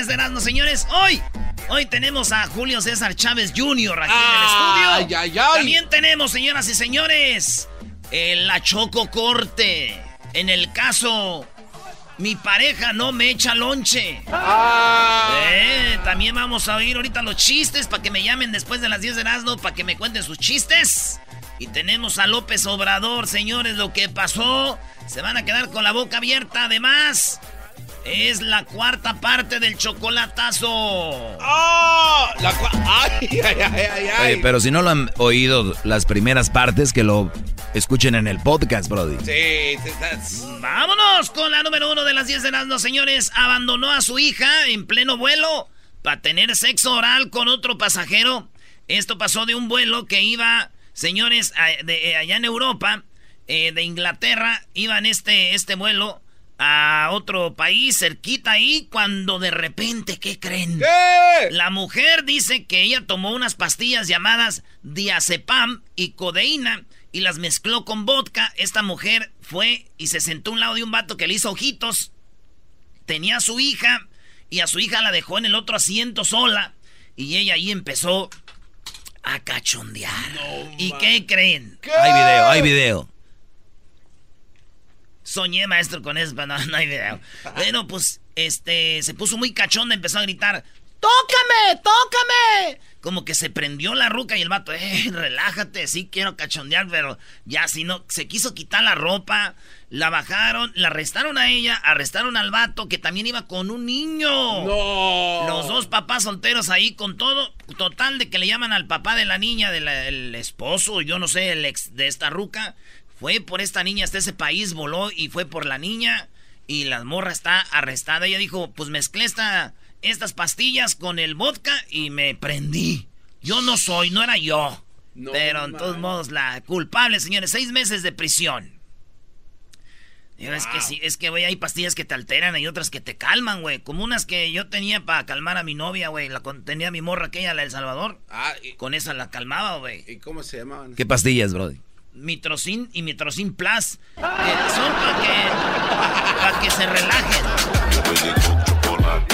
10 de Erasmo, señores. Hoy, hoy tenemos a Julio César Chávez Jr. aquí en el estudio. Ay, ay, ay. También tenemos, señoras y señores, el la Choco Corte. En el caso, mi pareja no me echa lonche. Eh, también vamos a oír ahorita los chistes para que me llamen después de las 10 de Erasmo para que me cuenten sus chistes. Y tenemos a López Obrador, señores, lo que pasó. Se van a quedar con la boca abierta. Además, es la cuarta parte del chocolatazo. La cua- ¡Ay, ay, ay, ay! Oye, pero si no lo han oído las primeras partes, que lo escuchen en el podcast, Brody. Sí, sí, that's- Vámonos con la número uno de las 10 de Erasmo, señores. Abandonó a su hija en pleno vuelo para tener sexo oral con otro pasajero. Esto pasó de un vuelo que iba, señores, a- de- eh, allá en Europa, eh, de Inglaterra, iba en este, este vuelo a otro país cerquita ahí, cuando de repente, ¿qué creen? ¿Qué? La mujer dice que ella tomó unas pastillas llamadas diazepam y codeína y las mezcló con vodka. Esta mujer fue y se sentó a un lado de un vato que le hizo ojitos. Tenía a su hija y a su hija la dejó en el otro asiento sola y ella ahí empezó a cachondear. ¿Y qué creen? Hay video, hay video. Soñé, maestro, con eso, no, no hay video. Bueno, pues, este, se puso muy cachonda, empezó a gritar, ¡Tócame, tócame! Como que se prendió la ruca y el vato, eh, relájate, sí quiero cachondear, pero ya si no, se quiso quitar la ropa, la bajaron, la arrestaron a ella, arrestaron al vato que también iba con un niño. No. Los dos papás solteros ahí con todo, total de que le llaman al papá de la niña, del esposo, yo no sé, el ex de esta ruca. Fue por esta niña hasta ese país, voló y fue por la niña. Y la morra está arrestada. Ella dijo, pues mezclé esta, estas pastillas con el vodka y me prendí. Yo no soy, no era yo. No Pero en todos modos, la culpable, señores, seis meses de prisión. Es que sí, es que, güey, hay pastillas que te alteran y otras que te calman, güey. Como unas que yo tenía para calmar a mi novia, güey. La tenía mi morra aquella, la del Salvador. Ah, ¿y, Con esa la calmaba, güey. y cómo se llamaban? ¿Qué pastillas, Brody? Mitrocin y Mitrocin Plus. Que son para que, pa' que se relajen.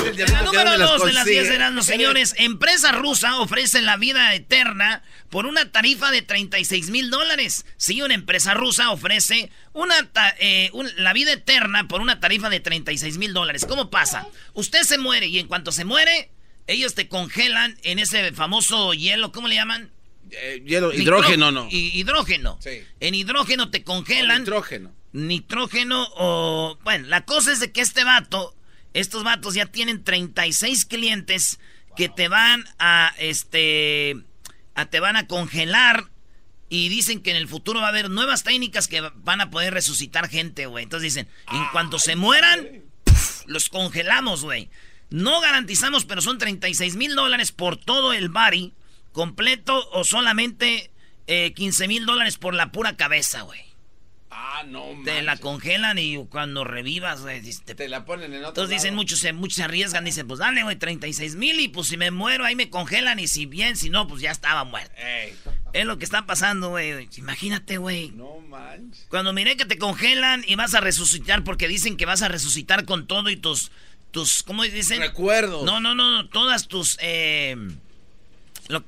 El La número 2 de las 10 consigue. eran los señores. Empresa rusa ofrece la vida eterna por una tarifa de 36 mil dólares. Sí, una empresa rusa ofrece una ta- eh, un- la vida eterna por una tarifa de 36 mil dólares. ¿Cómo pasa? Usted se muere y en cuanto se muere, Ellos te congelan en ese famoso hielo, ¿cómo le llaman? Eh, hielo, hidrógeno, no. Hidrógeno. Sí. En hidrógeno te congelan. nitrógeno. Nitrógeno o... Bueno, la cosa es de que este vato, estos vatos ya tienen 36 clientes que te van a, este, a, te van a congelar y dicen que en el futuro va a haber nuevas técnicas que van a poder resucitar gente, güey. Entonces dicen, en cuanto se mueran, los congelamos, güey. No garantizamos, pero son 36 mil dólares por todo el body completo o solamente 15 eh, mil dólares por la pura cabeza, güey. Ah, no, Te la congelan y cuando revivas, güey, te, la ponen en otro Entonces dicen, muchos se, muchos se arriesgan, dicen, pues dale, güey, 36 mil y pues si me muero ahí me congelan y si bien, si no, pues ya estaba muerto. Es lo que está pasando, güey. Imagínate, güey. No manches. Cuando miré que te congelan y vas a resucitar porque dicen que vas a resucitar con todo y tus, tus, ¿cómo dicen? Recuerdos. No, no, no, todas tus, eh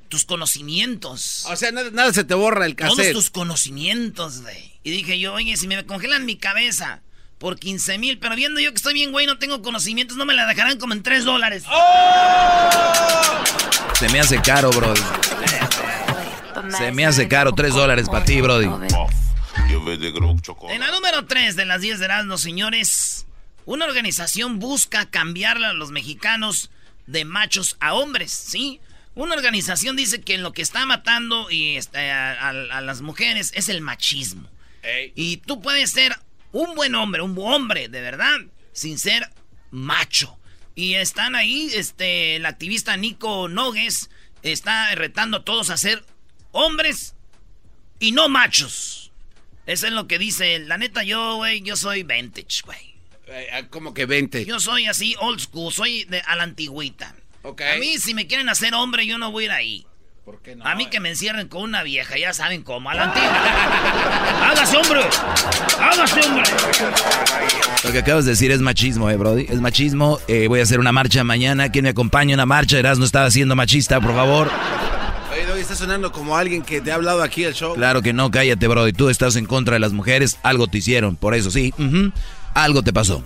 tus conocimientos. O sea, nada, se te borra el cassette. Todos tus conocimientos, güey. Y dije yo, oye, si me congelan mi cabeza por 15 mil, pero viendo yo que estoy bien, güey, no tengo conocimientos, no me la dejarán como en 3 dólares. ¡Oh! Se me hace caro, brody. Se me hace caro, 3 dólares para ti, brody. En la número 3 de las 10 de Erasmus, señores, una organización busca cambiar a los mexicanos de machos a hombres, ¿sí? Una organización dice que lo que está matando y este, a, las mujeres es el machismo. Y tú puedes ser un buen hombre, un hombre, de verdad, sin ser macho. Y están ahí, este, el activista Nico Nogues está retando a todos a ser hombres y no machos. Eso es lo que dice. La neta, yo, güey, yo soy vintage, güey. Eh, ah, ¿Cómo que vintage? Yo soy así, old school, soy de, a la antigüita. A mí, si me quieren hacer hombre, yo no voy a ir ahí. ¿Por qué no? A mí que me encierren con una vieja, ya saben cómo, a la antigua. ¡Hágase hombre! ¡Hágase hombre! Lo que acabas de decir es machismo, eh, Brody. Es machismo. Eh, voy a hacer una marcha mañana. ¿Quién me acompaña en una marcha? Eras no estaba siendo machista, por favor. Oye, está sonando como alguien que te ha hablado aquí el show. Claro que no, cállate, Brody. Tú estás en contra de las mujeres. Algo te hicieron, por eso sí. Algo te pasó.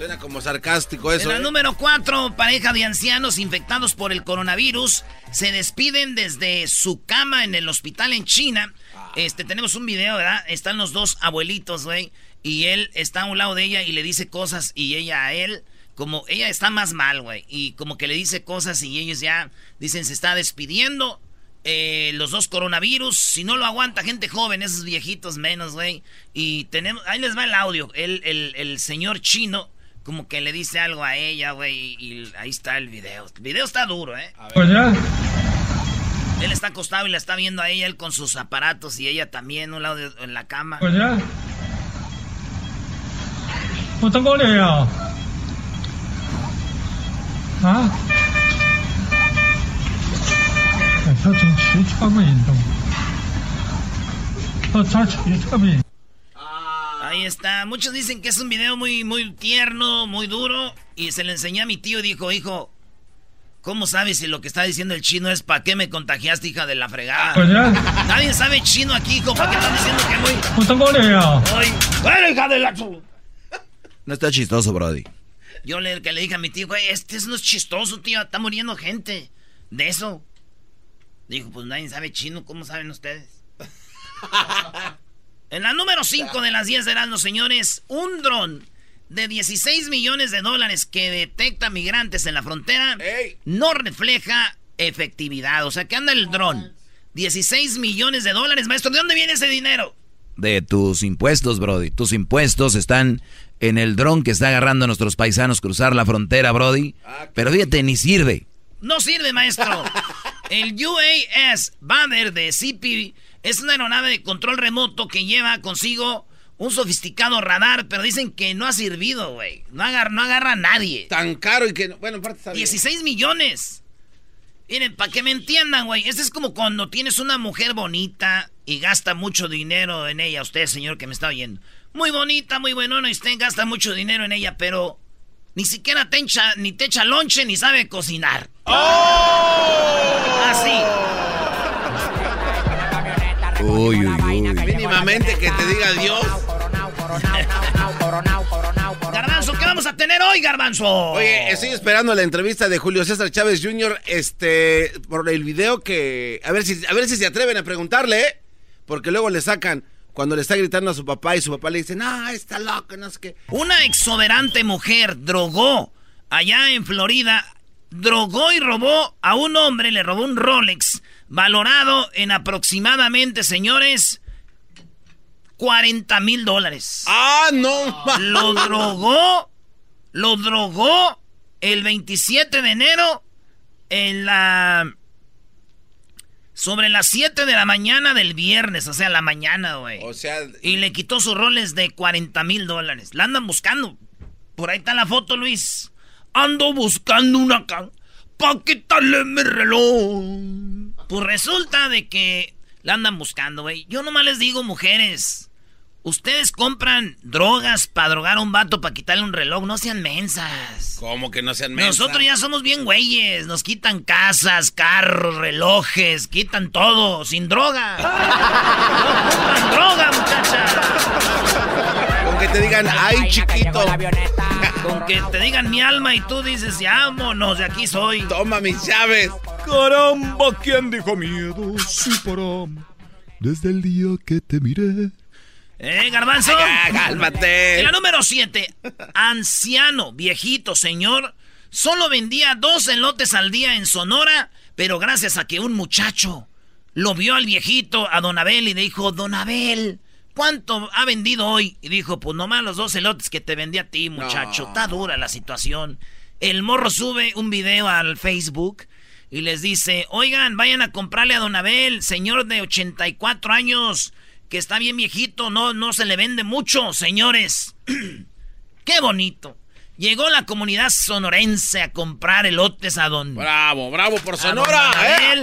Suena como sarcástico eso. En la ¿eh? número 4, pareja de ancianos infectados por el coronavirus se despiden desde su cama en el hospital en China. Ah. Este, tenemos un video, ¿verdad? Están los dos abuelitos, güey. Y él está a un lado de ella y le dice cosas y ella a él. Como ella está más mal, güey. Y como que le dice cosas y ellos ya dicen se está despidiendo. Eh, los dos coronavirus, si no lo aguanta gente joven, esos viejitos menos, güey. Y tenemos, ahí les va el audio. El, el, el señor chino como que le dice algo a ella, güey, y ahí está el video. El video está duro, ¿eh? Pues ya. Él está acostado y la está viendo a ella, él con sus aparatos y ella también, un lado en la cama. Pues. ¿Ah? Ahí está. Muchos dicen que es un video muy, muy tierno, muy duro. Y se le enseñé a mi tío y dijo, hijo, ¿cómo sabes si lo que está diciendo el chino es para qué me contagiaste, hija de la fregada? Pues Nadie sabe chino aquí, hijo. ¿Para qué están diciendo que muy... Ay, bueno, hija de la... No está chistoso, Brody. Yo le, que le dije a mi tío, güey, este no es chistoso, tío. Está muriendo gente. De eso. Dijo, pues nadie sabe chino. ¿Cómo saben ustedes? En la número 5 de las 10 de los señores, un dron de 16 millones de dólares que detecta migrantes en la frontera no refleja efectividad. O sea, ¿qué anda el dron? 16 millones de dólares, maestro. ¿De dónde viene ese dinero? De tus impuestos, Brody. Tus impuestos están en el dron que está agarrando a nuestros paisanos cruzar la frontera, Brody. Ah, Pero fíjate, ni sirve. No sirve, maestro. el UAS Banner de CP es una aeronave de control remoto que lleva consigo un sofisticado radar, pero dicen que no ha servido, güey. No agarra, no agarra a nadie. Tan caro y que... Bueno, aparte está 16 millones. Miren, para que me entiendan, güey. Este es como cuando tienes una mujer bonita y gasta mucho dinero en ella. Usted, señor, que me está oyendo. Muy bonita, muy buenona y usted gasta mucho dinero en ella, pero ni siquiera te echa, ni te echa lonche ni sabe cocinar. ¡Oh! Así. Uy, uy, uy. Mínimamente que te diga Dios. Garbanzo, ¿qué vamos a tener hoy, Garbanzo? Oye, estoy esperando la entrevista de Julio César Chávez Jr. Este, por el video que. A ver si, a ver si se atreven a preguntarle, ¿eh? Porque luego le sacan cuando le está gritando a su papá y su papá le dice, no, está loco, no sé qué. Una exuberante mujer drogó allá en Florida, drogó y robó a un hombre, le robó un Rolex valorado en aproximadamente, señores, 40 mil dólares. ¡Ah, no! Lo drogó, lo drogó el 27 de enero en la... Sobre las 7 de la mañana del viernes, o sea, la mañana, güey. O sea... Y le quitó sus roles de 40 mil dólares. La andan buscando. Por ahí está la foto, Luis. Ando buscando una can... Pa' quitarle mi reloj. Pues resulta de que la andan buscando, güey. Yo nomás les digo, mujeres. Ustedes compran drogas para drogar a un vato para quitarle un reloj. No sean mensas. ¿Cómo que no sean mensas? Nosotros ya somos bien güeyes. Nos quitan casas, carros, relojes. Quitan todo. Sin droga. no compran droga, muchacha. Con que te digan, ay, chiquito. Con que te digan mi alma y tú dices, ya vámonos, de aquí soy. Toma mis llaves. Caramba, ¿quién dijo miedo? Sí, paramos. Desde el día que te miré. ¡Eh, garbanzo! Ya, cálmate. En la número 7, anciano, viejito, señor, solo vendía dos elotes al día en Sonora, pero gracias a que un muchacho lo vio al viejito, a Don Abel, y le dijo, Don Abel, ¿cuánto ha vendido hoy? Y dijo, pues nomás los dos elotes que te vendí a ti, muchacho. Está dura la situación. El morro sube un video al Facebook y les dice, oigan, vayan a comprarle a Don Abel, señor de 84 años que está bien viejito, no, no se le vende mucho, señores. Qué bonito. Llegó la comunidad sonorense a comprar elotes a don. Bravo, bravo por Sonora, ¿eh?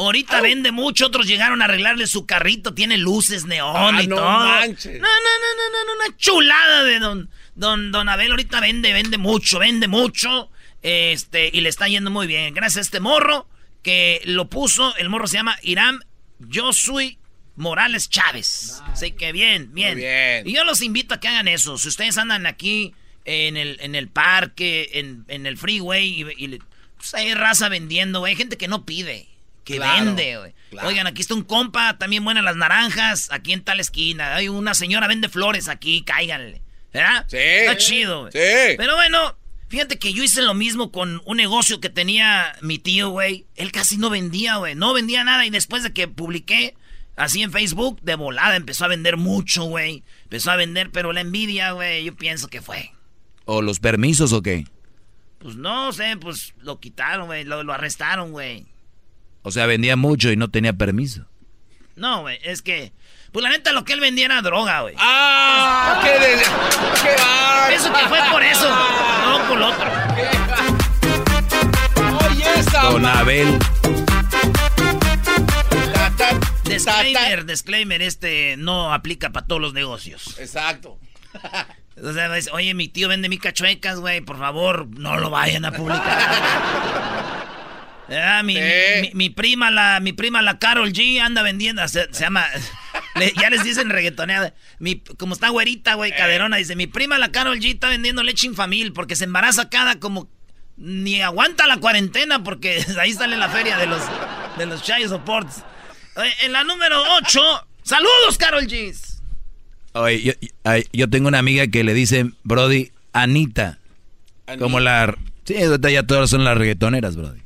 Ahorita vende mucho, otros llegaron a arreglarle su carrito, tiene luces neón ah, y no todo. Manches. No, no, no, no, no, una chulada de don, don, don Abel. Ahorita vende, vende mucho, vende mucho. Este, y le está yendo muy bien. Gracias a este morro que lo puso, el morro se llama Iram Yosui Morales Chávez. Así que bien, bien. bien. Y yo los invito a que hagan eso. Si ustedes andan aquí en el, en el parque, en, en el freeway, y, y pues hay raza vendiendo. Hay gente que no pide, que Claro, vende, güey. claro. Oigan, aquí está un compa, también buenas las naranjas, aquí en tal esquina. Hay una señora vende flores aquí, cáiganle. ¿Verdad? Sí. Está chido, güey. Sí. Pero bueno, fíjate que yo hice lo mismo con un negocio que tenía mi tío, güey. Él casi no vendía, güey. No vendía nada y después de que publiqué así en Facebook, de volada empezó a vender mucho, güey. Empezó a vender, pero la envidia, güey, yo pienso que fue. ¿O los permisos o qué? Pues no sé, pues lo quitaron, güey. Lo, lo arrestaron, güey. O sea, vendía mucho y no tenía permiso. No, güey, es que... Pues la neta lo que él vendía era droga, güey. ¡Ah! ¡Qué, de- qué bar- Eso que fue por eso, no por lo otro. Oye, esa Don Abel. Disclaimer, disclaimer, este no aplica para todos los negocios. Exacto. O sea, oye, mi tío vende mi cachuecas, güey, por favor, no lo vayan a publicar. Ah, mi, Sí. mi, mi prima, la, mi prima, la Carol G, anda vendiendo, se, se llama, le- ya les dicen reggaetoneada. Mi, como está güerita, güey, caderona, dice, mi prima, la Carol G, está vendiendo leche infamil porque se embaraza cada como, ni aguanta la cuarentena porque ahí sale la feria de los, de los child supports. Oye, En la número 8, saludos, Carol G. Oye, yo, yo tengo una amiga que le dice, Brody, Anita. Como la... Sí, ya todas son las reggaetoneras, Brody.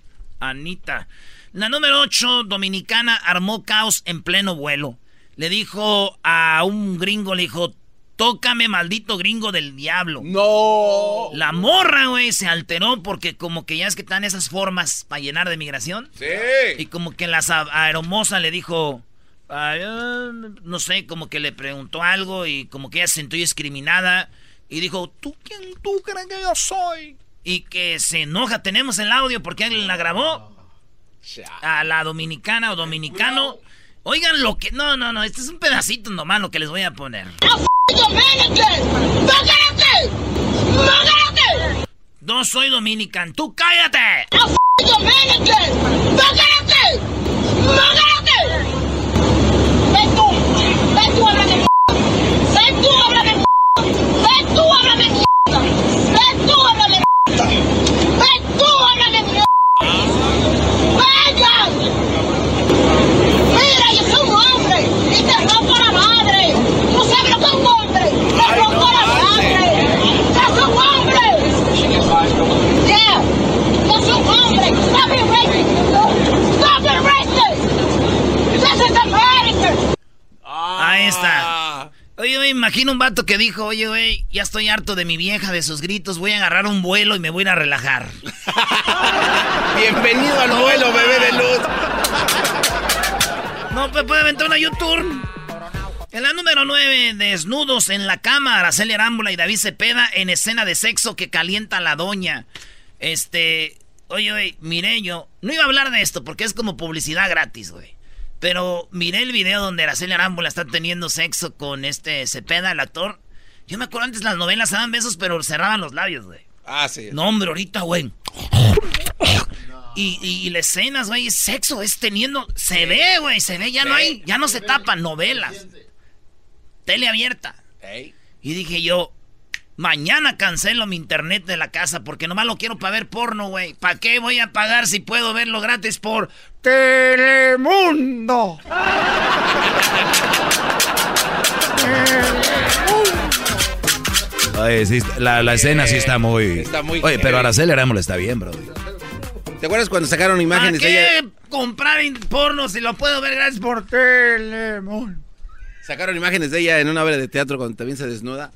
Anita. La número 8, dominicana, armó caos en pleno vuelo. Le dijo a un gringo, le dijo, tócame maldito gringo del diablo. No. La morra, güey, se alteró porque como que ya es que están esas formas para llenar de migración. Sí. Y como que la aeromoza le dijo, "Ay, ah", no sé, como que le preguntó algo y como que ella se sintió discriminada. Y dijo, ¿tú quién tú crees que yo soy? Y que se enoja, tenemos el audio porque alguien la grabó. A la dominicana o dominicano. Oigan lo que... No, no, no, este es un pedacito nomás lo que les voy a poner. No soy dominican, tú cállate. ¡Vengan! ¡Mira, yo soy un hombre! ¡Y te rompo la madre! ¡Tú sabes lo que es un hombre! ¡Te rompo la madre! ¡Yo soy un hombre! ¡Yeah! ¡Yo soy un hombre! ¡Stop it, racist! ¡Stop it, racist! ¡This is America! Ahí está. Ah. Oye, me imagino un vato que dijo, oye, güey, ya estoy harto de mi vieja, de sus gritos, voy a agarrar un vuelo y me voy a relajar. Bienvenido al vuelo, bebé de luz. No, pues puede aventar una YouTube. En la número 9, desnudos en la cama, Araceli Arámbula y David Cepeda en escena de sexo que calienta a la doña. Este, oye, güey, miré yo, no iba a hablar de esto porque es como publicidad gratis, güey. Pero miré el video donde Araceli Arámbula está teniendo sexo con este Cepeda, el actor. Yo me acuerdo antes las novelas daban besos, pero cerraban los labios, güey. Ah, sí. No, hombre, ahorita, güey. Y, y, y las escenas, güey, es sexo, es teniendo. Se ve, güey, se ve, ya no hay, ya no se tapan novelas. Tele abierta. Y dije yo, mañana cancelo mi internet de la casa porque nomás lo quiero para ver porno, güey. ¿Para qué voy a pagar si puedo verlo gratis por Telemundo? Oye, sí, la, la escena sí está muy... Está muy Oye, pero Araceli Arámbula está bien, bro. ¿Te acuerdas cuando sacaron ¿Para imágenes de qué ella? comprar porno si lo puedo ver gratis por Telemundo? Sacaron imágenes de ella en una obra de teatro cuando también se desnuda.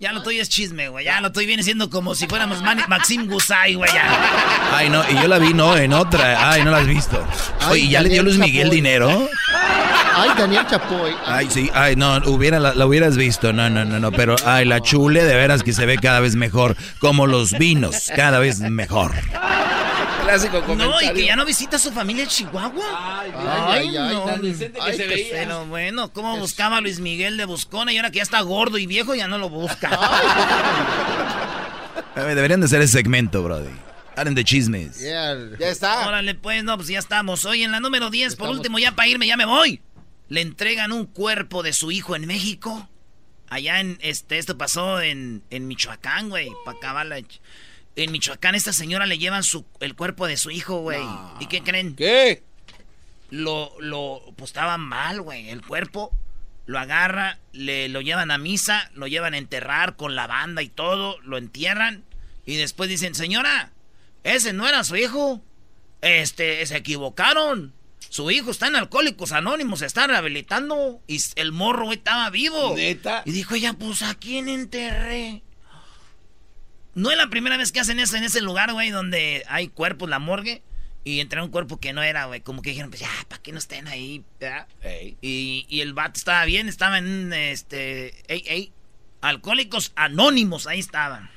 Ya lo tuyo es chisme, güey. Ya lo estoy viene siendo como si fuéramos Mani- Maxim Gusay, güey. ya. Ay, no, y yo la vi, no, en otra. Ay, no la has visto. Oye, ¿y ¿ya le dio Luis Miguel dinero? Ay, Daniel Chapoy. Ay, sí, ay, no, hubiera, la, la hubieras visto, no, no, no, no, pero, ay, la chule de veras que se ve cada vez mejor, como los vinos, cada vez mejor. Clásico No, comentario. y que ya no visita a su familia en Chihuahua. Ay, ay, ay, no. tan decente que ay, se veía. Pero bueno, ¿cómo buscaba a Luis Miguel de Buscona y ahora que ya está gordo y viejo ya no lo busca? A ver, deberían de hacer ese segmento, brody. Hablen de chismes. Yeah. Ya está. Órale, pues, no, pues ya estamos. Hoy en la número 10, por último, ya para irme, ya me voy. Le entregan un cuerpo de su hijo en México. Allá en, este, esto pasó en, en Michoacán, güey, para acabar la... En Michoacán, esta señora le llevan su, el cuerpo de su hijo, güey. ¿Y qué creen? ¿Qué? Lo, lo, pues estaba mal, güey. El cuerpo lo agarra, le lo llevan a misa, lo llevan a enterrar con la banda y todo, lo entierran y después dicen, señora, ese no era su hijo. Este, se equivocaron. Su hijo está en Alcohólicos Anónimos, se está rehabilitando y el morro güey, estaba vivo. ¿Neta? Y dijo ella, pues ¿a quién enterré? No es la primera vez que hacen eso en ese lugar, güey, donde hay cuerpos, la morgue. Y entra un cuerpo que no era, güey. Como que dijeron, pues ya, ¿para qué no estén ahí? y el vato estaba bien, estaba en este. Ey, ey. Alcohólicos anónimos, ahí estaban.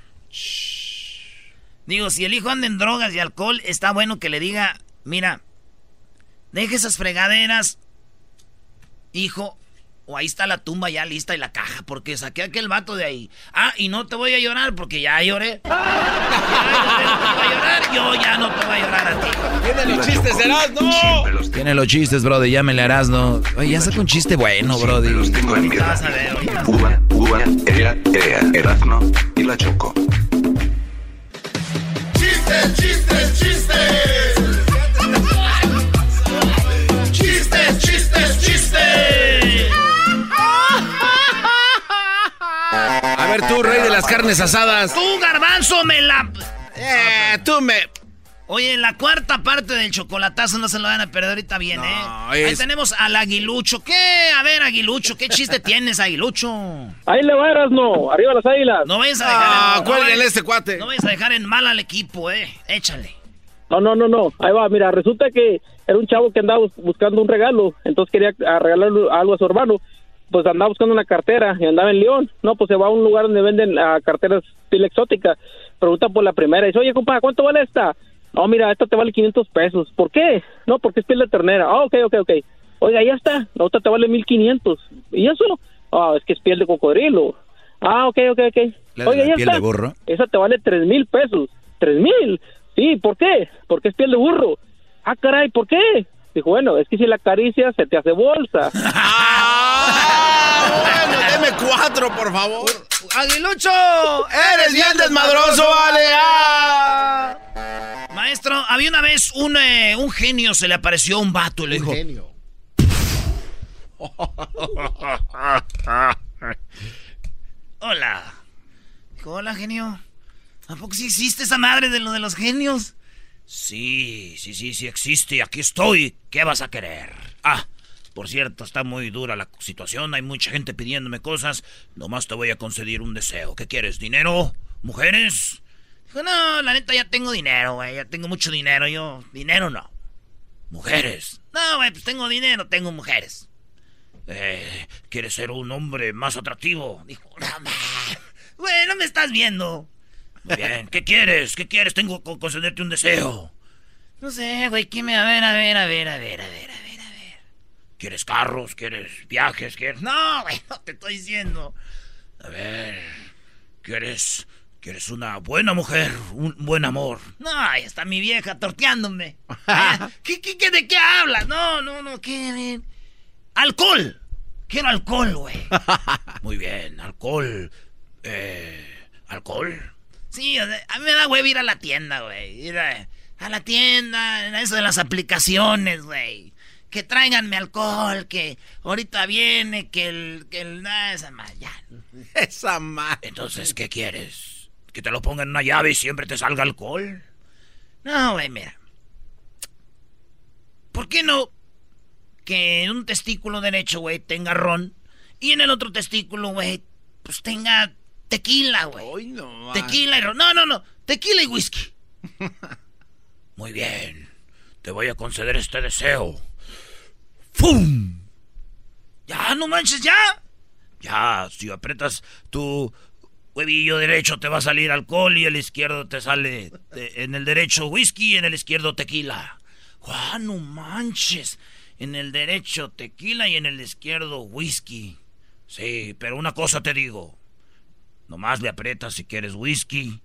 Digo, si el hijo anda en drogas y alcohol, está bueno que le diga, mira, deje esas fregaderas, hijo, o ahí está la tumba ya lista y la caja, porque saqué a aquel vato de ahí. Ah, y no te voy a llorar porque ya lloré. Ya, ya no te voy a llorar, yo ya no te voy a llorar a ti. Tiene los chistes, serás, no. Tiene los chistes, brody, llámele a Erasno. Oye, ya saca un chiste bueno, brody. Los tengo en mi Vas a ver. Uva, uva, ea, ea, Erazno y la Choco. ¡Chistes, chistes, chistes! ¡Chistes, ver tú, rey de las carnes asadas. Tú, garbanzo, me la... Eh, tú me... Oye, la cuarta parte del chocolatazo no se lo van a perder ahorita bien, ¿eh? Ahí es- tenemos al aguilucho. ¿Qué? A ver, aguilucho, ¿qué chiste tienes, aguilucho? Ahí le va, no, arriba las águilas. No vayas a dejar, Ah, en, no este cuate. no vayas a dejar en mal al equipo, ¿eh? Échale. No, no, no, no, ahí va, mira, resulta que era un chavo que andaba bus- buscando un regalo, entonces quería ah, regalarle algo a su hermano, pues andaba buscando una cartera y andaba en León, no, pues se va a un lugar donde venden ah, carteras estilo exótica, pregunta por la primera, y dice, oye, compa, ¿cuánto vale esta? No, mira, esta te vale 500 pesos, ¿por qué? No, porque es piel de ternera, ah, ok, ok, ok, oiga, ya está, la otra te vale 1500, ¿y eso? Ah, es que es piel de cocodrilo, ah, ok, ok, ok, ¿La oiga, ya piel está, de burro? esa te vale tres mil pesos. ¿Tres mil? Sí, ¿por qué? Porque es piel de burro. Ah, caray, ¿por qué? Dijo, bueno, es que si la acaricia se te hace bolsa. Ah, bueno, deme cuatro, por favor. ¡Aguilucho! Eres bien desmadroso, vale. Ah. Maestro, había una vez un, eh, un genio, se le apareció a un vato y le dijo... Genio. Hola. Dijo, hola, genio. ¿A poco sí existe esa madre de lo de los genios? Sí, sí, sí, sí existe. Aquí estoy. ¿Qué vas a querer? Ah, Por cierto, está muy dura la situación, hay mucha gente pidiéndome cosas, nomás te voy a conceder un deseo. ¿Qué quieres? ¿Dinero? ¿Mujeres? Dijo, no, la neta ya tengo dinero, güey, ya tengo mucho dinero, yo, dinero no. Mujeres. No, güey, pues tengo dinero, tengo mujeres. Eh, ¿Quieres ser un hombre más atractivo? Dijo, no, güey, no me estás viendo. Muy bien, ¿qué quieres? ¿Qué quieres? Tengo que concederte un deseo. No sé, güey, ¿qué me... A ver, a ver, a ver, a ver, a ver, a ver, a ver. ¿Quieres carros? ¿Quieres viajes? ¿Quieres...? No, güey, no te estoy diciendo. A ver, ¿quieres... ¿Quieres una buena mujer? Un buen amor. No, ahí está mi vieja torteándome. Ah, ¿Qué, qué, qué, de qué hablas? No, no, no, ¿qué? ¡Alcohol! Quiero alcohol, güey. Muy bien, alcohol. Eh, ¿Alcohol? Sí, o sea, a mí me da huevo ir a la tienda, güey. Ir a, a la tienda, eso de las aplicaciones, güey. Que tráiganme alcohol, que ahorita viene, que el... Que el ah, esa ma- ya. Esa madre. Entonces, ¿qué quieres? ¿Que te lo ponga en una llave y siempre te salga alcohol? No, güey, mira. ¿Por qué no que en un testículo derecho, güey, tenga ron y en el otro testículo, güey, pues tenga tequila, güey? No, Tequila y ron. No, no, no. Tequila y whisky. Muy bien. Te voy a conceder este deseo. ¡Fum! Ya, no manches, ya. Ya, si aprietas tu huevillo derecho te va a salir alcohol y el izquierdo te sale en el derecho whisky y en el izquierdo tequila. Juan, no manches. En el derecho tequila y en el izquierdo whisky. Sí, pero una cosa te digo. Nomás le aprietas si quieres whisky.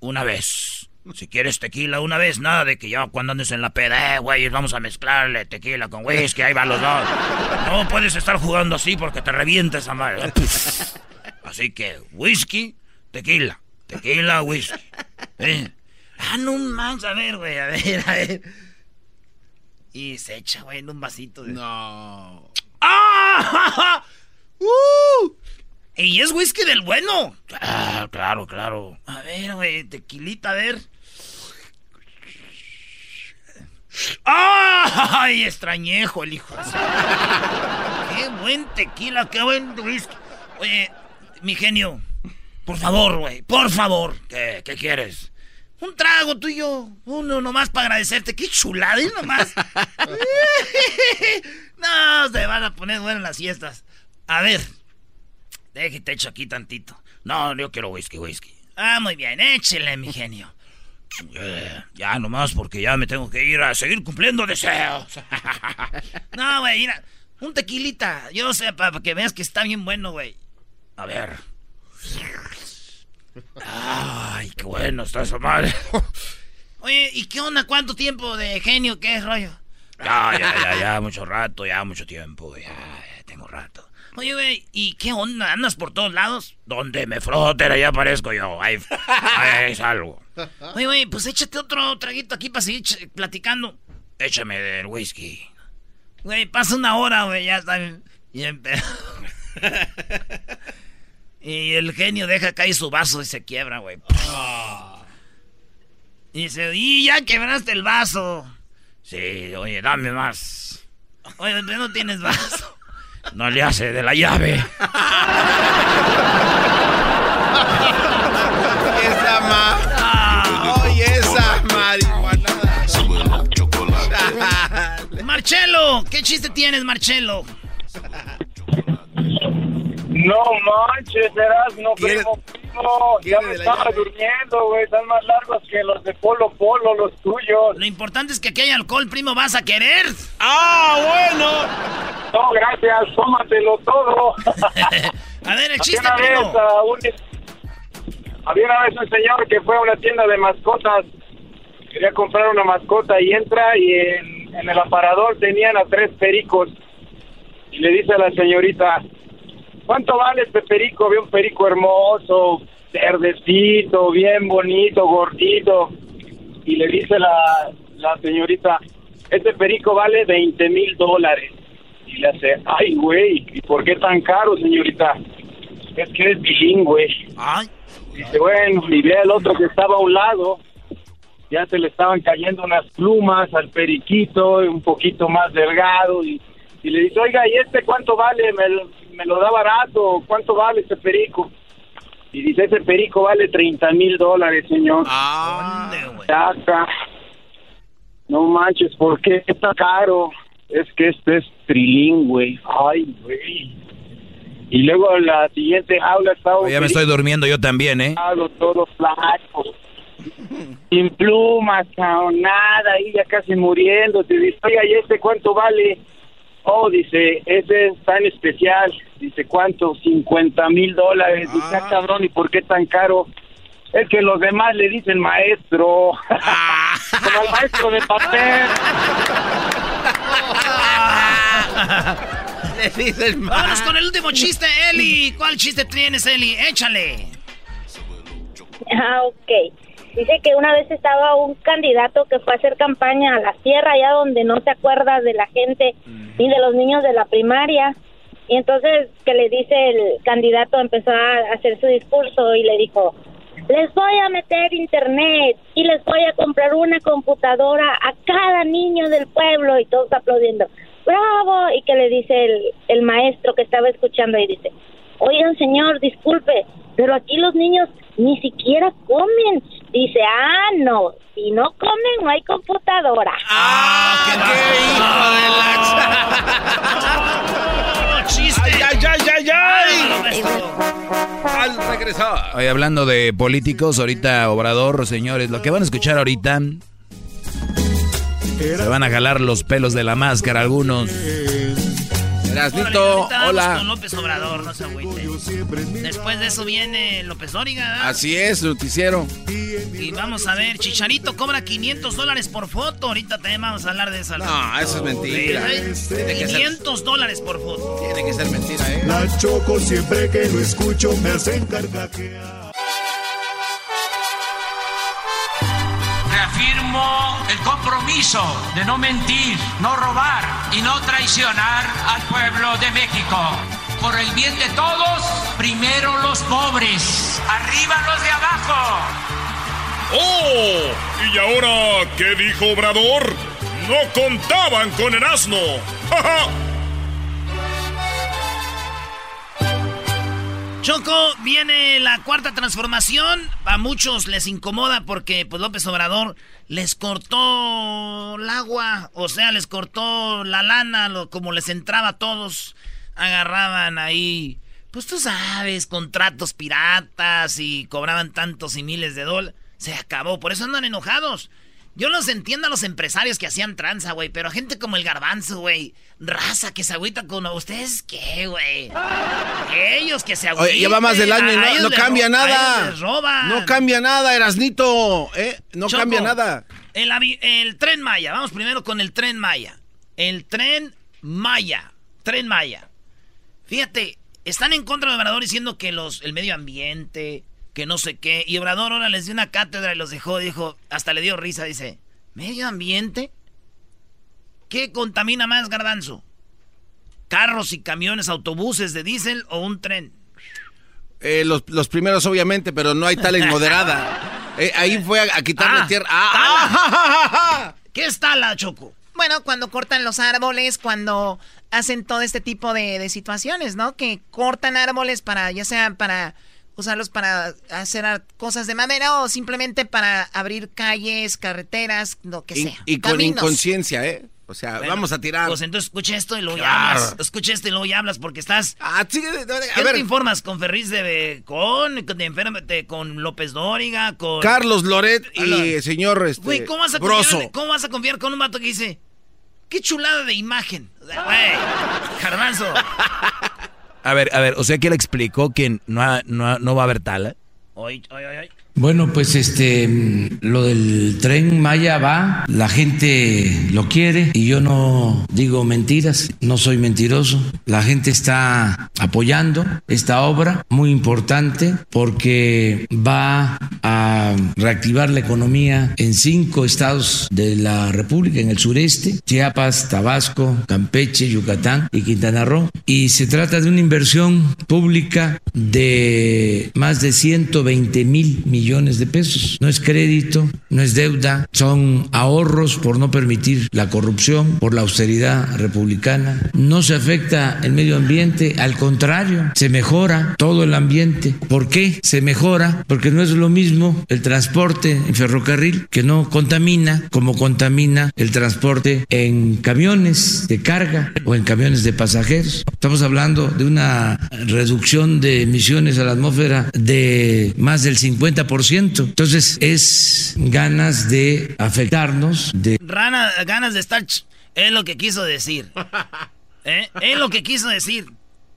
Una vez. Si quieres tequila una vez, nada de que ya cuando andes en la peda, eh, güey, vamos a mezclarle tequila con whisky, ahí van los dos. No puedes estar jugando así porque te revienta esa madre. Así que, whisky, tequila. Tequila, whisky. ¿Eh? Ah, no manches, a ver, güey, a ver, a ver. Y se echa, güey, en un vasito. De... No. ¡Ah! ¡Uh! Y es whisky del bueno. Ah, claro, claro. A ver, güey, tequilita, a ver. ¡Ay! Extrañejo el hijo ¡Qué buen tequila, qué buen whisky! Oye, mi genio, por favor, güey, por favor. ¿Qué, qué quieres? Un trago tuyo, uno nomás para agradecerte. ¡Qué chulada! Y nomás. no, se van a poner buenas las fiestas. A ver, déjate echo aquí tantito. No, yo quiero whisky, whisky. Ah, muy bien, échele, mi genio. Eh, ya nomás porque ya me tengo que ir a seguir cumpliendo deseos. no, güey, mira, un tequilita. Yo sé, para que veas que está bien bueno, güey. A ver. Ay, qué bueno está esa madre. Oye, ¿y qué onda? ¿Cuánto tiempo de genio? ¿Qué es rollo? Ya, ya, ya, ya, mucho rato, ya, mucho tiempo, ya, ya tengo rato. Oye, güey, ¿y qué onda? ¿Andas por todos lados? Donde me froten, ahí aparezco yo, ahí, ahí salgo. Oye, güey, pues échate otro traguito aquí para seguir platicando. Échame del whisky. Güey, pasa una hora, güey, ya está bien. Y el genio deja caer su vaso y se quiebra, güey. Y dice, y ya quebraste el vaso. Sí, oye, dame más. Oye, ¿por qué no tienes vaso? No le hace de la llave. Esa ma. Oye, esa marihuanada. Marcelo, ¿qué chiste tienes, Marcelo? No manches, eras no primo, primo. Ya me estaba durmiendo, güey. Están más largos que los de Polo Polo, los tuyos. Lo importante es que aquí hay alcohol, primo, ¿vas a querer? ¡Ah, bueno! No, gracias, tómatelo todo. a ver, el chiste, había una, primo. vez, un- había una vez un señor que fue a una tienda de mascotas. Quería comprar una mascota y entra y en, en el aparador tenían a tres pericos. Y le dice a la señorita, ¿cuánto vale este perico? Ve un perico hermoso, verdecito, bien bonito, gordito. Y le dice la, la señorita, este perico vale 20 mil dólares. Y le hace, ay, güey, ¿y por qué tan caro, señorita? Es que es bilingüe. Ay. Dice, bueno, y ve al otro que estaba a un lado. ya se le estaban cayendo unas plumas al periquito, un poquito más delgado, y, y le dice, oiga, ¿y este cuánto vale? ¿Me, lo- me lo da barato? ¿Cuánto vale este perico? Y dice, ese perico vale 30 mil dólares, señor. Saca. No manches, ¿por qué está caro? Es que este es trilingüe. Ay, güey. Y luego la siguiente jaula estaba Ya me estoy durmiendo yo también, ¿eh? todo flaco. Sin plumas, nada, ahí ya casi muriendo. Te dice, oiga, ¿y este cuánto vale? Oh, dice, ese es tan especial. Dice, ¿cuánto? 50 mil dólares. Dice, ah, cabrón, ¿y por qué tan caro? Es que los demás le dicen maestro. Como el maestro de papel. Le dicen Vámonos con el último chiste, Eli. ¿Cuál chiste tienes, Eli? Échale. Ah, ok. Dice que una vez estaba un candidato que fue a hacer campaña a la sierra, allá donde no se acuerda de la gente ni de los niños de la primaria. Y entonces que le dice el candidato, empezó a hacer su discurso y le dijo, les voy a meter internet y les voy a comprar una computadora a cada niño del pueblo y todos aplaudiendo. ¡Bravo! Y que le dice el, el maestro que estaba escuchando y dice, oigan señor, disculpe, pero aquí los niños ni siquiera comen. Dice, ah, no, si no comen no hay computadora. ¡Chiste! ¡Ay, ay, ay, ay! Al regresar. Oye, hablando de políticos, ahorita Obrador, señores, lo que van a escuchar ahorita... Se van a jalar los pelos de la máscara algunos. Erasnito, hola. Con López Obrador, no se agüite. Después de eso viene López Dóriga. ¿verdad? Así es, noticiero. Y vamos a ver, Chicharito cobra 500 dólares por foto. Ahorita también vamos a hablar de eso. No, eso es mentira. Sí, Tiene que ser- 500 dólares por foto. Tiene que ser mentira, ¿eh? La choco siempre que lo escucho me hacen carcajear. Reafirmo el compromiso de no mentir, no robar y no traicionar al pueblo de México. Por el bien de todos, primero los pobres, arriba los de abajo. ¡Oh! ¿Y ahora qué dijo Obrador? No contaban con el asno. ¡Ja, Choco, viene la cuarta transformación. A muchos les incomoda porque pues López Obrador les cortó el agua, o sea, les cortó la lana, como les entraba a todos, agarraban ahí, pues tú sabes, contratos piratas y cobraban tantos y miles de dólares. Se acabó, por eso andan enojados. Yo los entiendo a los empresarios que hacían tranza, güey, pero gente como el garbanzo, güey, raza que se agüita con ustedes, ¿qué, güey? Ellos que se agüitan. Oye, lleva más del año y no, no cambia nada. No cambia nada, Erasnito. ¿eh? No Choco, cambia nada. El, tren Maya, vamos primero con el tren Maya. El tren Maya. Tren Maya. Fíjate, están en contra de Obrador diciendo que los, el medio ambiente, que no sé qué. Y Obrador ahora les dio una cátedra y los dejó, dijo, hasta le dio risa, dice, ¿medio ambiente? ¿Qué contamina más, garbanzo? ¿Carros y camiones, autobuses de diésel o un tren? Eh, los, los primeros, obviamente, pero no hay tal en moderada. Eh, ahí fue a, a quitarle Ah, tierra. Ah, ah, ja, ja, ja, ja. ¿Qué está la Choco? Bueno, cuando cortan los árboles, cuando hacen todo este tipo de, de situaciones, ¿no? Que cortan árboles para, ya sea para usarlos para hacer cosas de madera o simplemente para abrir calles, carreteras, lo que sea. y con Caminos. inconsciencia, ¿eh? O sea, Bueno, vamos a tirar. Pues entonces escucha esto y luego ya hablas. Escucha esto y luego ya hablas porque estás. Ah, sí, a ¿Qué ver. te informas? ¿Con Ferriz de con, con, de- con López Dóriga? Con. Carlos Loret y el señor este, Güey, ¿cómo vas, a confiar, ¿cómo vas a confiar con un vato que dice. Qué chulada de imagen? O sea, Güey, Garbanzo. A ver, a ver, o sea que él explicó que no, no, no va a haber tala. Bueno, pues este, lo del tren Maya va, la gente lo quiere y yo no digo mentiras, no soy mentiroso. La gente está apoyando esta obra muy importante porque va a reactivar la economía en cinco estados de la República, en el sureste, Chiapas, Tabasco, Campeche, Yucatán y Quintana Roo. Y se trata de una inversión pública de más de 120 mil millones millones de pesos. No es crédito, no es deuda, son ahorros por no permitir la corrupción, por la austeridad republicana. No se afecta el medio ambiente, al contrario, se mejora todo el ambiente. ¿Por qué se mejora? Porque no es lo mismo el transporte en ferrocarril que no contamina como contamina el transporte en camiones de carga o en camiones de pasajeros. Estamos hablando de una reducción de emisiones a la atmósfera de más del 50%. Entonces es ganas de afectarnos, de... Rana, ganas de estar... Es lo que quiso decir. ¿Eh? Es lo que quiso decir.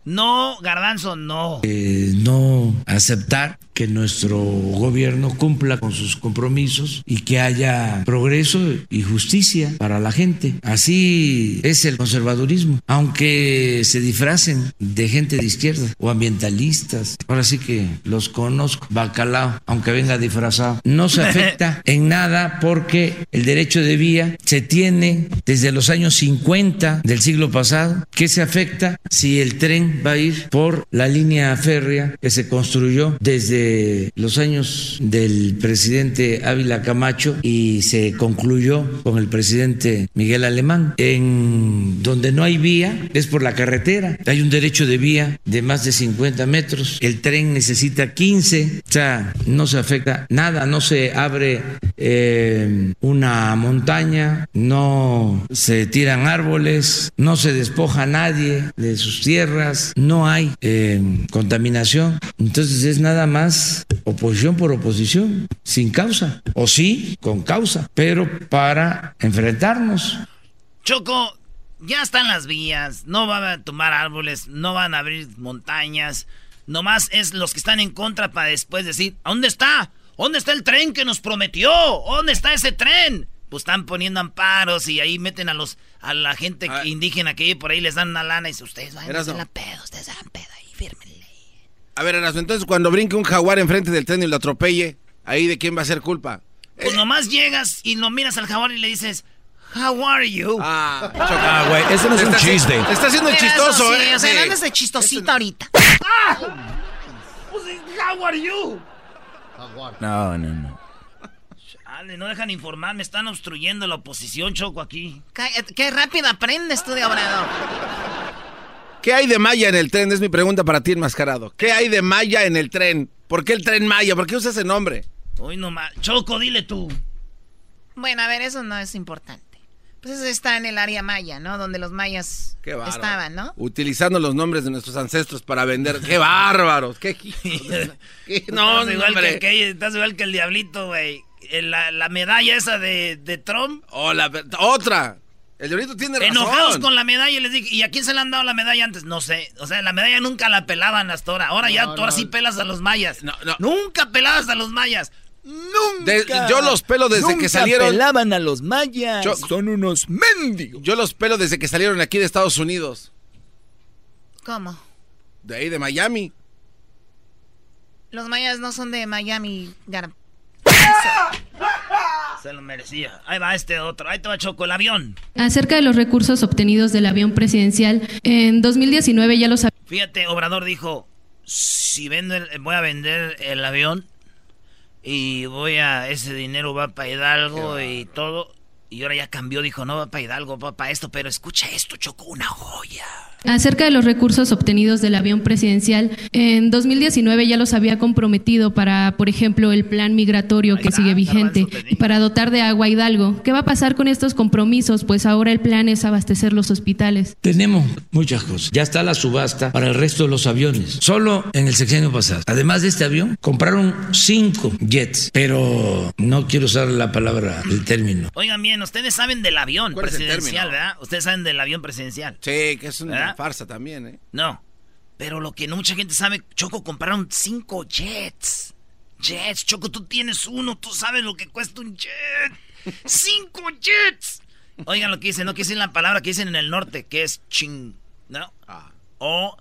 No, garbanzo, no. Eh, no aceptar que nuestro gobierno cumpla con sus compromisos y que haya progreso y justicia para la gente. Así es el conservadurismo, aunque se disfracen de gente de izquierda o ambientalistas. Ahora sí que los conozco, bacalao, aunque venga disfrazado. No se afecta en nada porque el derecho de vía se tiene desde los años 50 del siglo pasado. ¿Qué se afecta si el tren va a ir por la línea férrea que se construyó desde los años del presidente Ávila Camacho y se concluyó con el presidente Miguel Alemán. En donde no hay vía es por la carretera. Hay un derecho de vía de más de 50 metros. El tren necesita 15. O sea, no se afecta nada, no se abre eh, una montaña, no se tiran árboles, no se despoja a nadie de sus tierras, no hay eh, contaminación. Entonces es nada más oposición por oposición, sin causa, o sí, con causa, pero para enfrentarnos. Choco, ya están las vías, no van a tomar árboles, no van a abrir montañas, nomás es los que están en contra para después decir, ¿a dónde está? ¿Dónde está el tren que nos prometió? ¿Dónde está ese tren? Pues están poniendo amparos y ahí meten a los a la gente Ah. indígena que por ahí les dan una lana y dice, ustedes van a la pedo, ustedes dan pedo ahí, fírmenle. A ver, Erasmo, entonces cuando brinque un jaguar enfrente del tren y lo atropelle, ¿ahí de quién va a ser culpa? Pues nomás llegas y lo miras al jaguar y le dices, How are you? Ah, güey, ese no es un chiste. Está haciendo eso chistoso, sí, ¿eh? O sea, Sí. no andes de chistosito ahorita. Pues, How are you? No, no, no. Chale, no dejan informar, me están obstruyendo la oposición, Choco, aquí. Qué rápido aprendes tú de Obrador. ¿Qué hay de Maya en el tren? Es mi pregunta para ti, enmascarado. ¿Qué hay de Maya en el tren? ¿Por qué el tren Maya? ¿Por qué usa ese nombre? Hoy nomás. Choco, dile tú. Bueno, a ver, eso no es importante. Pues eso está en el área maya, ¿no? Donde los mayas Qué estaban, ¿no? Utilizando los nombres de nuestros ancestros para vender. ¡Qué bárbaros! ¡Qué qué- No, estás igual, que, aquel- estás igual que el diablito, güey. Eh, La, la medalla esa de, de Trump. Oh, la otra. El diablito tiene razón. Enojados con la medalla y les dije, ¿y a quién se le han dado la medalla antes? No sé. O sea, la medalla nunca la pelaban hasta ahora. Ahora ya tú ahora sí pelas a los mayas. Nunca pelabas a los mayas. Nunca. De- yo los pelo desde Nunca que salieron. pelaban a los mayas. Yo- Son unos mendigos. Yo los pelo desde que salieron aquí de Estados Unidos. ¿Cómo? De ahí, de Miami. Los mayas no son de Miami, Gar. Se lo merecía. Ahí va este otro. Ahí te va Choco, el avión. Acerca de los recursos obtenidos del avión presidencial, en 2019 ya los Fíjate, Obrador dijo, si vendo el- voy a vender el avión y voy a, ese dinero va para Hidalgo y todo. Y ahora ya cambió, dijo, no va para Hidalgo, va para esto, pero escucha esto, Choco, una joya. Acerca de los recursos obtenidos del avión presidencial, en 2019 ya los había comprometido para, por ejemplo, el plan migratorio que sigue vigente y para dotar de agua a Hidalgo. ¿Qué va a pasar con estos compromisos? Pues ahora el plan es abastecer los hospitales. Tenemos muchas cosas. Ya está la subasta para el resto de los aviones. Solo en el sexenio pasado. Además de este avión, compraron cinco jets. Pero no quiero usar la palabra, el término. Oigan bien, ustedes saben del avión ¿Cuál es el presidencial? ¿verdad? Ustedes saben del avión presidencial. Sí, que es ¿Verdad? Farsa también, ¿eh? No. Pero lo que no mucha gente sabe, Choco, compraron cinco jets. Jets, Choco, tú tienes uno, tú sabes lo que cuesta un jet. ¡Cinco jets! Oigan lo que dicen, no que dicen la palabra que dicen en el norte, que es ching, ¿no? O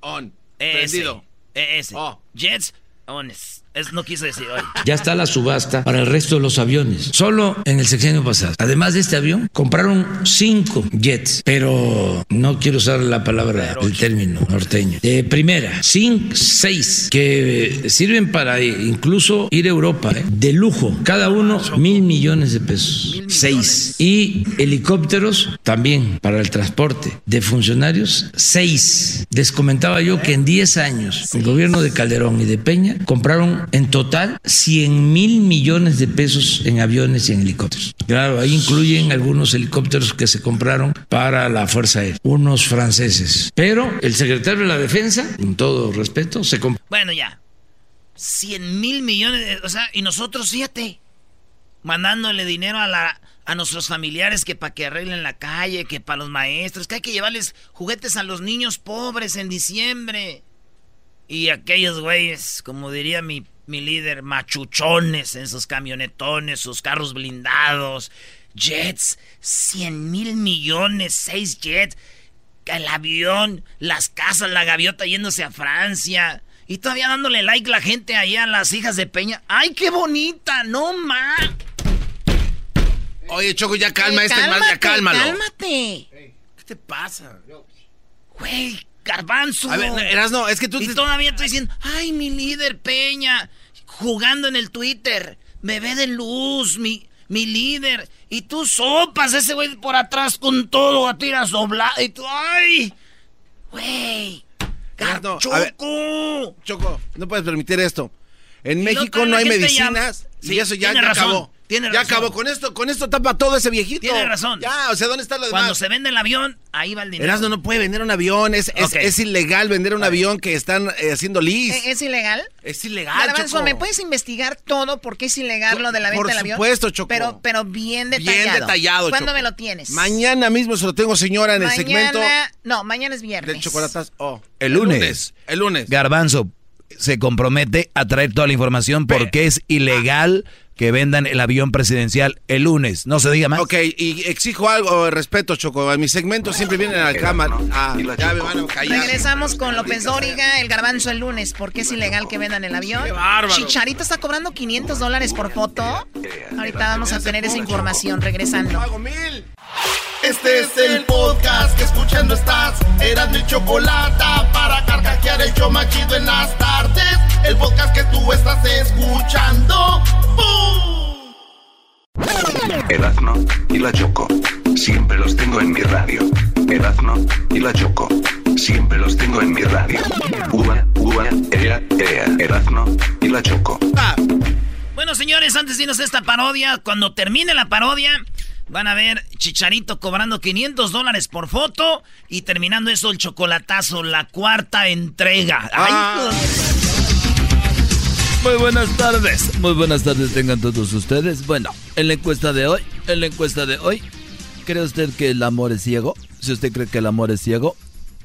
On. ese, Prendido. E- ese. Oh. Jets, ones. Es, no quise decir hoy. Ya está la subasta para el resto de los aviones. Solo en el sexenio pasado. Además de este avión, compraron cinco jets, pero no quiero usar la palabra, el término norteño. De primera, cinco, seis, que sirven para incluso ir a Europa, ¿eh? de lujo. Cada uno mil millones de pesos. Seis. Y helicópteros también para el transporte de funcionarios, seis. Les comentaba yo que en 10 años el gobierno de Calderón y de Peña compraron en total 100 mil millones de pesos en aviones y en helicópteros. Claro, ahí incluyen algunos helicópteros que se compraron para la Fuerza Aérea, unos franceses. Pero el secretario de la Defensa, con todo respeto, se compró. Bueno, ya. 100 mil millones, o sea, y nosotros, fíjate, mandándole dinero a la a nuestros familiares que para que arreglen la calle, que para los maestros, que hay que llevarles juguetes a los niños pobres en diciembre. Y aquellos güeyes, como diría mi mi líder, machuchones en sus camionetones, sus carros blindados, jets, 100 mil millones, seis jets, el avión, las casas, la gaviota yéndose a Francia. Y todavía dándole like la gente allá a las hijas de Peña. ¡Ay, qué bonita! ¡No más! Oye, Choco, ya calma este mal, ya cálmalo. ¡Cálmate! ¿Qué te pasa? Güey, garbanzo. A ver, no, es que tú... Y todavía estoy diciendo, ay, mi líder Peña jugando en el Twitter. Bebé de luz, mi, mi líder. Y tú sopas ese güey por atrás con todo a tiras doblada. Y tú, ¡ay! Güey. Choco. Choco, no puedes permitir esto. En México no hay medicinas y eso ya, ya acabó. Tiene ya acabó. Con esto, con esto tapa todo ese viejito. Tiene razón. Ya, o sea, ¿dónde está lo demás? Cuando se vende el avión, ahí va el dinero. Erasmo no puede vender un avión. Es, es, ilegal vender un avión que están eh, haciendo lis. ¿Es, ilegal? Es ilegal, Choco. ¿me puedes investigar todo porque es ilegal lo de la venta del avión? Por supuesto, Choco. Pero, pero bien detallado. Bien detallado, ¿Cuándo me lo tienes? Mañana mismo se lo tengo, señora, en el segmento. No, mañana es viernes. De chocolatas. Oh. El lunes. El lunes. Garbanzo se compromete a traer toda la información porque es ilegal que vendan el avión presidencial el lunes. No se diga más. Ok, y exijo algo de respeto, Choco. En mis segmentos siempre vienen a la cámara. Ah, ya me van a callar. Regresamos con López Dóriga, el garbanzo el lunes. porque es ilegal que vendan el avión? Qué bárbaro. Chicharito está cobrando 500 dólares por foto. Ahorita vamos a tener esa información regresando. Este es el podcast que escuchando estás. Eran mi chocolate para carcajear el yo machido en las tardes. El podcast que tú estás escuchando. ¡Bum! Erazno y la Choco. Siempre los tengo en mi radio. Erazno y la Choco. Siempre los tengo en mi radio. Uva, uva, ea, ea. Erazno y la Choco. Ah. Bueno, señores, antes de irnos a esta parodia, cuando termine la parodia, Van a ver Chicharito cobrando 500 dólares por foto y terminando eso el chocolatazo, la cuarta entrega. Ah. Muy buenas tardes, muy buenas tardes tengan todos ustedes. Bueno, en la encuesta de hoy, en la encuesta de hoy, ¿cree usted que el amor es ciego? Si usted cree que el amor es ciego,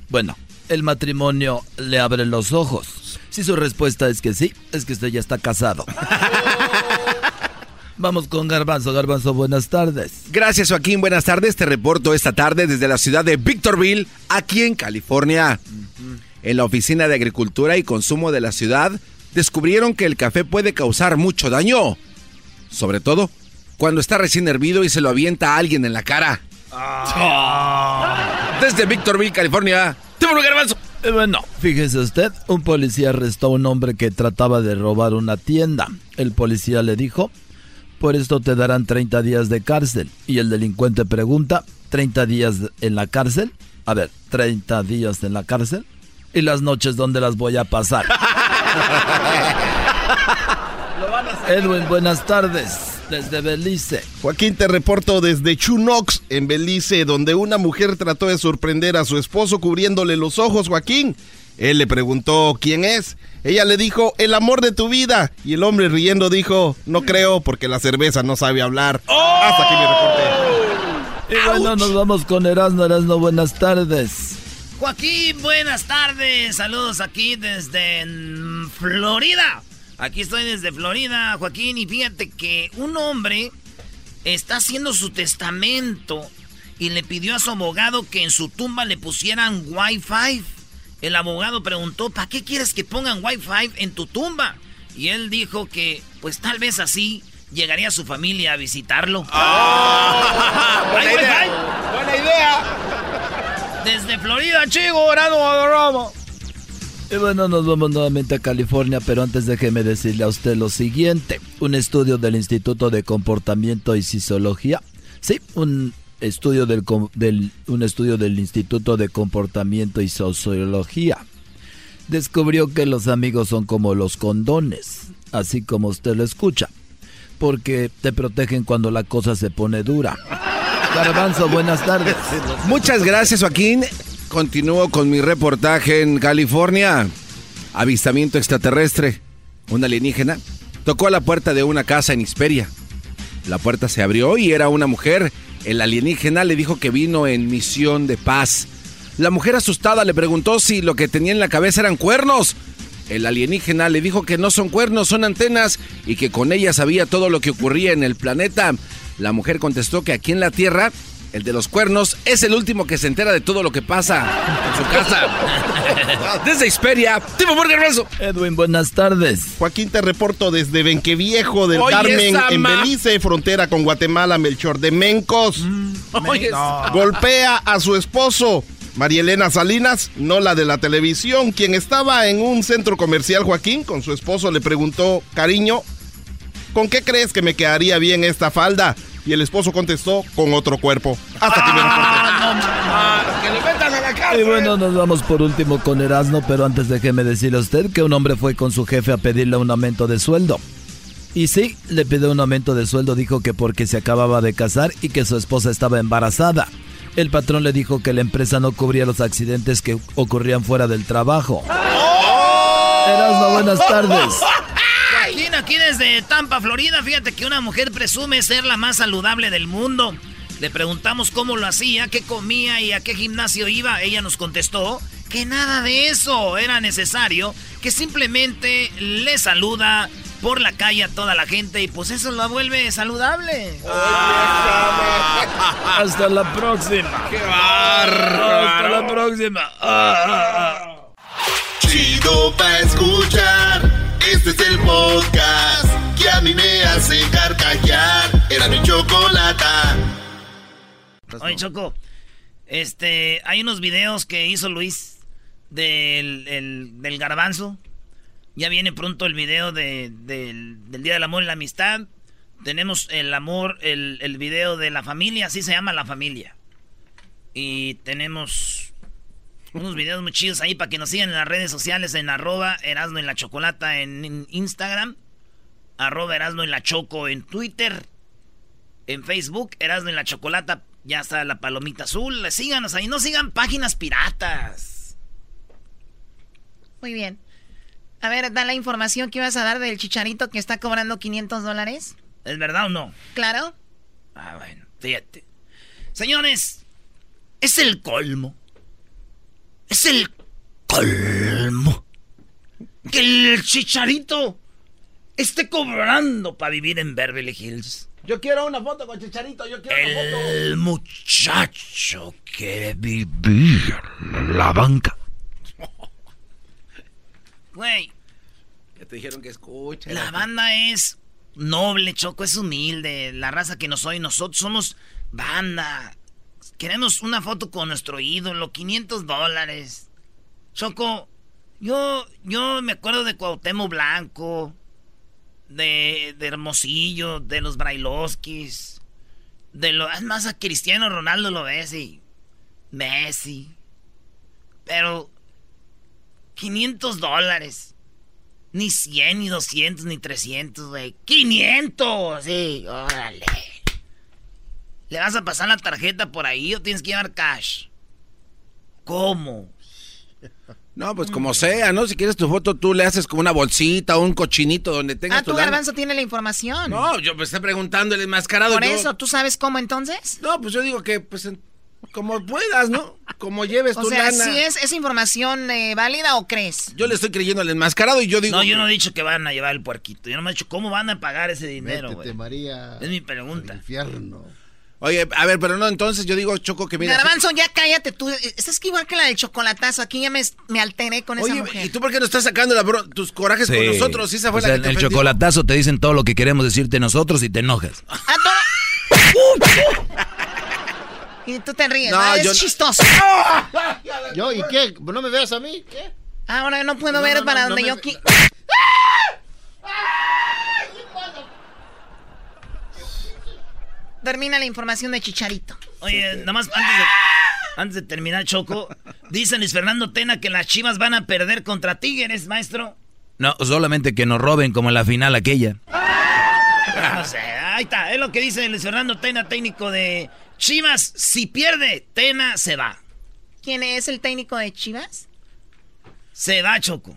bueno, el matrimonio le abre los ojos. Si su respuesta es que sí, es que usted ya está casado. Vamos con Garbanzo. Garbanzo, buenas tardes. Gracias, Joaquín. Buenas tardes. Te reporto esta tarde desde la ciudad de Victorville, aquí en California. En la Oficina de Agricultura y Consumo de la ciudad, descubrieron que el café puede causar mucho daño. Sobre todo cuando está recién hervido y se lo avienta a alguien en la cara. Ah. Desde Victorville, California, un Garbanzo. Eh, bueno, fíjese usted, un policía arrestó a un hombre que trataba de robar una tienda. El policía le dijo por esto te darán 30 días de cárcel. Y el delincuente pregunta, ¿30 días en la cárcel? A ver, 30 días en la cárcel. ¿Y las noches dónde las voy a pasar? Edwin, buenas tardes. Desde Belice. Joaquín, te reporto desde Chunox, en Belice, donde una mujer trató de sorprender a su esposo cubriéndole los ojos, Joaquín. Él le preguntó quién es. Ella le dijo, el amor de tu vida. Y el hombre riendo dijo, no creo porque la cerveza no sabe hablar. Hasta aquí mi reporte. Y bueno, nos vamos con Erasmo. Erasmo, buenas tardes. Joaquín, buenas tardes. Saludos aquí desde Florida. Aquí estoy desde Florida, Joaquín. Y fíjate que un hombre está haciendo su testamento y le pidió a su abogado que en su tumba le pusieran Wi-Fi. El abogado preguntó, ¿para qué quieres que pongan Wi-Fi en tu tumba? Y él dijo que, pues tal vez así llegaría su familia a visitarlo. Ah. buena, idea. buena idea. Desde Florida, chico, Erasmo adoramos. Y bueno, nos vamos nuevamente a California, pero antes déjeme decirle a usted lo siguiente. Un estudio del Instituto de Comportamiento y Sociología, sí, un estudio del, un estudio del Instituto de Comportamiento y Sociología descubrió que los amigos son como los condones, así como usted lo escucha, porque te protegen cuando la cosa se pone dura. Garbanzo, buenas tardes. Muchas gracias, Joaquín. Continúo con mi reportaje en California. Avistamiento extraterrestre. Un alienígena tocó a la puerta de una casa en Hisperia. La puerta se abrió y era una mujer. El alienígena le dijo que vino en misión de paz. La mujer asustada le preguntó si lo que tenía en la cabeza eran cuernos. El alienígena le dijo que no son cuernos, son antenas y que con ellas sabía todo lo que ocurría en el planeta. La mujer contestó que aquí en la Tierra el de los cuernos es el último que se entera de todo lo que pasa en su casa. Desde Xperia, Tipo Burger Rezo. Edwin, buenas tardes. Joaquín, te reporto desde Benqueviejo del Carmen, en Belice, frontera con Guatemala, Melchor de Mencos. Mm, Golpea a su esposo. María Elena Salinas, no la de la televisión, quien estaba en un centro comercial, Joaquín, con su esposo, le preguntó, cariño, ¿con qué crees que me quedaría bien esta falda? Y el esposo contestó con otro cuerpo. Hasta que me ah, ¡Que le metan a la cárcel! Y bueno, nos vamos por último con Erasmo, pero antes déjeme decirle a usted que un hombre fue con su jefe a pedirle un aumento de sueldo. Y sí, le pidió un aumento de sueldo, dijo que porque se acababa de casar y que su esposa estaba embarazada. El patrón le dijo que la empresa no cubría los accidentes que ocurrían fuera del trabajo. ¡Oh! Erasmo, buenas tardes. Aquí desde Tampa, Florida, fíjate que una mujer presume ser la más saludable del mundo. Le preguntamos cómo lo hacía, qué comía y a qué gimnasio iba. Ella nos contestó que nada de eso era necesario, que simplemente le saluda por la calle a toda la gente y pues eso la vuelve saludable. Hasta la próxima. ¡Qué bárbaro! Hasta la próxima. Chido pa escuchar. Este es el podcast que a mí me hace carcajear. Era mi chocolata. Oye, Choco, este, hay unos videos que hizo Luis del, del garbanzo. Ya viene pronto el video del, Día del Amor y la Amistad. Tenemos el amor, el, el video de la familia, así se llama la familia. Y tenemos unos videos muy chidos ahí para que nos sigan en las redes sociales en arroba Erasno en la Chocolata en Instagram, arroba Erasno en la Choco en Twitter, en Facebook, Erasno en la Chocolata, ya está la palomita azul, síganos ahí, no sigan páginas piratas. Muy bien. A ver, da la información que ibas a dar del chicharito que está cobrando 500 dólares. ¿Es verdad o no? Claro. Ah, bueno, fíjate. Señores, es el colmo es el colmo. Que el chicharito esté cobrando para vivir en Beverly Hills. Yo quiero una foto con Chicharito, yo quiero el una foto. El muchacho quiere vivir la banca. Güey. Ya te dijeron que escucha. La banda es noble, Choco, es humilde. La raza que nos soy, nosotros somos banda. Queremos una foto con nuestro ídolo, 500 dólares. Choco, yo, yo me acuerdo de Cuauhtémoc Blanco, de, de Hermosillo, de los Brailovskis, de lo, más a Cristiano Ronaldo lo ves y Messi. Pero 500 dólares. Ni 100, ni 200, ni 300, güey. ¡500! Sí, órale. ¿Le vas a pasar la tarjeta por ahí o tienes que llevar cash? ¿Cómo? No, pues como sea, ¿no? Si quieres tu foto, tú le haces como una bolsita o un cochinito donde tengas ah, tu garbanzo tiene la información. No, yo me estoy preguntando el enmascarado. Por eso, ¿tú sabes cómo entonces? No, pues yo digo que, pues, como puedas, ¿no? Como lleves tu sea, ¿sí es, es información eh, válida o crees? Yo le estoy creyendo al enmascarado y yo digo... No, yo no he dicho que van a llevar el puerquito. Yo no me he dicho cómo van a pagar ese dinero, güey. María. Es mi pregunta. infierno. Oye, a ver, pero no, entonces yo digo, Choco, que mira... Garbanzo, ya cállate tú. Estás que igual que la del chocolatazo. Aquí ya me, me alteré con esa mujer. ¿y tú por qué no estás sacando la bro- tus corajes con nosotros? Esa fue O sea, la que te el ofendió. chocolatazo te dicen todo lo que queremos decirte nosotros y te enojas. Y tú te ríes, No, es no- chistoso. ¿Yo y qué? ¿No me veas a mí? ¿Qué? Ahora no puedo No, ver para no donde me yo qui- Termina la información de Chicharito. Oye, nada más antes de, antes de terminar, Choco, dice Luis Fernando Tena que las chivas van a perder contra Tigres, maestro. No, solamente que nos roben como en la final aquella. No sé, ahí está, es lo que dice Luis Fernando Tena, técnico de Chivas. Si pierde, Tena se va. ¿Quién es el técnico de Chivas? Se va, Choco.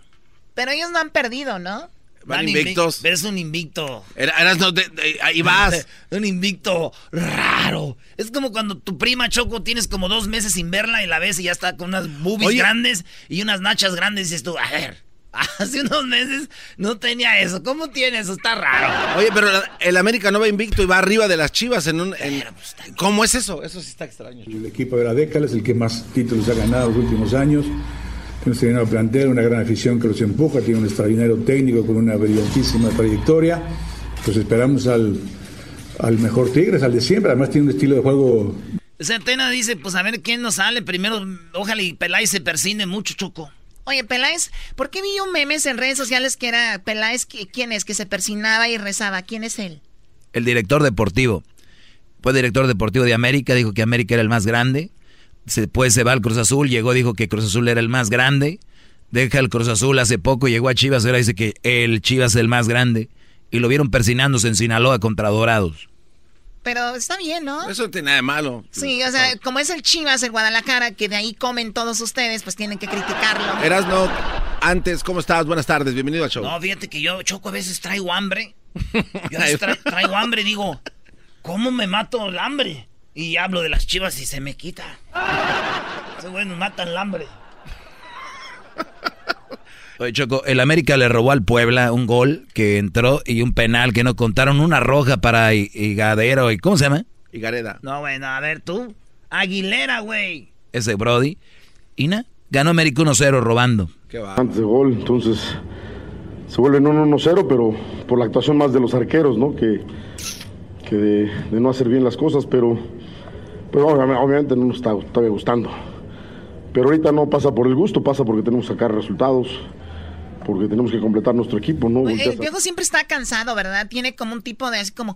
Pero ellos no han perdido, ¿no? Van invi- invictos. Pero es un invicto. Era- eras no, de- de- ahí vas. un invicto raro. Es como cuando tu prima Choco tienes como dos meses sin verla y la ves y ya está con unas boobies Oye. grandes y unas nachas grandes. Y dices tú, a ver, hace unos meses no tenía eso. ¿Cómo tiene eso? Está raro. Oye, pero la- el América no va invicto y va arriba de las chivas en un... en- ¿Cómo es eso? Eso sí está extraño. El equipo de la década es el que más títulos ha ganado en los últimos años. Tiene un extraordinario plantel, una gran afición que los empuja, tiene un extraordinario técnico con una brillantísima trayectoria. Pues esperamos al, al mejor Tigres, al de siempre. Además tiene un estilo de juego O sea, Tena dice, pues a ver quién nos sale. Primero, ojalá y Peláez se persine mucho, Choco. Oye, Peláez, ¿por qué vi un memes en redes sociales que era Peláez, qui- quién es? Que se persinaba y rezaba. ¿Quién es él? El director deportivo. Fue director deportivo de América, dijo que América era el más grande. Después se va al Cruz Azul, llegó, dijo que Cruz Azul era el más grande. Deja el Cruz Azul hace poco, llegó a Chivas, ahora dice que el Chivas es el más grande. Y lo vieron persinándose en Sinaloa contra Dorados. Pero está bien, ¿no? Eso no tiene nada de malo. Sí, o sea, como es el Chivas, el Guadalajara, que de ahí comen todos ustedes, pues tienen que criticarlo. Eras no, antes, ¿cómo estás? Buenas tardes, bienvenido al show. No, fíjate que yo, Choco, a veces traigo hambre. Yo a veces tra- traigo hambre y digo, ¿cómo me mato el hambre? Y hablo de las chivas y se me quita. Ese güey nos mata el hambre. Oye, Choco, el América le robó al Puebla un gol que entró y un penal que no contaron, una roja para Higadero y ¿cómo se llama? Y Gareda. No, bueno, a ver tú. Aguilera, güey. Ese Brody. Y na, ganó América 1-0 robando. Antes de gol, entonces se vuelven un 1-0, pero por la actuación más de los arqueros, ¿no? Que, que de, de no hacer bien las cosas, pero, pero obvia- obviamente no nos está todavía gustando. Pero ahorita no pasa por el gusto, pasa porque tenemos que sacar resultados, porque tenemos que completar nuestro equipo, ¿no? Oye, El viejo siempre está cansado, ¿verdad? Tiene como un tipo de así como...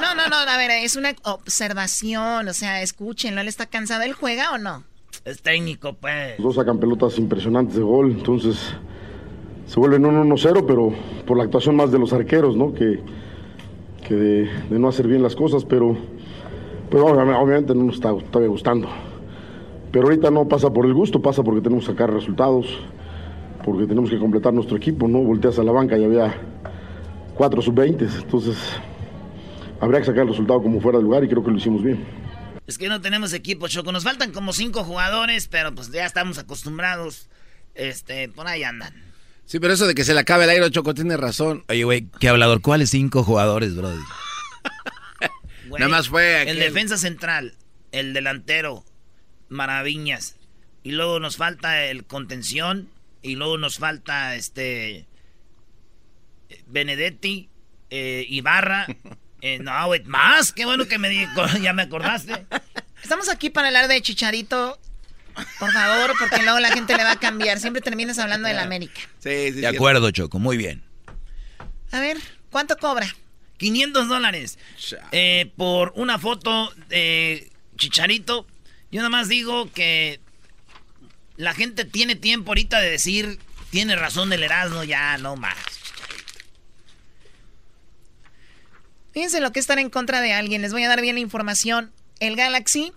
No, no, no, a ver, es una observación, o sea, escúchenlo, ¿él está cansado? ¿Él juega o no? Es técnico, pues. Los dos sacan pelotas impresionantes de gol, entonces se vuelven un 1-0, pero por la actuación más de los arqueros, ¿no? Que, que de, de no hacer bien las cosas, pero, pero obvia- obviamente no nos está gustando. Pero ahorita no pasa por el gusto, pasa porque tenemos que sacar resultados, porque tenemos que completar nuestro equipo, ¿no? Volteas a la banca y había cuatro sub-20, entonces habría que sacar el resultado como fuera de lugar y creo que lo hicimos bien. Es que no tenemos equipo, Choco. Nos faltan como cinco jugadores, pero pues ya estamos acostumbrados. Este, por ahí andan. Sí, pero eso de que se le acabe el aire, Choco, tiene razón. Oye, güey, qué hablador. ¿Cuáles cinco jugadores? Güey, Nada más fue El aquel- defensa central, el delantero, Maraviñas. Y luego nos falta el contención. Y luego nos falta este. Benedetti, eh, Ibarra. Eh, no, güey, más. Qué bueno que me di- ya me acordaste. Estamos aquí para hablar de Chicharito, por favor, porque luego la gente le va a cambiar. Siempre terminas hablando de la América. Sí, De acuerdo, Choco, muy bien. A ver, ¿cuánto cobra? 500 dólares eh, por una foto de Chicharito. Yo nada más digo que la gente tiene tiempo ahorita de decir, tiene razón el Erasmo, ya no más. Fíjense lo que es estar en contra de alguien. Les voy a dar bien la información. El Galaxy,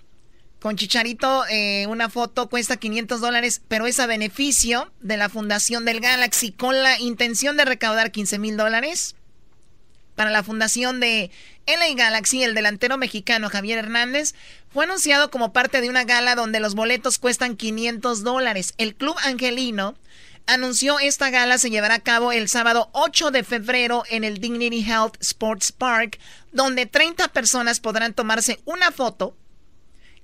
con Chicharito, eh, una foto cuesta 500 dólares, pero es a beneficio de la fundación del Galaxy con la intención de recaudar 15 mil dólares. Para la fundación de LA Galaxy, el delantero mexicano Javier Hernández fue anunciado como parte de una gala donde los boletos cuestan 500 dólares. El club angelino anunció esta gala se llevará a cabo el sábado 8 de febrero en el Dignity Health Sports Park, donde 30 personas podrán tomarse una foto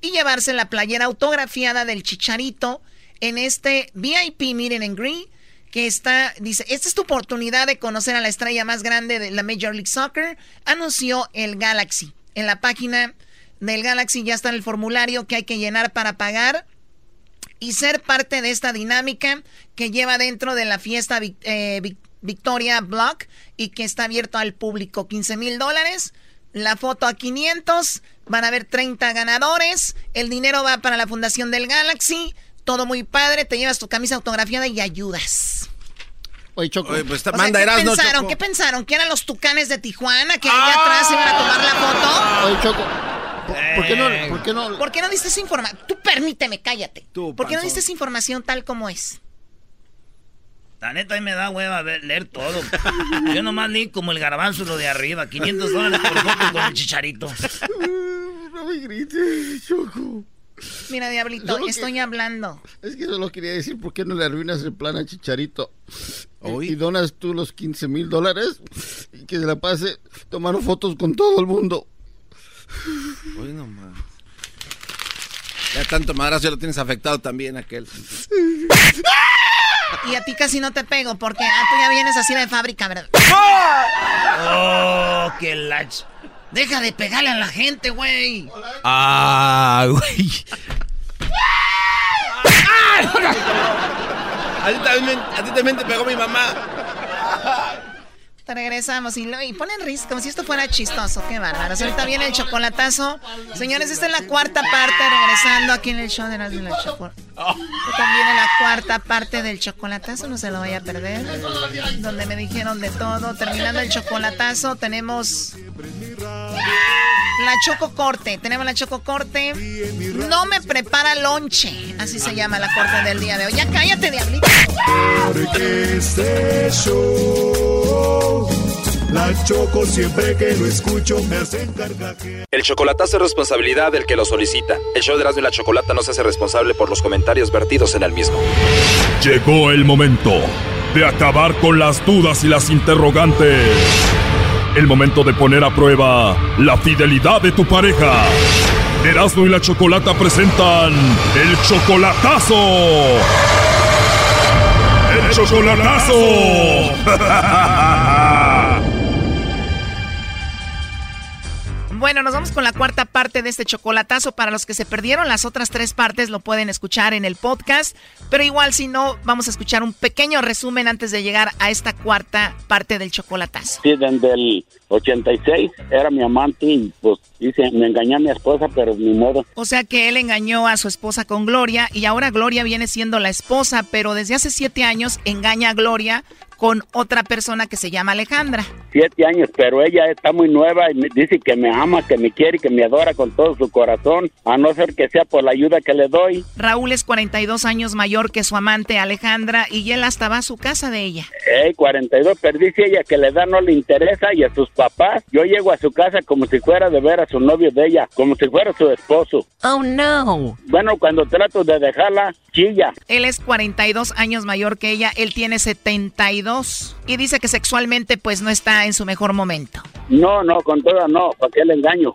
y llevarse la playera autografiada del Chicharito en este VIP Meeting en Green, que está, dice, esta es tu oportunidad de conocer a la estrella más grande de la Major League Soccer, anunció el Galaxy. En la página del Galaxy ya está el formulario que hay que llenar para pagar y ser parte de esta dinámica que lleva dentro de la fiesta eh, Victoria Block y que está abierto al público. 15 mil dólares, la foto a 500, van a haber 30 ganadores, el dinero va para la Fundación del Galaxy, todo muy padre, te llevas tu camisa autografiada y ayudas. Oye, Choco. Oye, pues, manda ¿qué pensaron? ¿Qué pensaron? ¿Que eran los tucanes de Tijuana que allá atrás iban a tomar la foto? Oye, Choco. ¿Por, qué no, ¿Por qué no? ¿Por qué no diste esa información? Tú permíteme, cállate. ¿Por qué no diste esa información tal como es? La neta, ahí me da hueva leer todo. Yo nomás leí como el garbanzo lo de arriba. 500 dólares por foto con el chicharito. No me grites, Choco. Mira, Diablito, estoy hablando. Es que solo quería decir, ¿por qué no le arruinas el plan a Chicharito? Y donas tú los 15 mil dólares y que se la pase tomando fotos con todo el mundo. Uy, no más. Ya tanto madrazo ya lo tienes afectado también aquel. Y a ti casi no te pego porque ah, tú ya vienes así de fábrica, ¿verdad? ¡Oh! ¡Qué lach! Deja de pegarle a la gente, güey. Ah, güey. a, ti también, a ti también te pegó mi mamá regresamos y, y ponen risa como si esto fuera chistoso. Qué bárbaro. Ahorita viene el chocolatazo. Señores, esta es la cuarta parte regresando aquí en el show de la, de la. También en la cuarta parte del chocolatazo, no se lo vaya a perder. Donde me dijeron de todo. Terminando el chocolatazo, tenemos la choco corte. Tenemos la choco corte. No me prepara lonche. Así se llama la corte del día de hoy. Ya cállate, diablito. Porque este show, la choco siempre que lo escucho me hace que El chocolatazo es responsabilidad del que lo solicita. El show de Erasmo y la Chocolata no se hace responsable por los comentarios vertidos en el mismo. Llegó el momento de acabar con las dudas y las interrogantes. El momento de poner a prueba la fidelidad de tu pareja. Erasmo y la Chocolata presentan el chocolatazo. El chocolatazo. Bueno, nos vamos con la cuarta parte de este chocolatazo. Para los que se perdieron las otras tres partes, lo pueden escuchar en el podcast. Pero igual, si no, vamos a escuchar un pequeño resumen antes de llegar a esta cuarta parte del chocolatazo. Sí, desde el 86 era mi amante y pues dice, me engañó a mi esposa, pero ni modo. O sea que él engañó a su esposa con Gloria y ahora Gloria viene siendo la esposa, pero desde hace siete años engaña a Gloria con otra persona que se llama Alejandra. Siete años, pero ella está muy nueva y me dice que me ama, que me quiere y que me adora con todo su corazón, a no ser que sea por la ayuda que le doy. Raúl es 42 años mayor que su amante Alejandra y él hasta va a su casa de ella. Ey, 42, pero dice ella que le da no le interesa y a sus papás. Yo llego a su casa como si fuera de ver a su novio de ella, como si fuera su esposo. Oh, no. Bueno, cuando trato de dejarla, chilla. Él es 42 años mayor que ella, él tiene 72 y dice que sexualmente pues no está en su mejor momento. No, no, con todo no, porque le engaño.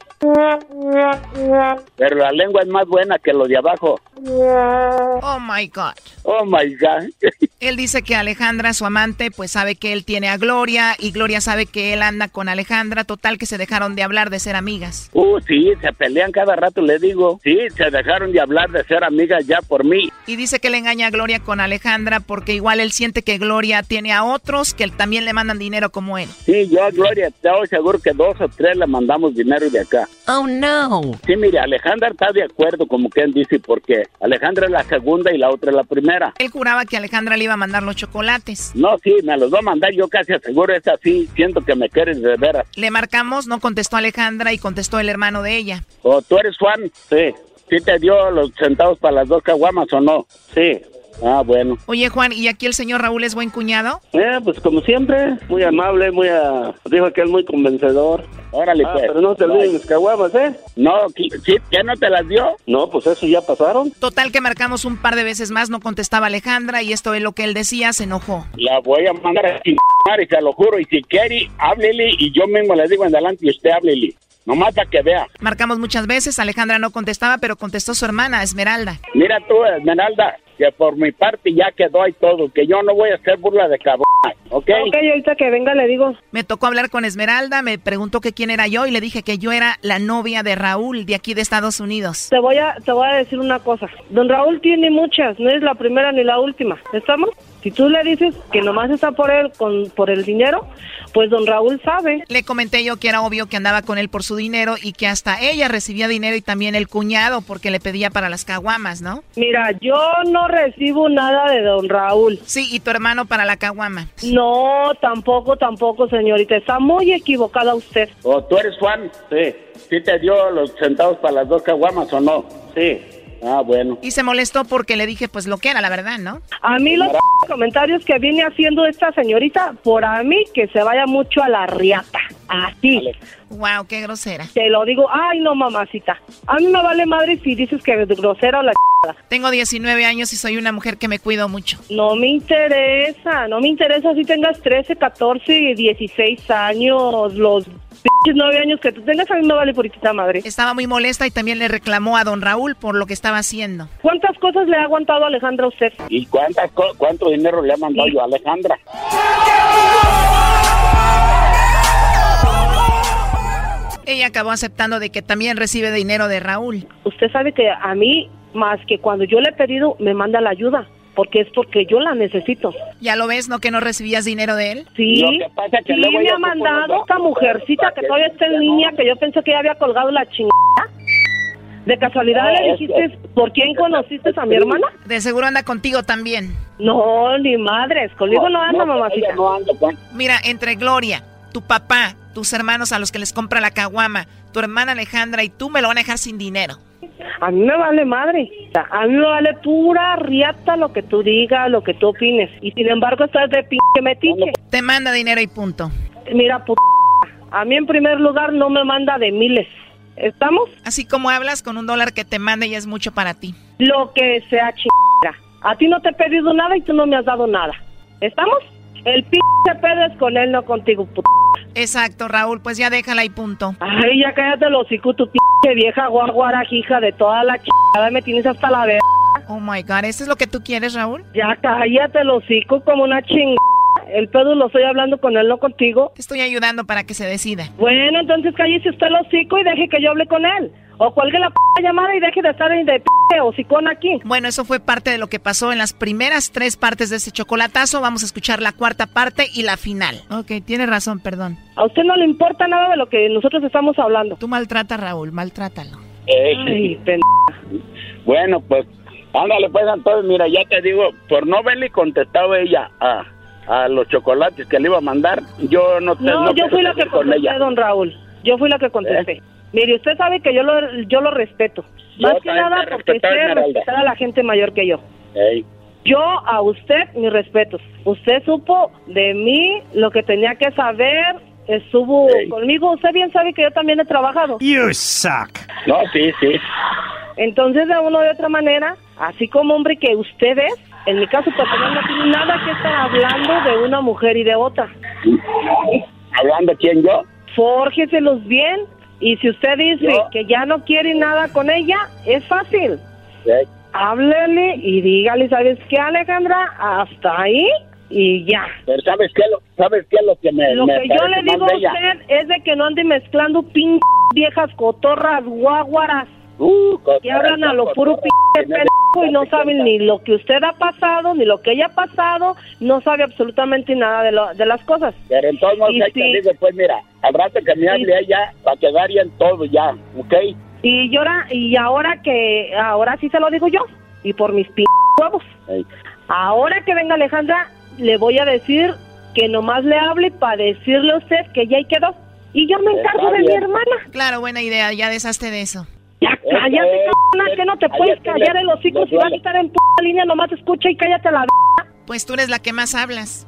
Pero la lengua es más buena que lo de abajo. Oh my God. Oh my God. él dice que Alejandra, su amante, pues sabe que él tiene a Gloria y Gloria sabe que él anda con Alejandra. Total que se dejaron de hablar de ser amigas. Uh, sí, se pelean cada rato, le digo. Sí, se dejaron de hablar de ser amigas ya por mí. Y dice que le engaña a Gloria con Alejandra porque igual él siente que Gloria tiene a otros que también le mandan dinero como él. Sí, yo a Gloria estoy seguro que dos o tres le mandamos dinero de acá. Oh, no. Sí, mire, Alejandra está de acuerdo, como quien dice, porque Alejandra es la segunda y la otra es la primera. Él juraba que Alejandra le iba a mandar los chocolates. No, sí, me los va a mandar, yo casi aseguro es así, siento que me quieres de veras. Le marcamos, no contestó Alejandra y contestó el hermano de ella. ¿O tú eres Juan? Sí. ¿Sí te dio los centavos para las dos caguamas o no? Sí. Ah, bueno. Oye, Juan, ¿y aquí el señor Raúl es buen cuñado? Eh, pues como siempre, muy amable, muy... A... Dijo que es muy convencedor. Órale, Ah, pues. pero no te olvides mis caguamas, ¿eh? No, ¿qui- ¿sí? ¿ya no te las dio? No, pues eso ya pasaron. Total que marcamos un par de veces más, no contestaba Alejandra y esto es lo que él decía, se enojó. La voy a mandar a chingar y se lo juro. Y si quiere, háblele y yo mismo le digo en adelante y usted háblele. Nomás para que vea. Marcamos muchas veces, Alejandra no contestaba, pero contestó su hermana, Esmeralda. Mira tú, Esmeralda, que por mi parte ya quedó ahí todo. Que yo no voy a hacer burla de cabrón, ¿ok? Ok, ahorita que venga le digo. Me tocó hablar con Esmeralda, me preguntó que quién era yo y le dije que yo era la novia de Raúl de aquí de Estados Unidos. Te voy a te voy a decir una cosa. Don Raúl tiene muchas, no es la primera ni la última. ¿Estamos? Si tú le dices que nomás está por él con por el dinero, pues don Raúl sabe. Le comenté yo que era obvio que andaba con él por su dinero y que hasta ella recibía dinero y también el cuñado porque le pedía para las caguamas, ¿no? Mira, yo no recibo nada de don Raúl. Sí, y tu hermano para la caguama. No, tampoco, tampoco, señorita. Está muy equivocada usted. ¿O tú eres Juan? Sí. ¿Sí te dio los centavos para las dos caguamas o no? Sí. Ah, bueno. Y se molestó porque le dije pues lo que era, la verdad, ¿no? A mí los comentarios que viene haciendo esta señorita, por a mí que se vaya mucho a la riata. Así. Wow, qué grosera. Te lo digo, ay no mamacita. A mí me vale madre si dices que es grosera o la Tengo 19 años y soy una mujer que me cuido mucho. No me interesa, no me interesa si tengas 13, 14 y 16 años, los 9 años que tú tengas, a mí me vale puritita madre. Estaba muy molesta y también le reclamó a don Raúl por lo que estaba haciendo. ¿Cuántas cosas le ha aguantado Alejandra a usted? ¿Y cuántas, cuánto dinero le ha mandado yo a Alejandra? Ella acabó aceptando de que también recibe dinero de Raúl. Usted sabe que a mí, más que cuando yo le he pedido, me manda la ayuda, porque es porque yo la necesito. ¿Ya lo ves, no que no recibías dinero de él? Sí, que sí luego me ha mandado esta mujercita que todavía está en línea, que yo pensé que ya había colgado la chingada. ¿De casualidad le que- dijiste por quién conociste a mi hermana? De seguro anda contigo también. No, ni madres, conmigo no anda, mamacita. Mira, entre Gloria, tu papá, tus hermanos a los que les compra la caguama, tu hermana Alejandra y tú me lo van a dejar sin dinero. A mí me vale madre. A mí me vale pura riata lo que tú digas, lo que tú opines. Y sin embargo estás de pinche metiche. Te manda dinero y punto. Mira, puta. A mí en primer lugar no me manda de miles. ¿Estamos? Así como hablas con un dólar que te manda y es mucho para ti. Lo que sea chingada. A ti no te he pedido nada y tú no me has dado nada. ¿Estamos? El pinche pedo es con él, no contigo, puta. Exacto, Raúl, pues ya déjala y punto. Ay, ya cállate los hocico, tu pinche vieja guaguara, hija de toda la chingada. Me tienes hasta la verga. Oh my God, ¿eso es lo que tú quieres, Raúl? Ya cállate los hocico como una chingada. El pedo lo estoy hablando con él, no contigo. Te estoy ayudando para que se decida. Bueno, entonces cállese usted el hocico y deje que yo hable con él. O cuelgue la p llamada y deje de estar de p hocicón aquí. Bueno, eso fue parte de lo que pasó en las primeras tres partes de ese chocolatazo. Vamos a escuchar la cuarta parte y la final. Ok, tienes razón, perdón. A usted no le importa nada de lo que nosotros estamos hablando. Tú maltrata a Raúl, maltrátalo. Ay, pen... Bueno, pues, ándale, pues, entonces, mira, ya te digo, por no verle contestado ella a, a los chocolates que le iba a mandar, yo no te No, yo quiero fui la que contesté, ella. don Raúl. Yo fui la que contesté. Mire, usted sabe que yo lo, yo lo respeto. Yo Más que nada porque sé respetar a la gente mayor que yo. Yo a usted mis respetos. Usted supo de mí lo que tenía que saber. Estuvo conmigo. Usted bien sabe que yo también he trabajado. You suck. No, sí, sí. Entonces, de una u otra manera, así como hombre que usted es, en mi caso personal no tiene nada que estar hablando de una mujer y de otra. ¿Hablando quién yo? Fórgeselos bien. Y si usted dice Yo- que ya no quiere nada con ella, es fácil. Ey. Háblele y dígale, ¿sabes qué, Alejandra? Hasta ahí y ya. Pero ¿sabes qué? Lo, ¿Sabes qué? Lo que me Lo me que yo le digo a usted es de que no ande mezclando pin viejas cotorras guaguaras Uh, que hablan a lo puro pinche y no saben ni lo que usted ha pasado, ni lo que ella ha pasado, no sabe absolutamente nada de, lo, de las cosas. Pero entonces, no sé, sí. digo, pues mira, al rato que me hable ella, va a quedar ya en todo ya, ¿ok? Y llora, y ahora que, ahora sí se lo digo yo, y por mis p huevos. Ahora que venga Alejandra, le voy a decir que nomás le hable para decirle a usted que ya ahí quedó. Y yo me encargo de mi hermana. Claro, buena idea, ya deshazte de eso. Ya cállate, que no te puedes callar el hocico si vas a estar en p línea, nomás escucha y cállate la Pues tú eres la que más hablas.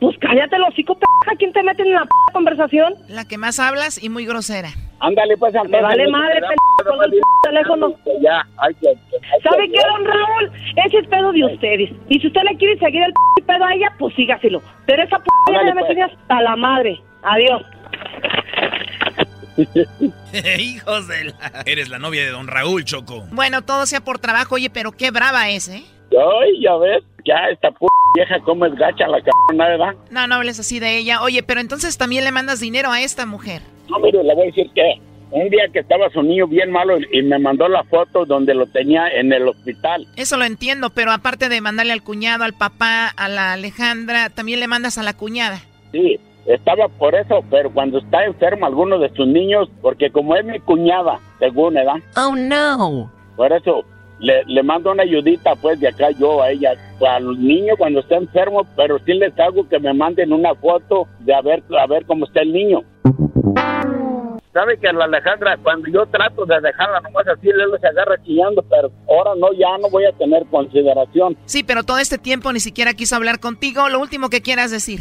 Pues cállate el hocico, p ¿Quién te mete en la p conversación? La que más hablas y muy grosera. Ándale, pues, Me vale madre, p con el p teléfono. Ya, hay que... hay ¿Sabe que- qué, don Raúl? Ese es pedo de ustedes. Y si usted le quiere seguir el p pedo a ella, pues sígaselo. Pero esa p ya me pues. hasta la madre. Adiós. Hijos de la... Eres la novia de don Raúl, Choco. Bueno, todo sea por trabajo, oye, pero qué brava es, ¿eh? Ay, ya ves, ya esta p vieja cómo es gacha la cabrona, ¿verdad? No, no hables así de ella. Oye, pero entonces también le mandas dinero a esta mujer. No, mire, le voy a decir que un día que estaba su niño bien malo y y me mandó la foto donde lo tenía en el hospital. Eso lo entiendo, pero aparte de mandarle al cuñado, al papá, a la Alejandra, también le mandas a la cuñada. Sí, estaba por eso, pero cuando está enfermo alguno de sus niños, porque como es mi cuñada, según, ¿verdad? Oh, no. Por eso le, le mando una ayudita, pues, de acá yo a ella, a los niños cuando está enfermo, pero sí les hago que me manden una foto de a ver, a ver cómo está el niño. Sabe que la Alejandra, cuando yo trato de dejarla nomás así, luego se agarra chillando, pero ahora no, ya no voy a tener consideración. Sí, pero todo este tiempo ni siquiera quiso hablar contigo. Lo último que quieras decir.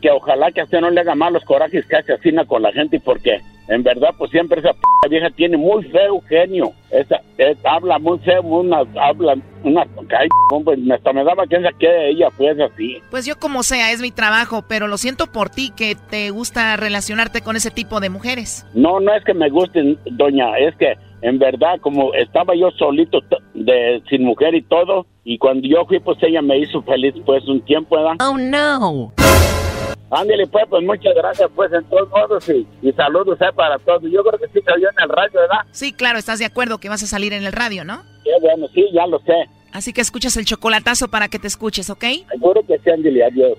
Que ojalá que a usted no le haga malos corajes que hace así con la gente porque en verdad pues siempre esa p vieja tiene muy feo genio esa es- habla muy feo una habla una ay, hombre, hasta me daba que que ella fuese así Pues yo como sea, es mi trabajo, pero lo siento por ti que te gusta relacionarte con ese tipo de mujeres. no no es que me guste doña es que en verdad como estaba yo solito de sin mujer y todo y cuando yo fui pues ella me hizo feliz pues un tiempo ¿verdad? Oh no. Ándale, pues, pues muchas gracias, pues, en todos modos, y, y saludos eh, para todos. Yo creo que sí salió en el radio, ¿verdad? Sí, claro, estás de acuerdo que vas a salir en el radio, ¿no? Qué bueno, sí, ya lo sé. Así que escuchas el chocolatazo para que te escuches, ¿ok? Seguro que sí, ándale, adiós.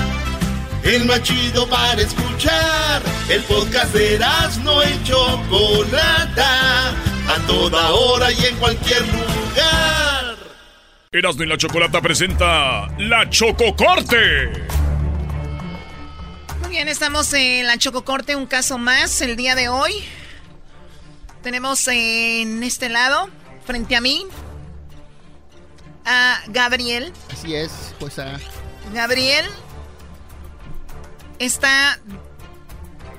El más chido para escuchar. El podcast de no y Chocolata. A toda hora y en cualquier lugar. Erasno y la chocolata presenta La Chococorte. Muy bien, estamos en la Chococorte, un caso más el día de hoy. Tenemos en este lado, frente a mí, a Gabriel. Así es, pues a... Gabriel está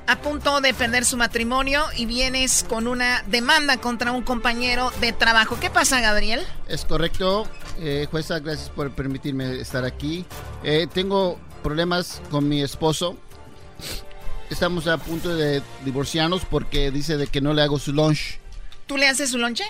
a punto de perder su matrimonio y vienes con una demanda contra un compañero de trabajo. ¿Qué pasa, Gabriel? Es correcto, eh, jueza, gracias por permitirme estar aquí. Eh, tengo problemas con mi esposo. Estamos a punto de divorciarnos porque dice de que no le hago su lunch. ¿Tú le haces su lonche?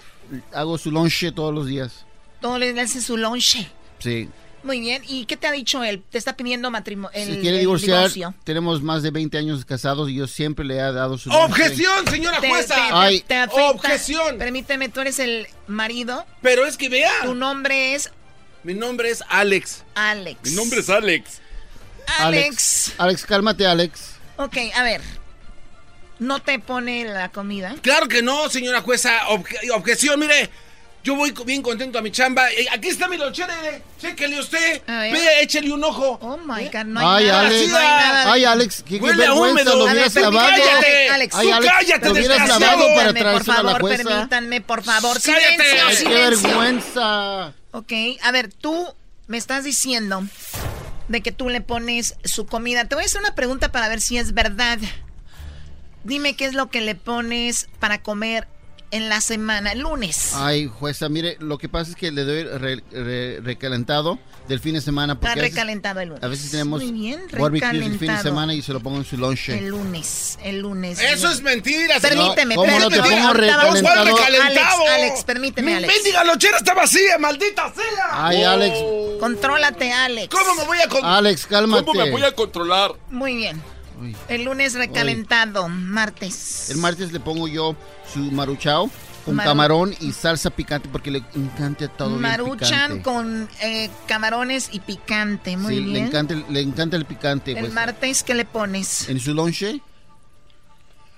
Hago su lunch todos los días. ¿Todo le haces su lonche? Sí. Muy bien. ¿Y qué te ha dicho él? Te está pidiendo matrimonio. Si quiere divorciar, tenemos más de 20 años casados y yo siempre le he dado su. ¡Objeción, señora jueza! te- te- Ay. te afecta. ¡Objeción! Permíteme, tú eres el marido. Pero es que vea. Tu nombre es Mi nombre es Alex. Alex. Mi nombre es Alex. Alex. Alex, cálmate, Alex. Ok, a ver. ¿No te pone la comida? Claro que no, señora jueza. Obje- objeción, mire. Yo voy bien contento a mi chamba. Eh, aquí está mi lonchera. eh. Chéquele usted. Ve, échale un ojo. Oh my God, no Ay, hay nada. Alex. no hay nada. Ay, Alex, qué, qué Huele a vergüenza, húmedo. lo hubieras lavado. cállate. Alex, Ay, Alex, cállate, lo hubieras desgraciado. lavado para por traérselo a la favor, jueza. permítanme, por favor. Cállate. Silencio, Ay, Qué vergüenza. Ok, a ver, tú me estás diciendo de que tú le pones su comida. Te voy a hacer una pregunta para ver si es verdad. Dime qué es lo que le pones para comer en la semana, el lunes. Ay, jueza, mire, lo que pasa es que le doy re- re- recalentado del fin de semana. Porque Está a veces- recalentado el lunes. A veces tenemos Muy bien, barbecues el fin de semana y se lo pongo en su lonche. El lunes, el lunes. Eso es mentira, señor. Permíteme, ¿cómo no te permíteme. pongo recalentado? Alex. Alex, permíteme, Mi Alex. mendiga lonchera está vacía, maldita sea. Ay, Alex. Contrólate, Alex. ¿Cómo me voy a con- Alex, cálmate. ¿Cómo me voy a controlar? Muy bien. El lunes recalentado, martes. El martes le pongo yo su maruchao con Maru- camarón y salsa picante porque le encanta todo Maruchan con eh, camarones y picante, muy Sí, bien. le encanta, el- le encanta el picante. El pues. martes, ¿qué le pones? En su lonche,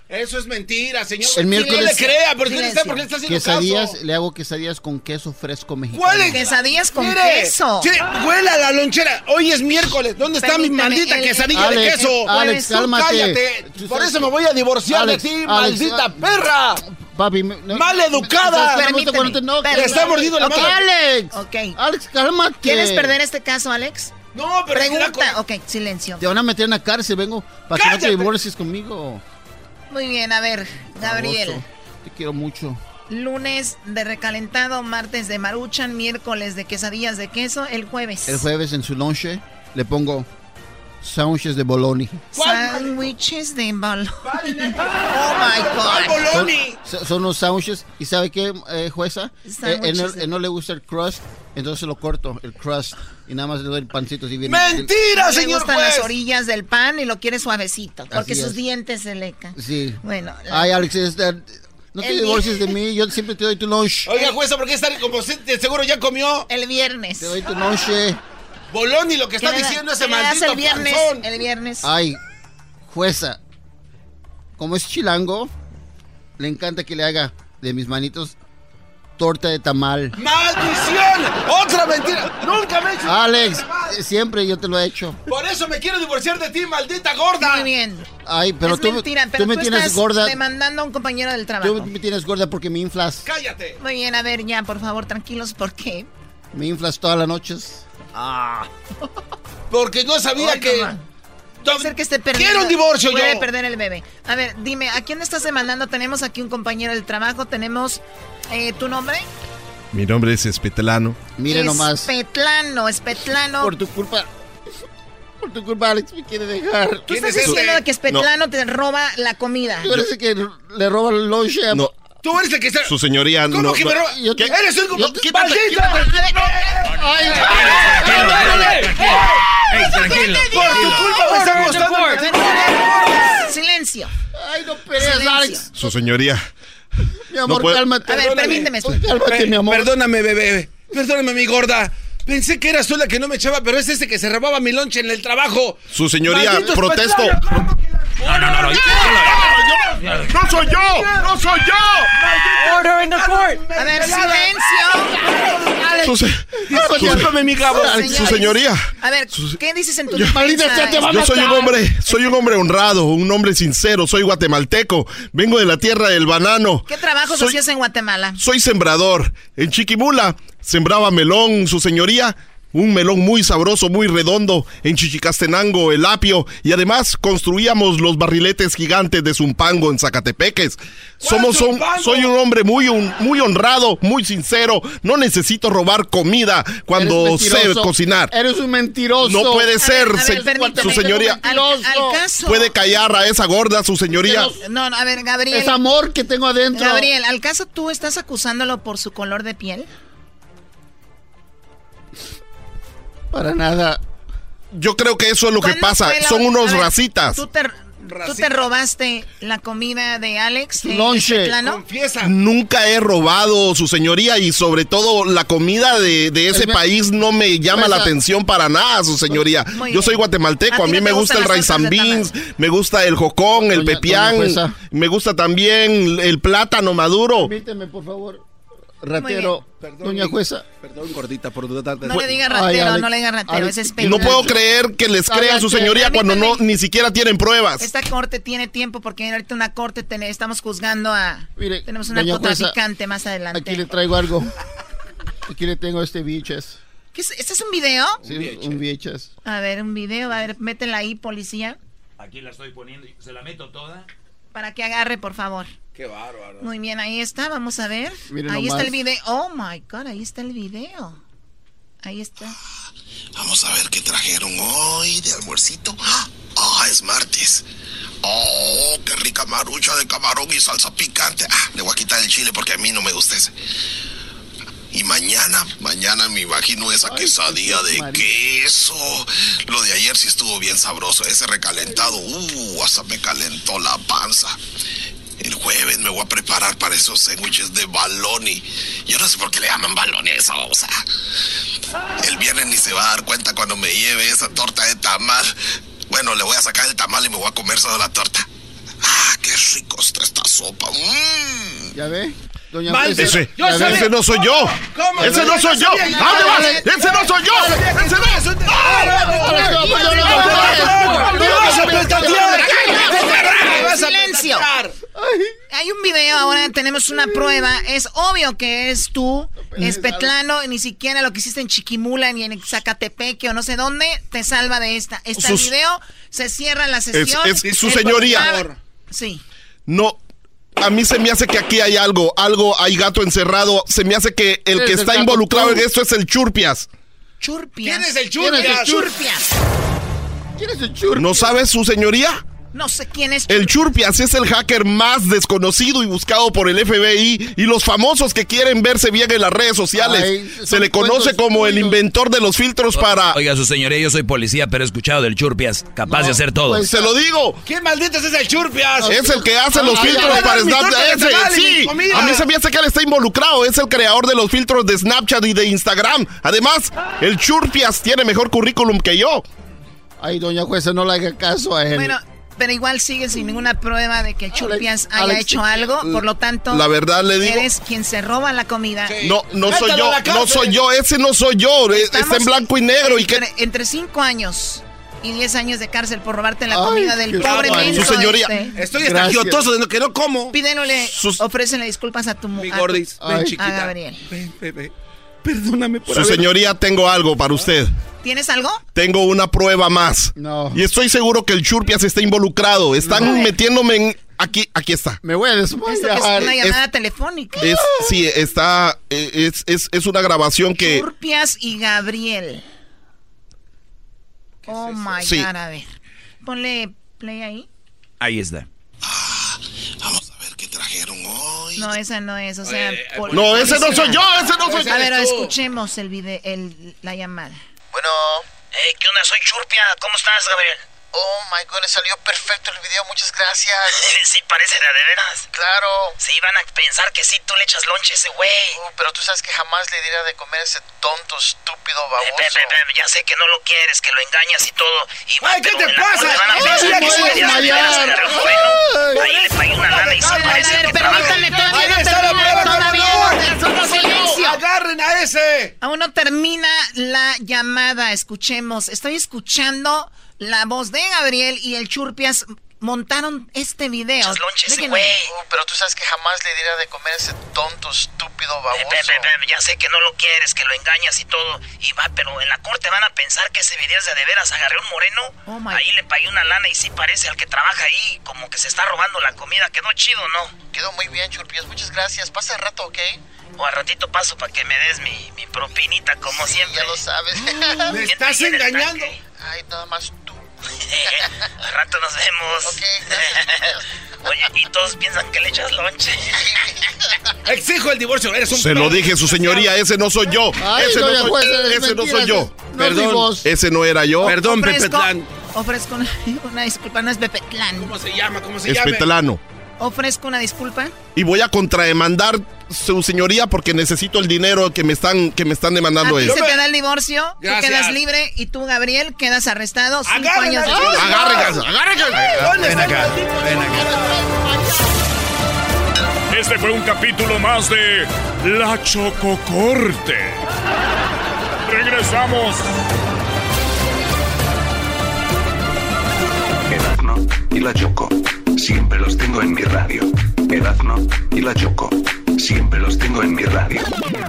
Eso es mentira, señor. el miércoles No le crea, ¿por qué le está, por qué le está haciendo quesadillas, caso? le hago quesadillas con queso fresco mexicano. ¿Cuál es? Quesadillas con Mire, queso. sí, huela la lonchera. Hoy es miércoles. ¿Dónde está mi maldita el- quesadilla de Alex, queso? Alex, Tú cálmate. cállate. Por eso me voy a divorciar Alex, de ti, Alex, maldita ah, perra. Papi, me- no- Mal educada. No. Le está mordiendo la Ok. mano. Alex, Ok. Alex, cálmate. ¿Quieres perder este caso, Alex? No, pero Pregunta. Ok, silencio. Te van a meter en la cárcel, vengo para que no te divorcies conmigo. Muy bien, a ver, Gabriel. Te quiero mucho. Lunes de recalentado, martes de maruchan, miércoles de quesadillas de queso, el jueves. El jueves en su lonche le pongo sándwiches de bologna. Sándwiches de balón. Oh my God. Son, so- son los sándwiches. ¿Y sabe qué, eh, jueza? Eh, él, no, Sándwiches de- él no le gusta el crust, entonces lo corto, el crust. Y nada más le doy el pancito así bien. ¡Mentira, Le señor gustan juez! las orillas del pan y lo quiere suavecito, porque Así sus es. dientes se le caen. Sí. Bueno, la- Ay, Alex, este, no te divorcies de mí, yo siempre te doy tu lunch. Oiga, jueza, ¿por qué está como seguro ya comió? el viernes. Te doy tu lunch. Bolón y lo que está ¿Qué le da- diciendo ese maldito el viernes? panzón. El viernes. Ay, jueza, como es chilango, le encanta que le haga de mis manitos torta de tamal. ¡Maldición! ¡Otra mentira! ¡Nunca me he hecho Alex, siempre yo te lo he hecho. Por eso me quiero divorciar de ti, maldita gorda. Muy bien. Ay, pero es tú, mentira, tú me tú tienes estás gorda. demandando a un compañero del trabajo. Tú me tienes gorda porque me inflas. ¡Cállate! Muy bien, a ver, ya, por favor, tranquilos, ¿por qué? Me inflas todas las noches. Ah. Porque no sabía que. ma. Puede ser que esté perdiendo. Quiero un divorcio Puede yo. perder el bebé. A ver, dime, ¿a quién estás demandando? Tenemos aquí un compañero del trabajo. Tenemos eh, tu nombre. Mi nombre es Espetelano. Mire nomás. Espetlano, Espetlano. Por tu culpa. Por tu culpa, Alex me quiere dejar. Tú ¿Quién estás es diciendo que Espetlano te roba la comida. El que le roba el lunch. a- No, Tú eres el que está. su señoría ¿Cómo no. que no- me roba? yo te- ¡Eres un. ¡Maldita! Tranquilo, Por tu culpa me está costando. A ver, a ver, Silencio. ay, no pelees. Alex. Su señoría. Mi amor, cálmate. A ver, Perdóname. permíteme. Cálmate, mi amor. Perdóname, bebé. Perdóname, mi gorda. Pensé que eras tú la que no me echaba, pero es ese que se robaba mi lonche en el trabajo. Su señoría, protesto. Espetlano, ¿cómo que la- No, no, no, no. ¡No soy yo! ¡No soy yo! Order in the court. A ver, silencio. Discúlpame, mi cabo. su señoría. A ver, ¿qué dices en tu Yo- Yo soy un hombre, soy un hombre honrado, un hombre sincero, soy guatemalteco, vengo de la tierra del banano. ¿Qué trabajos hacías en Guatemala? Soy sembrador. En Chiquimula sembraba melón, su señoría. Un melón muy sabroso, muy redondo. En Chichicastenango, el apio. Y además construíamos los barriletes gigantes de Zumpango en Zacatepeques. Somos un, soy un hombre muy, muy honrado, muy sincero. No necesito robar comida cuando sé cocinar. Eres un mentiroso. No puede ser, a ver, se- permíteme. su señoría. Al, al caso. Puede callar a esa gorda, su señoría. No, no, a ver, Gabriel. Es amor que tengo adentro. Gabriel, ¿al caso tú estás acusándolo por su color de piel? Para nada. Yo creo que eso es lo que ¿Cuándo pasa. Son unos racitas. ¿Tú te, tú te robaste la comida de Alex? Lonche. Espetlano? Confiesa. Nunca he robado, su señoría, y sobre todo la comida de, de ese Es- país no me llama Pues, la ah, atención para nada, su señoría. Muy Yo bien. soy guatemalteco, ¿A mí me gusta el rice and beans, me gusta el jocón, el Doña- pepián, doña me gusta también el plátano maduro. Permíteme, por favor. Ratero. Doña jueza. Perdón, gordita, por dudarte. No le digas Ay, ratero, Alex, no le digas ratero, Alex, es Y espetlano. no puedo creer que les crean su señoría cuando no ni siquiera tienen pruebas. Esta corte tiene tiempo porque ahorita una corte ten- estamos juzgando a... Mire, tenemos un narcotraficante más adelante. Aquí le traigo algo. Aquí le tengo este VHS. ¿Qué es, ¿Este es un video? Sí, un VHS. A ver, un video, a ver, métela ahí, policía, Aquí la estoy poniendo, se la meto toda. para que agarre, por favor. Qué bárbaro. Muy bien, ahí está, vamos a ver. Miren ahí nomás. está el video. Oh my god, ahí está el video. Ahí está. Vamos a ver qué trajeron hoy de almuercito. Ah, es martes. Oh, qué rica marucha de camarón y salsa picante. Ah, le voy a quitar el chile porque a mí no me gusta ese. Y mañana, mañana me imagino esa quesadilla de queso. Lo de ayer sí estuvo bien sabroso. Ese recalentado, uh, hasta me calentó la panza. El jueves me voy a preparar para esos sándwiches de baloni. Yo no sé por qué le llaman baloni a esa cosa. El viernes ni se va a dar cuenta cuando me lleve esa torta de tamal. Bueno, le voy a sacar el tamal y me voy a comer solo la torta. Ah, qué rico está esta sopa. Mm. ¿Ya ve? Doña ese, ¿ya ve? ese no soy yo. ¿Cómo? Ese no soy yo. ¿A dónde vas? Ese no soy yo. Ese Silencio. Hay un video ahora, tenemos una prueba. Es obvio que es tú, es Petlano, ni siquiera lo que hiciste en Chiquimula, ni en Zacatepeque o no sé dónde, te salva de esta. Está el Sus- video, se cierra la sesión. Es- es su señoría. Sí. No. A mí se me hace que aquí hay algo, algo, hay gato encerrado. Se me hace que el que está involucrado tú. en esto es el Churpias. Churpias. ¿Quién es el ¿Quién es el Churpias? Churpias? ¿Quién es el Churpias? ¿No sabe su señoría? No sé quién es. El Churpias es el hacker más desconocido y buscado por el FBI y los famosos que quieren verse bien en las redes sociales. Ay, Se le conoce cuentos como el inventor de los filtros para... Oiga, su señoría, yo soy policía, pero he escuchado del Churpias, capaz de hacer todo. Pues se lo digo. ¿Quién maldito es el Churpias? Es el que hace los Ay, filtros ay, para Snapchat. Ese, sí. A mí se me hace que él está involucrado. Es el creador de los filtros de Snapchat y de Instagram. Además, el Churpias tiene mejor currículum que yo. Ay, doña jueza, no le haga caso a él. Bueno, pero igual sigue sin ninguna prueba de que Churpias haya Alex, hecho algo, por lo tanto, La verdad le digo- eres quien se roba la comida. No, no soy yo. No soy yo. Ese no soy yo. Eh, Está Estamos en blanco y negro. ¿Y qué? entre, entre cinco años y 10 años de cárcel por robarte la Ay, comida del pobre menso Su señoría. este. Estoy estagiotoso de que no como. Pídenle, ofrécenle disculpas a tu Mi mujer. gordis, ven A. Gabriel. Ven, ven, ven. Perdóname por Su haber- señoría, tengo algo para usted. ¿Tienes algo? Tengo una prueba más. Y estoy seguro que el Churpias está involucrado. Están metiéndome en. Aquí, aquí está. Me voy a que es una llamada telefónica. Es, sí, está. eh, Es, es, es una grabación que. Churpias y Gabriel. Oh my Sí. god, a ver. Ponle play ahí. Ahí está. No, esa no es, o sea... por- No, ese no soy yo, ese no soy yo. A ver, escuchemos el video, el, la llamada. Bueno. Eh, ¿qué onda? Soy Churpia. ¿Cómo estás, Gabriel? Oh my goodness, salió perfecto el video, muchas gracias. sí, parece de, veras. Claro. Se iban a pensar que sí, tú le echas lonche a ese güey. pero tú sabes que jamás le diría de comer a ese tonto, estúpido baboso. ya sé que no lo quieres, que lo engañas y todo. Y Ay, ¿qué te pasa? Güey. Ahí le pagué una lana y sí parece que trabaja. todavía no termina, todavía no. Silencio. ¡Agarren a ese! Aún no termina la llamada, escuchemos. Estoy escuchando la voz de Gabriel y el Churpias montaron este video. Déjenme. Uh, pero tú sabes que jamás le diría de comer a ese tonto, estúpido baboso. ya sé que no lo quieres, que lo engañas y todo. Y va, pero en la corte van a pensar que ese video es de de veras. Agarré un moreno. Oh ahí le pagué una lana y sí parece al que trabaja ahí. Como que se está robando la comida. Quedó chido, ¿no? Quedó muy bien, Churpias. Muchas gracias. Pasa el rato, ¿ok? O al ratito paso para que me des mi, mi propinita, como siempre. Ya lo sabes. Me estás engañando. Ay, nada más. Al rato nos vemos. Ok, Oye, y todos piensan que le echas lonche. Exijo el divorcio, eres un Se lo dije, su señoría, ese no soy yo. Ay, ese no soy, es no yo. no es Perdón. Ese no era yo. Perdón, Ofrezco, Plan. ofrezco una, una disculpa, no es Pepetlán. ¿Cómo se llama? ¿Cómo se Es llama? petelano. Ofrezco una disculpa. Y voy a contrademandar su señoría porque necesito el dinero que me están, que me están demandando ellos. se te da el divorcio, tú Gracias. quedas libre y tú, Gabriel, quedas arrestado cinco Agarren años de a- prisión. Agárrense, agárrense. ¿Dónde Ven acá, ven Este fue un capítulo más de La Chococorte. Regresamos. Erazno y la Choco. Siempre los tengo en mi radio. Erazno y la Choco. Siempre los tengo en mi radio.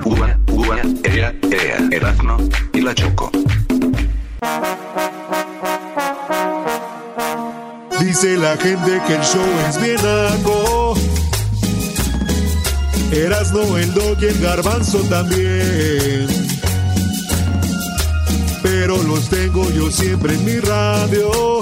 Ua, ua, ea, ea. Erazno y la Choco. Dice la gente que el show es bien naco. Erasno, el dog y el garbanzo también. Pero los tengo yo siempre en mi radio.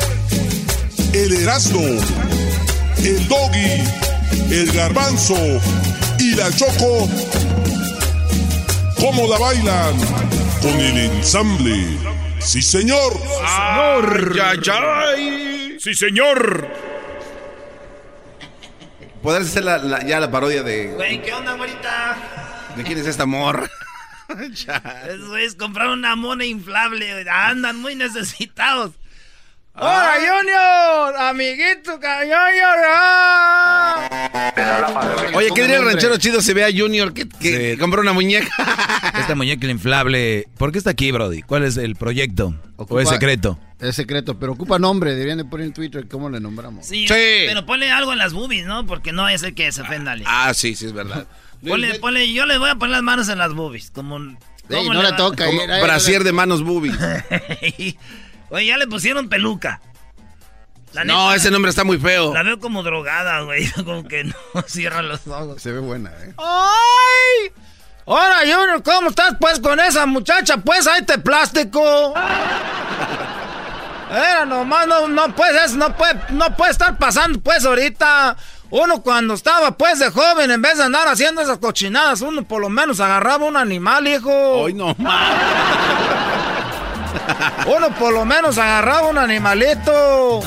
el Erasmo, el Doggy, el Garbanzo y la Choco, ¿cómo la bailan? Con el ensamble. Sí, señor. señor. Sí, señor. ¿Podrás hacer la- la- ya la parodia de. Güey, ¿qué onda, güerita? ¿De quién es esta morra? Esos güeyes compraron una mona inflable, güey. Andan muy necesitados. ¡Hola, Junior! ¡Amiguito, Junior! Oye, ¿qué diría el ranchero chido si ve a Junior que, que compró una muñeca? Esta muñeca inflable. ¿Por qué está aquí, Brody? ¿Cuál es el proyecto? ¿O es secreto? Es secreto, pero ocupa nombre. Deberían de poner en Twitter cómo le nombramos. Sí, pero ponle algo en las boobies, ¿no? Porque no es el que se ofenda. Ale. Ah, sí, sí, es verdad. Ponle, ponle, yo le voy a poner las manos en las boobies, como... Ey, ¿cómo no le toca, Como eh, brasier de manos boobies. Oye, ya le pusieron peluca. La No, neta, ese nombre está muy feo. La veo como drogada, güey. Como que no cierra los ojos. Se ve buena, ¿eh? ¡Ay! Hola, Junior, ¿cómo estás, pues, con esa muchacha? Pues, ahí te plástico. Era nomás, no, no puedes, no puede, no puede estar pasando, pues, ahorita. Uno cuando estaba, pues, de joven, en vez de andar haciendo esas cochinadas, uno por lo menos agarraba un animal, hijo. Hoy no, uno por lo menos agarraba un animalito.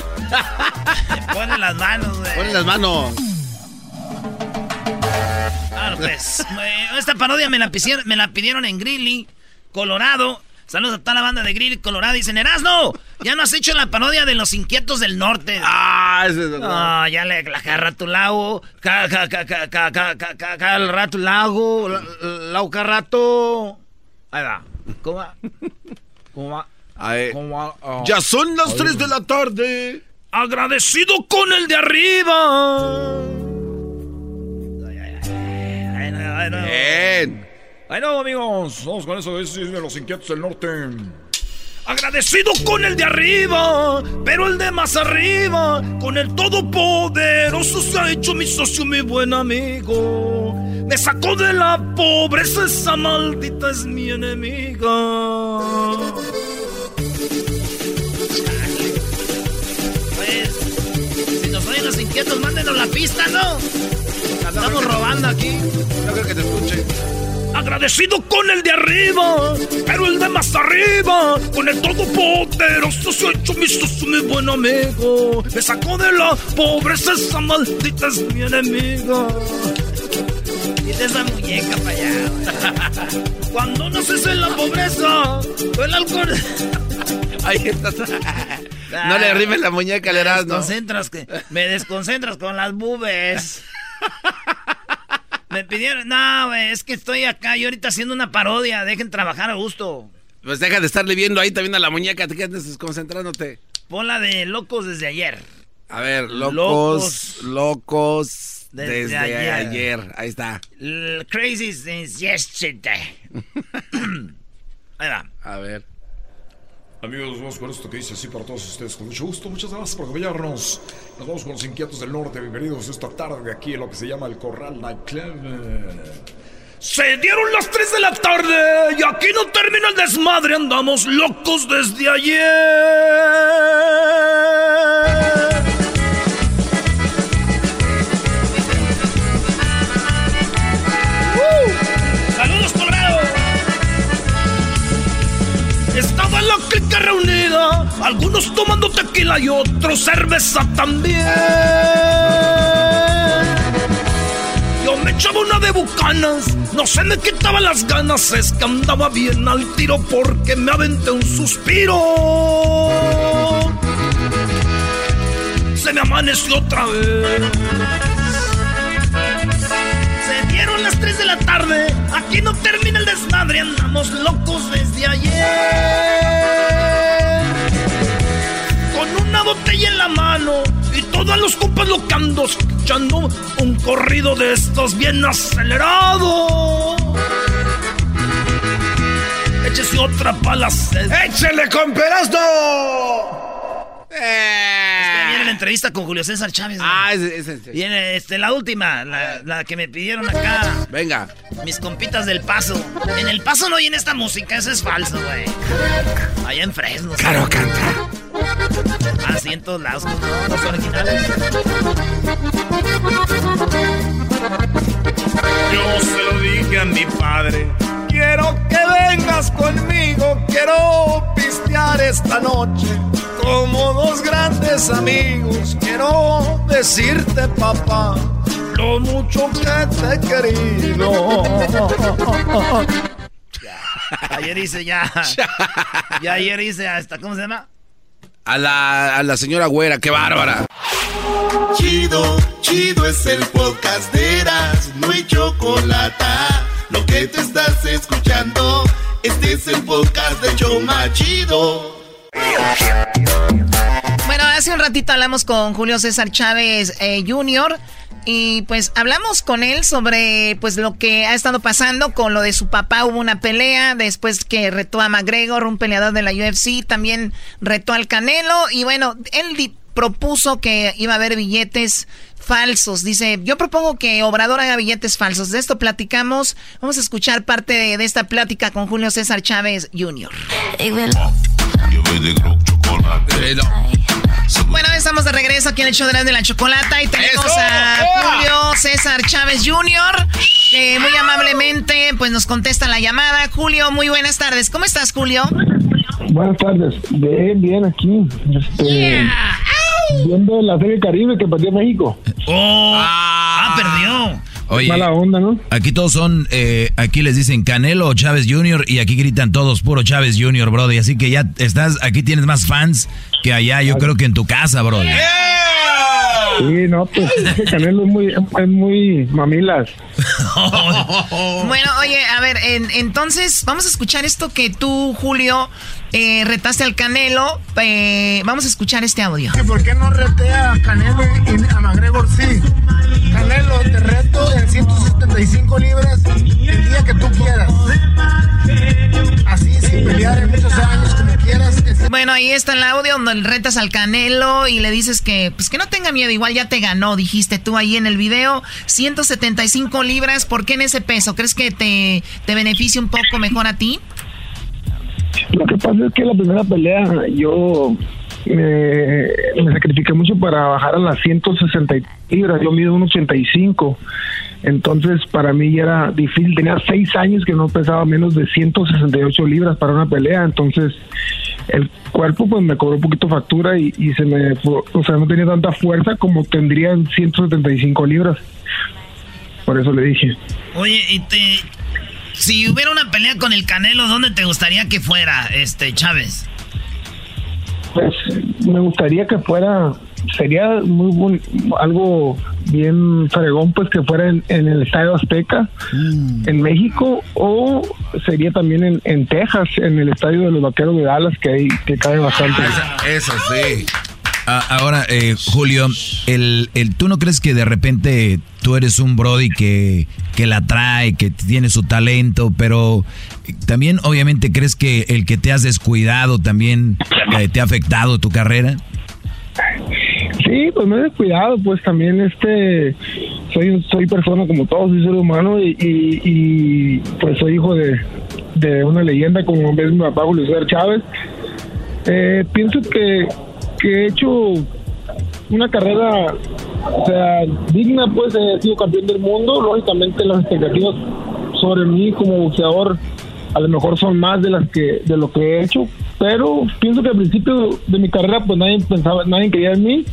Ponen las manos, güey. Ponen las manos. Esta parodia me la, pidieron, en Greeley, Colorado. Saludos a toda la banda de Grilly Colorado. Dicen, Erasno, ya no has hecho la parodia de los inquietos del norte. Ah, eso es verdad. Ah, ya le la carra tu lago. Carra tu lago. Lau carrato. Ahí va. ¿Cómo va? ¿Cómo va? ¿Cómo va? Ah. Ya son las 3 de la tarde. Agradecido con el de arriba. Bien. Ay, no, amigos. Vamos con eso de los inquietos del norte. Agradecido con el de arriba, pero el de más arriba, con el todopoderoso se ha hecho mi socio, mi buen amigo. Me sacó de la pobreza, esa maldita es mi enemiga. Pues, si nos oyen los inquietos, mándenos la pista, ¿no? La estamos robando aquí. No creo que te escuche. Agradecido con el de arriba, pero el de más arriba, con el todopoderoso se ha hecho mi socio, mi buen amigo. Me sacó de la pobreza, esa maldita es mi enemiga. Quita esa muñeca para allá. Cuando naces en la pobreza, el alcohol. Ahí estás. No le arrimes la muñeca Erasmo. desconcentras, que, me desconcentras con las bubes. Me pidieron, no, güey, es que estoy acá y ahorita haciendo una parodia, dejen trabajar a gusto. Pues deja de estarle viendo ahí también a la muñeca, te quedas desconcentrándote. Pon la de locos desde ayer. A ver, locos, Locos. locos, Desde desde, ayer. ayer. Ahí está. L- Crazy since yesterday. Ahí va. A ver. Amigos, vamos con esto que dice así para todos ustedes. Con mucho gusto, muchas gracias por acompañarnos. Nos vamos con los inquietos del norte. Bienvenidos esta tarde aquí en lo que se llama el Corral Nightclub. Se dieron las 3 de la tarde y aquí no termina el desmadre, andamos locos desde ayer. ¡Uh! Estaba la clica reunida, algunos tomando tequila y otros cerveza también. Yo me echaba una de bucanas, no se me quitaban las ganas, es que andaba bien al tiro porque me aventé un suspiro. Se me amaneció otra vez. Se dieron las 3 de la tarde, aquí no andamos locos desde ayer. Con una botella en la mano y todos los compas locando, escuchando un corrido de estos bien acelerado. Échese otra pala. Échele con pedazo. Eh. viene la entrevista con Julio César Chávez. Ah, es, Viene este, la última, la, que me pidieron acá. Venga. Mis compitas del paso. En el paso no oyen esta música, eso es falso, güey. Allá en Fresno. Claro, canta. Ah, sí, en todos lados, no, los originales. Yo se lo dije a mi padre. Quiero que vengas conmigo, quiero pistear esta noche como dos grandes amigos. Quiero decirte, papá, lo mucho que te he querido. Ayer hice ya. Ya ayer hice hasta, ¿cómo se llama? A la, a la señora güera, qué bárbara. Chido, chido es el podcast de Eras, no hay chocolate. Lo que te estás escuchando, este es el podcast de Choma Chido. Bueno, hace un ratito hablamos con Julio César Chávez eh, Jr. Y pues hablamos con él sobre pues lo que ha estado pasando con lo de su papá. Hubo una pelea después que retó a McGregor, un peleador de la UFC. También retó al Canelo. Y bueno, él propuso que iba a haber billetes falsos. Dice, yo propongo que Obrador haga billetes falsos. De esto platicamos. Vamos a escuchar parte de, de esta plática con Julio César Chávez Jr. Bueno, estamos de regreso aquí en el show de la chocolata y tenemos a Julio César Chávez Jr. que muy amablemente pues nos contesta la llamada. Julio, muy buenas tardes. ¿Cómo estás, Julio? Buenas tardes. Bien, bien aquí. Este, Viendo la serie Caribe que perdió México. Oh, ah, perdió. Oye, Mala onda, ¿no? Aquí todos son, eh, aquí les dicen Canelo o Chávez Jr. y aquí gritan todos puro Chávez Jr., brody. Así que ya estás, aquí tienes más fans que allá, yo creo que en tu casa, brody. Sí, no, pues ese Canelo es muy, es muy mamilas. bueno, oye, a ver, entonces vamos a escuchar esto que tú, Julio, eh, retaste al Canelo. Eh, vamos a escuchar este audio. ¿Por qué no retea a Canelo y a McGregor sí? Canelo, te reto en 175 libras el día que tú quieras. Así, sin pelear en muchos años, como quieras. Bueno, ahí está el audio donde retas al Canelo y le dices que, pues que no tenga miedo, igual ya te ganó, dijiste tú ahí en el video. 175 libras, ¿por qué en ese peso? ¿Crees que te, te beneficia un poco mejor a ti? Lo que pasa es que la primera pelea yo me, me sacrifiqué mucho para bajar a las 160 libras, yo mido 1,85. Entonces, para mí era difícil. Tenía seis años que no pesaba menos de 168 libras para una pelea. Entonces, el cuerpo pues me cobró un poquito factura y, y se me, o sea, no tenía tanta fuerza como tendría en 175 libras. Por eso le dije. Oye, y te, si hubiera una pelea con el Canelo, ¿dónde te gustaría que fuera, este Chávez? Pues me gustaría que fuera, sería muy algo bien fregón, pues que fuera en, el Estadio Azteca, mm. en México, o sería también en, Texas, en el Estadio de los Vaqueros de Dallas, que hay que cae bastante. Ah, eso sí. Ah, ahora, eh, Julio, el, el, ¿tú no crees que de repente tú eres un Brody que, que la trae, que tiene su talento, pero también obviamente crees que el que te has descuidado también eh, te ha afectado tu carrera? Sí, pues me he descuidado, pues también este soy soy persona como todos, soy ser humano y, y, pues soy hijo de, de, una leyenda como es mi papá Julio Chávez. Eh, pienso que he hecho una carrera o sea, digna, pues he sido campeón del mundo. Lógicamente las expectativas sobre mí como boxeador a lo mejor son más de las que de lo que he hecho, pero pienso que al principio de mi carrera pues nadie pensaba, nadie quería en mí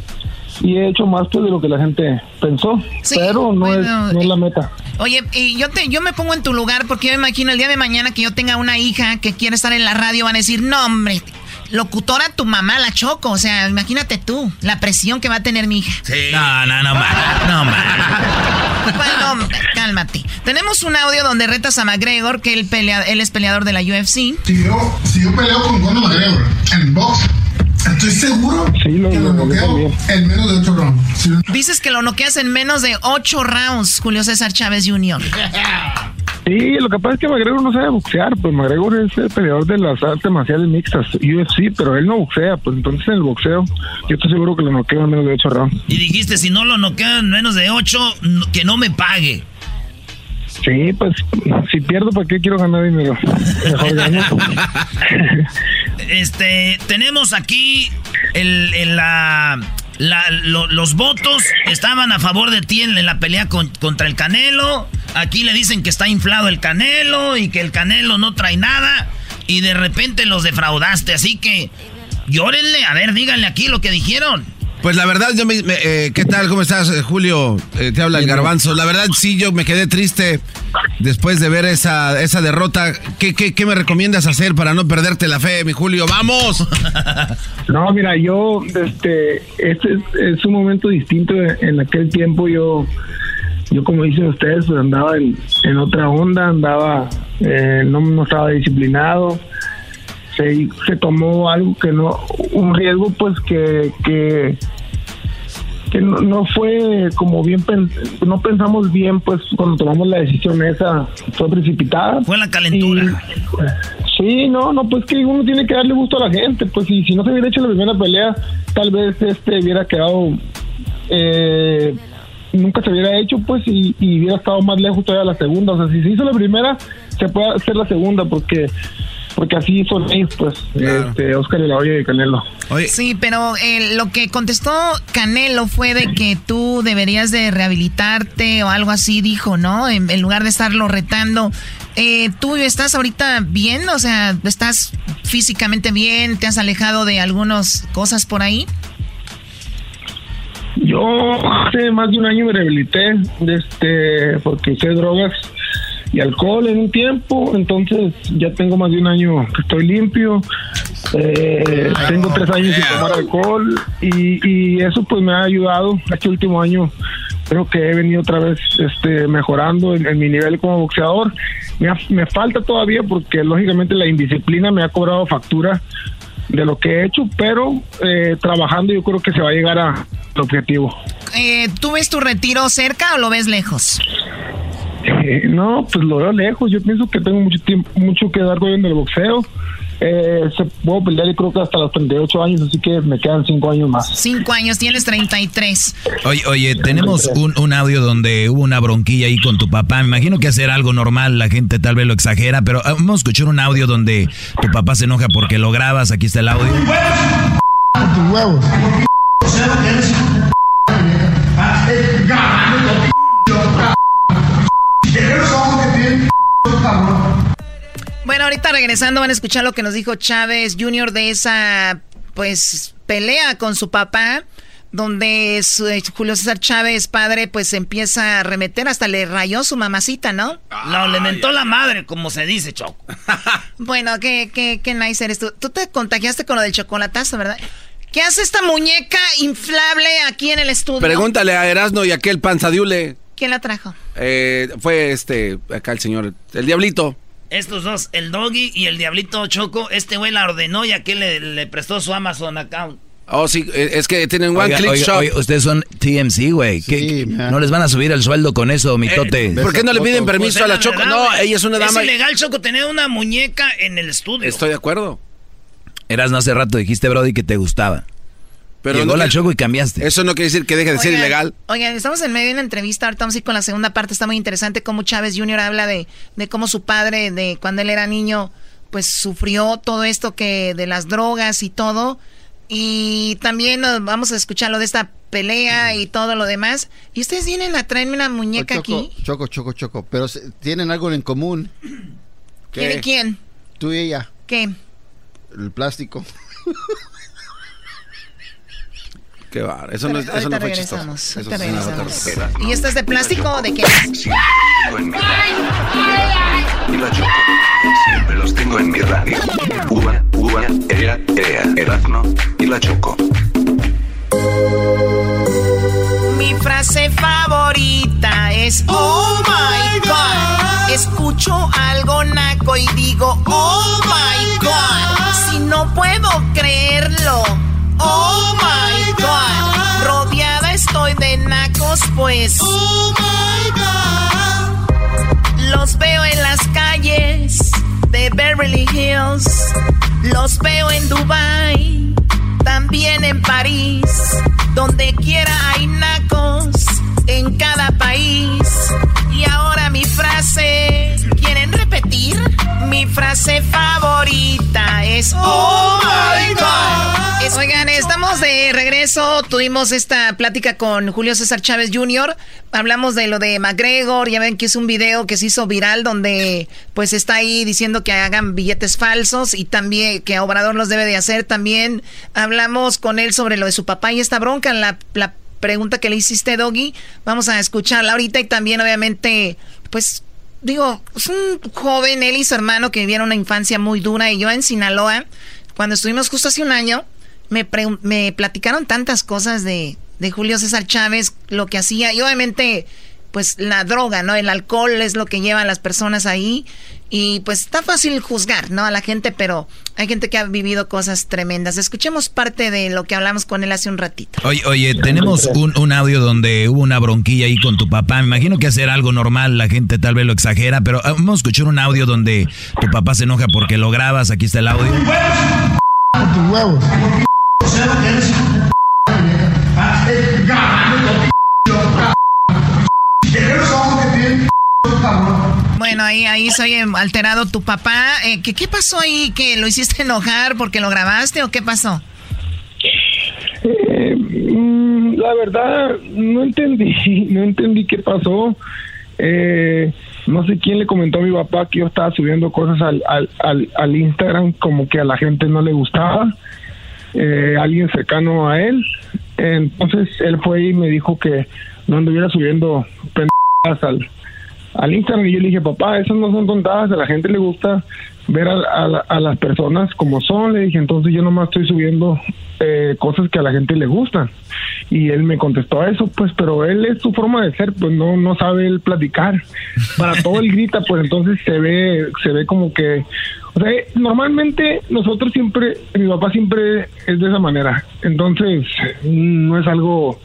y he hecho más pues de lo que la gente pensó, pero no, es, no es la meta. Oye, y yo te, yo me pongo en tu lugar porque yo me imagino el día de mañana que yo tenga una hija que quiere estar en la radio van a decir, no hombre, locutora tu mamá, la Choco. O sea, imagínate tú, la presión que va a tener mi hija. Sí. No, no, no, ma, no, ma. Bueno, cálmate. Tenemos un audio donde retas a McGregor, que él, pelea, él es peleador de la UFC. Si yo, si yo peleo con Conor McGregor en box, Estoy seguro que lo, noqueo en menos de 8 rounds. Dices que lo noqueas en menos de 8 rounds, Julio César Chávez Jr. Sí, lo que pasa es que McGregor no sabe boxear, pues McGregor es el peleador de las artes marciales mixtas, UFC, pero él no boxea, pues entonces en el boxeo yo estoy seguro que lo noqueo en menos de 8 rounds. Y dijiste, si no lo noquean en menos de 8, que no me pague. Sí, pues si pierdo, ¿para qué quiero ganar dinero? Mejor gano. este, tenemos aquí el, el- la, la- lo- los votos estaban a favor de ti en, la pelea con- contra el Canelo. Aquí le dicen que está inflado el Canelo y que el Canelo no trae nada. Y de repente los defraudaste. Así que llórenle, a ver, díganle aquí lo que dijeron. Pues la verdad, yo me, me- eh, ¿qué tal? ¿Cómo estás, eh, Julio? Eh, te habla el garbanzo. La verdad, sí, yo me quedé triste después de ver esa, esa derrota. ¿Qué, qué, qué me recomiendas hacer para no perderte la fe, mi Julio? ¡Vamos! No, mira, yo, este, este es, es un momento distinto. En aquel tiempo yo, yo como dicen ustedes, pues andaba en, en otra onda, andaba, eh, no, no estaba disciplinado. Se, se tomó algo que no, un riesgo pues que, que, que no, no fue como bien, no pensamos bien pues cuando tomamos la decisión esa, fue precipitada. Fue la calentura. Sí, no, no, pues que uno tiene que darle gusto a la gente, pues y si no se hubiera hecho la primera pelea, tal vez este hubiera quedado, eh, nunca se hubiera hecho, pues y, y hubiera estado más lejos todavía la segunda. O sea, si se hizo la primera, se puede hacer la segunda, porque porque así son ellos, pues, este, Oscar y la Hoya y Canelo. Sí, pero eh, lo que contestó Canelo fue de que tú deberías de rehabilitarte o algo así, dijo, ¿no? En, en lugar de estarlo retando. Eh, ¿Tú estás ahorita bien? O sea, ¿estás físicamente bien? ¿Te has alejado de algunas cosas por ahí? Yo hace más de un año me rehabilité, este, porque usé drogas y alcohol en un tiempo, entonces ya tengo más de un año que estoy limpio, eh, tengo tres años sin tomar alcohol y, y eso pues me ha ayudado. Este último año creo que he venido otra vez este, mejorando en, en mi nivel como boxeador. Me, ha- me falta todavía porque lógicamente la indisciplina me ha cobrado factura de lo que he hecho, pero eh, trabajando yo creo que se va a llegar a el objetivo. Eh, ¿Tú ves tu retiro cerca o lo ves lejos? Eh, no, pues lo veo lejos. Yo pienso que tengo mucho tiempo, mucho que dar en el boxeo. Eh, se puedo pelear y creo que hasta los 38 años, así que me quedan 5 años más. Cinco años, tienes 33. Oye, oye, tenemos un, un audio donde hubo una bronquilla ahí con tu papá. Me imagino que hacer algo normal, la gente tal vez lo exagera, pero ah, vamos a escuchar un audio donde tu papá se enoja porque lo grabas. Aquí está el audio. tus huevos. Bueno, ahorita regresando van a escuchar lo que nos dijo Chávez Jr. de esa, pues, pelea con su papá, donde su- eh, Julio César Chávez, padre, pues empieza a remeter, hasta le rayó su mamacita, ¿no? No, le mentó la madre, como se dice, Choco. Bueno, qué, qué, qué nice eres tú. Tú te contagiaste con lo del chocolatazo, ¿verdad? ¿Qué hace esta muñeca inflable aquí en el estudio? Pregúntale a Erasno y aquel panzadiule. ¿Quién la trajo? Eh, fue este, acá el señor, el diablito. Estos dos, el doggy y el diablito Choco, este güey la ordenó y aquel le, le prestó su Amazon account. Oh, sí, eh, es que tienen one Oiga, click oiga, shop. oiga, ustedes son TMC, güey. ¿Qué- no les van a subir el sueldo con eso, mitote. Eh, ¿Por qué no le piden permiso Pues a la Choco? verdad, No, ella es una dama. Es ilegal, Choco, tener una muñeca en el estudio. Estoy de acuerdo. Eras no hace rato dijiste, Brody, que te gustaba. Pero Llegó no la Choco y cambiaste. Eso no quiere decir que deje de ser ilegal. Oigan, estamos en medio de una entrevista, ahorita vamos a ir con la segunda parte, está muy interesante cómo Chávez Jr. habla de, de cómo su padre, de cuando él era niño, pues sufrió todo esto que de las drogas y todo. Y también nos vamos a escuchar lo de esta pelea y todo lo demás. Y ustedes vienen a traerme una muñeca choco, aquí. Choco, choco, choco. Pero tienen algo en común. ¿Quién y quién? Tú y ella. ¿Qué? El plástico. Qué va, eso no, es- eso no fue chistoso. Eso es regresamos. ¿Y esta es de plástico o de qué? Y la choco. Siempre los tengo en mi radio. Uva, uva, ea, ea, Erazno y la choco. Mi frase favorita es Oh my God. Escucho algo naco y digo Oh my God. Si no puedo creerlo. Oh my oh God. Rodeada estoy de nacos, pues. Oh my God. Los veo en las calles de Beverly Hills. Los veo en Dubai. También en París. Donde quiera hay nacos en cada país. Y ahora mi frase, ¿quieren repetir? Mi frase favorita es Oh my God. Oigan, estamos de regreso. Tuvimos esta plática con Julio César Chávez Jr. Hablamos de lo de McGregor. Ya ven que es un video que se hizo viral donde pues está ahí diciendo que hagan billetes falsos y también que Obrador los debe de hacer. También hablamos con él sobre lo de su papá y esta bronca. La, la pregunta que le hiciste, Doggy. Vamos a escucharla ahorita y también, obviamente, pues, digo, es un joven, él y su hermano, que vivieron una infancia muy dura. Y yo en Sinaloa, cuando estuvimos justo hace un año, me, me platicaron tantas cosas de, de Julio César Chávez, lo que hacía. Y obviamente, pues, la droga, ¿no? El alcohol es lo que lleva a las personas ahí. Y pues está fácil juzgar, ¿no? A la gente, pero hay gente que ha vivido cosas tremendas. Escuchemos parte de lo que hablamos con él hace un ratito. Oye, oye tenemos un, un, audio donde hubo una bronquilla ahí con tu papá. Me imagino que hacer algo normal, la gente tal vez lo exagera, pero ah, vamos a escuchar un audio donde tu papá se enoja porque lo grabas. Aquí está el audio. tus huevos. Bueno, ahí, ahí soy alterado tu papá. Eh, ¿qué, ¿Qué pasó ahí? ¿Que lo hiciste enojar porque lo grabaste o qué pasó? Eh, mm, la verdad, no entendí, no entendí qué pasó. Eh, no sé quién le comentó a mi papá que yo estaba subiendo cosas al, al, al, al Instagram como que a la gente no le gustaba. Eh, alguien cercano a él. Entonces él fue y me dijo que no anduviera subiendo pendejadas al, al Instagram y yo le dije, papá, esas no son contadas, a la gente le gusta ver a, a, las personas como son, le dije, entonces yo nomás estoy subiendo eh, cosas que a la gente le gustan. Y él me contestó a eso, pues, pero él es su forma de ser, pues no, no sabe él platicar. Para todo él grita, pues entonces se ve, se ve como que, o sea, normalmente nosotros siempre, mi papá siempre es de esa manera, entonces no es algo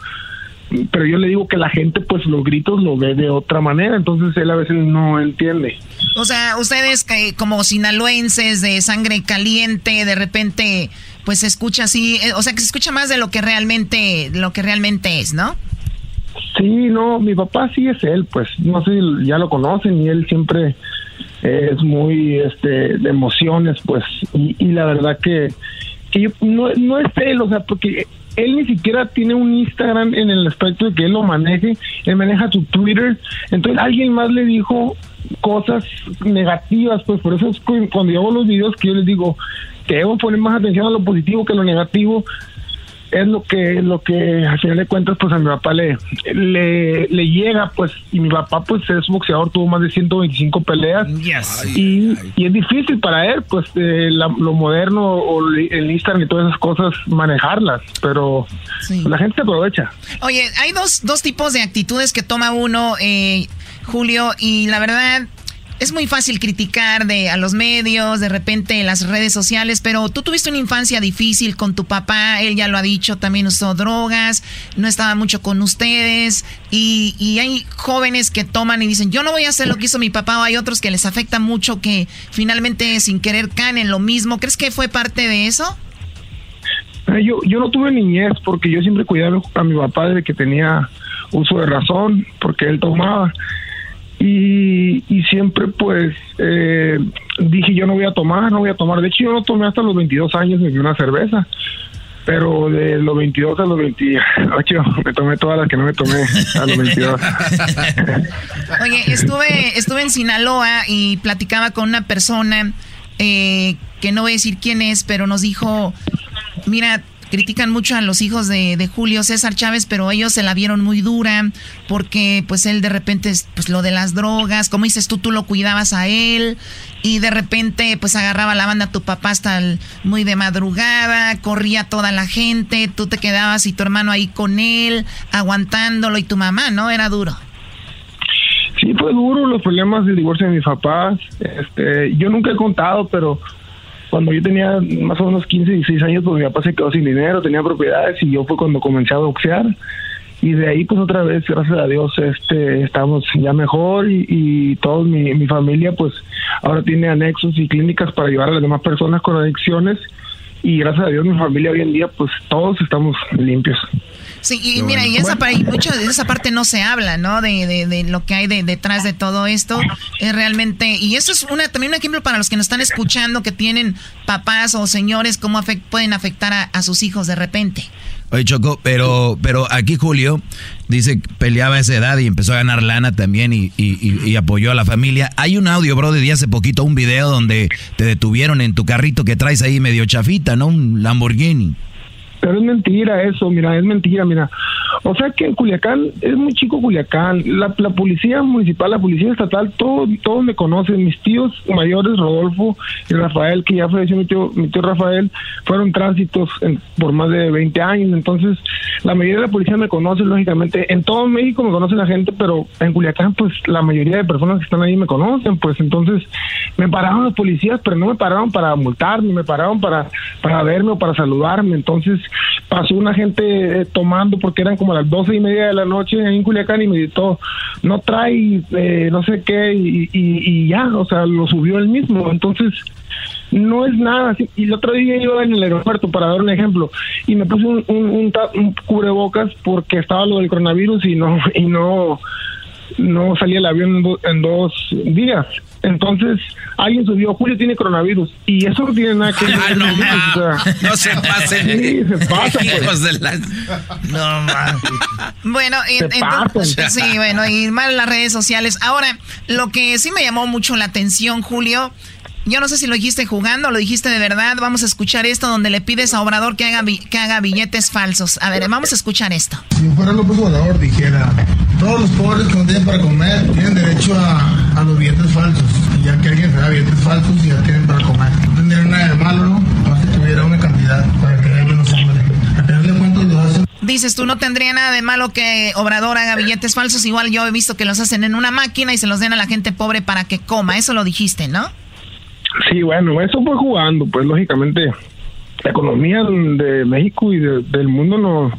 pero yo le digo que la gente pues los gritos lo ve de otra manera, entonces él a veces no entiende. O sea, ustedes que como sinaloenses de sangre caliente, de repente pues se escucha así, eh, o sea, que se escucha más de lo que realmente lo que realmente es, ¿no? Sí, no, mi papá sí es él, pues no sé, ya lo conocen y él siempre es muy este de emociones, pues y, y la verdad que que yo, no, no es él, o sea, porque él ni siquiera tiene un Instagram en el aspecto de que él lo maneje, él maneja su Twitter, entonces alguien más le dijo cosas negativas, pues por eso es cuando yo hago los videos que yo les digo que debo poner más atención a lo positivo que a lo negativo, es lo que lo que al final de cuentas pues a mi papá le, le, le llega pues y mi papá pues es boxeador tuvo más de 125 peleas. Y, y, es difícil para él pues eh, la, lo moderno o el Instagram y todas esas cosas manejarlas pero sí. la gente se aprovecha. Oye hay dos, dos tipos de actitudes que toma uno eh, Julio y la verdad es muy fácil criticar de, a los medios, de repente en las redes sociales, pero tú tuviste una infancia difícil con tu papá, él ya lo ha dicho, también usó drogas, no estaba mucho con ustedes, y, y hay jóvenes que toman y dicen, yo no voy a hacer lo que hizo mi papá, o hay otros que les afecta mucho que finalmente sin querer caen en lo mismo. ¿Crees que fue parte de eso? Yo, yo no tuve niñez porque yo siempre cuidaba a mi papá desde que tenía uso de razón, porque él tomaba y, y siempre pues eh, dije yo no voy a tomar, no voy a tomar. De hecho yo no tomé hasta los 22 años ni una cerveza, pero de los 22 a los 28 me tomé todas las que no me tomé a los 22. Oye, estuve, estuve en Sinaloa y platicaba con una persona eh, que no voy a decir quién es, pero nos dijo, mira, critican mucho a los hijos de, de, Julio César Chávez, pero ellos se la vieron muy dura porque pues él de repente, pues lo de las drogas, como dices tú, tú lo cuidabas a él y de repente pues agarraba la banda a tu papá hasta muy de madrugada, corría toda la gente, tú te quedabas y tu hermano ahí con él, aguantándolo y tu mamá, ¿no? Era duro. Sí, fue duro los problemas del divorcio de mis papás. Este, yo nunca he contado, pero cuando yo tenía más o menos 15, 16 años, pues mi papá se quedó sin dinero, tenía propiedades y yo fue cuando comencé a boxear. y de ahí pues otra vez, gracias a Dios, este, estamos ya mejor y, y toda mi, mi familia pues ahora tiene anexos y clínicas para ayudar a las demás personas con adicciones y gracias a Dios mi familia hoy en día pues todos estamos limpios. Sí, y mira, y esa, y mucho de esa parte no se habla, ¿no? De, de, de lo que hay de- detrás de todo esto. Es realmente, y eso es una, también un ejemplo para los que nos están escuchando, que tienen papás o señores, cómo pueden afectar a, a sus hijos de repente. Oye, Choco, pero, pero aquí Julio dice que peleaba a esa edad y empezó a ganar lana también y, y- y- y apoyó a la familia. Hay un audio, bro, de hace poquito, un video donde te detuvieron en tu carrito que traes ahí medio chafita, ¿no? Un Lamborghini. Pero es mentira eso, mira, es mentira, mira. O sea que en Culiacán, es muy chico Culiacán, la, policía municipal, la policía estatal, todo, todos me conocen, mis tíos mayores, Rodolfo y Rafael, que ya falleció mi tío, mi tío Rafael, fueron tránsitos en- por más de 20 años, entonces la mayoría de la policía me conoce, lógicamente, en todo México me conoce la gente, pero en Culiacán, pues la mayoría de personas que están ahí me conocen, pues. Entonces me pararon los policías, pero no me pararon para multarme, me pararon para, para verme o para saludarme, entonces pasó una gente eh, tomando porque eran como las doce y media de la noche en Culiacán y me gritó, no trae eh, no sé qué y, ya, o sea, lo subió él mismo, entonces no es nada. así. Y el otro día iba en el aeropuerto, para dar un ejemplo, y me puse un, un, un cubrebocas porque estaba lo del coronavirus y no y no no salía el avión en dos días. Entonces, alguien subió, Julio tiene coronavirus, y eso no tiene nada que ver. Ah, no, o sea, No se pasen. Sí, se pasa, pues. De la- No, man. Bueno, y- Se entonces, pasan. sí, bueno, y mal las redes sociales. Ahora, lo que sí me llamó mucho la atención, Julio, yo no sé si lo dijiste jugando o lo dijiste de verdad. Vamos a escuchar esto donde le pides a Obrador que haga, que haga billetes falsos. A ver, vamos a escuchar esto. Si fuera López Obrador dijera, todos los pobres que no tienen para comer tienen derecho a, a los billetes falsos. Y ya que alguien se da billetes falsos y ya tienen para comer. No tendría nada de malo, ¿no? Más que tuviera una cantidad para que menos hambre. A tenerle cuentas lo hacen. Dices tú, no tendría nada de malo que Obrador haga billetes falsos. Igual yo he visto que los hacen en una máquina y se los den a la gente pobre para que coma. Eso lo dijiste, ¿no? Sí, bueno, eso fue jugando, pues lógicamente la economía de México y de- del mundo no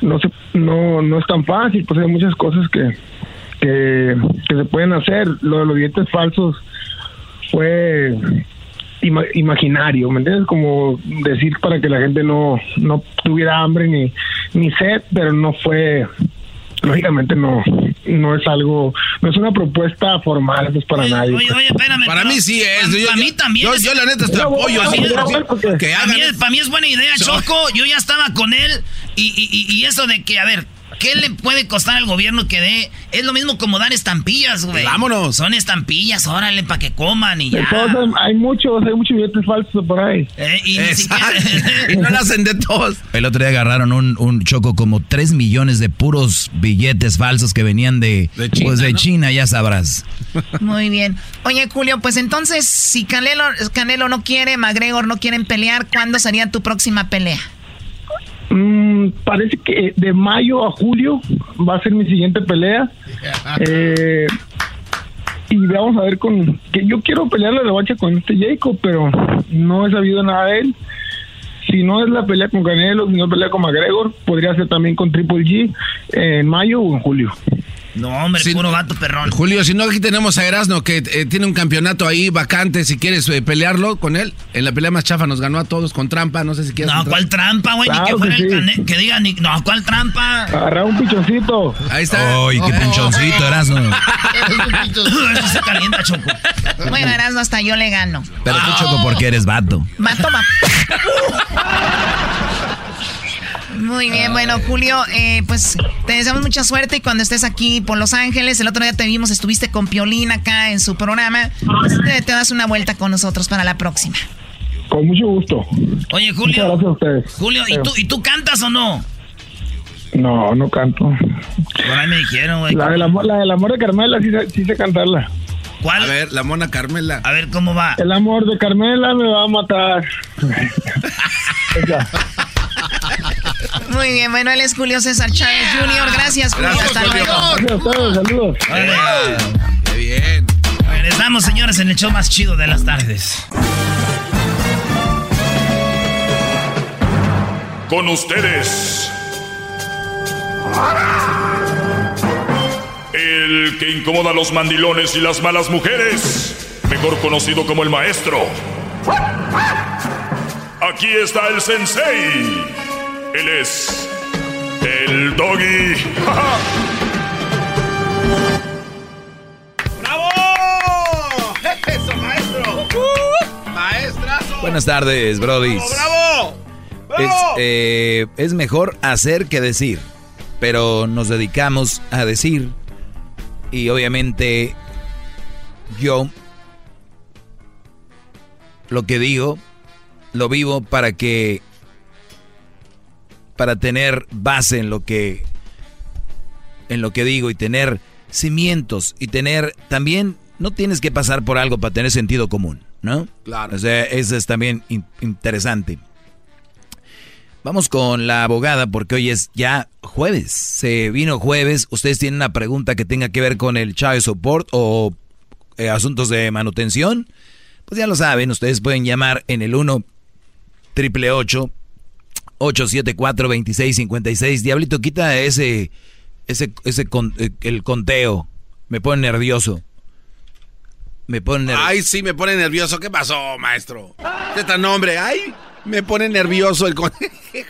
no, se, no no es tan fácil, pues hay muchas cosas que, que se pueden hacer. Lo de los billetes falsos fue ima- imaginario, ¿me entiendes? Como decir para que la gente no no tuviera hambre ni ni sed, pero no fue lógicamente no no es algo no es una propuesta formal pues para nadie Oye, pues. oye, espérame. Para mí sí es. Para, Yo- para yo- mí también. yo- es- yo la neta te Para apoyo, para para hagan mí, eso. para mí es buena idea, Choco. Yo ya estaba con él. Y, y- y- y eso de que, a ver, ¿qué le puede costar al gobierno que dé? Es lo mismo como dar estampillas, güey. Vámonos. Son estampillas, órale, para que coman y ya. Entonces, hay muchos, hay muchos billetes falsos por ahí. Eh, y ni Exacto. siquiera- Y no lo hacen de todos. El otro día agarraron un, un choco como 3 millones de puros billetes falsos que venían de, De China, pues de ¿no? China, ya sabrás. Muy bien. Oye, Julio, pues entonces, si Canelo, Canelo no quiere, McGregor no quieren pelear, ¿cuándo sería tu próxima pelea? Mm, parece que de mayo a julio va a ser mi siguiente pelea. Eh, y vamos a ver con que yo quiero pelear la revancha con este Jacob, pero no he sabido nada de él. Si no es la pelea con Canelo, si no es pelea con McGregor, podría ser también con Triple G en mayo o en julio. No, hombre, Sí. puro gato perrón. Julio, si no, aquí tenemos a Erasno que eh, tiene un campeonato ahí vacante. Si quieres eh, pelearlo con él, en la pelea más chafa nos ganó a todos con trampa. No sé si quieres. No, entrar. ¿cuál trampa, güey? Ni Claro que fuera que el sí. Que diga, ni... no, ¿cuál trampa? Agarrar un pichoncito. Ahí está. ¡Ay, qué pinchoncito, Erasmo! Eso se calienta, Choco. Bueno, Erasmo, hasta yo le gano. Pero tú choco porque eres vato. Mato, va. Muy bien, bueno, Julio, eh, pues te deseamos mucha suerte y cuando estés aquí por Los Ángeles, el otro día te vimos, estuviste con Piolín acá en su programa, pues te, te das una vuelta con nosotros para la próxima. Con mucho gusto. Oye, Muchas Julio. gracias a ustedes. Julio, ¿y tú, ¿y tú cantas o no? No, no canto. Por ahí me dijeron, güey. La del amor, la del amor de Carmela sí, sé- sí sé cantarla. ¿Cuál? A ver, la mona Carmela. A ver cómo va. El amor de Carmela me va a matar. Muy bien, bueno, él es Julio César Chávez Jr. Gracias, Julio. Gracias, Hasta Julio. luego. Saludos. Qué bien. Regresamos, señores, en el show más chido de las tardes. Con ustedes. El que incomoda a los mandilones y las malas mujeres, mejor conocido como el maestro. Aquí está el sensei. Él es el doggy. ¡Bravo! ¡Eso, maestro! ¡Maestrazo! Buenas tardes, Brody. ¡Bravo! ¡Bravo! Es, eh, es mejor hacer que decir, pero nos dedicamos a decir y obviamente yo lo que digo lo vivo para que para tener base en lo que en lo que digo y tener cimientos y tener también no tienes que pasar por algo para tener sentido común, ¿no? Claro. O sea, eso es también in- interesante. Vamos con la abogada porque hoy es ya jueves. Se vino jueves. Ustedes tienen una pregunta que tenga que ver con el child support o eh, asuntos de manutención. Pues ya lo saben, ustedes pueden llamar en el 1 triple 874 2656. Diablito, quita ese ese ese con- eh, el conteo. Me pone nervioso. Me pone nervioso. Ay, sí, me pone nervioso. ¿Qué pasó, maestro? ¿Qué tan nombre? Ay, me pone nervioso el conejo.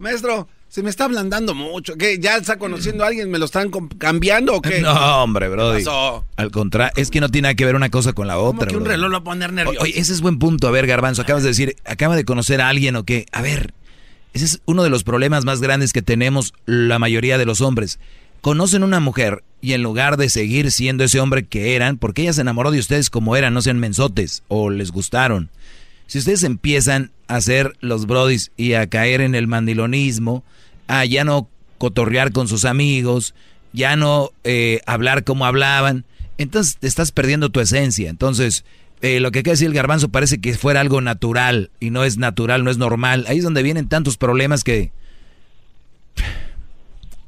Maestro, se me está ablandando mucho. ¿Qué? ¿Ya está conociendo a alguien? ¿Me lo están cambiando o qué? No, hombre, Brody. ¿Qué pasó? Al contrario, es que no tiene nada que ver una cosa con la otra. que un brody. reloj lo va a poner nervioso? Oye, ese es buen punto. A ver, Garbanzo, acabas de decir, acaba de conocer a alguien o qué. A ver, ese es uno de los problemas más grandes que tenemos la mayoría de los hombres. Conocen una mujer y en lugar de seguir siendo ese hombre que eran, porque ella se enamoró de ustedes como eran, no sean mensotes o les gustaron. Si ustedes empiezan a hacer los brodis y a caer en el mandilonismo, a ya no cotorrear con sus amigos, ya no eh, hablar como hablaban, entonces te estás perdiendo tu esencia. Entonces, eh, lo que quiere decir el garbanzo parece que fuera algo natural y no es natural, no es normal. Ahí es donde vienen tantos problemas que...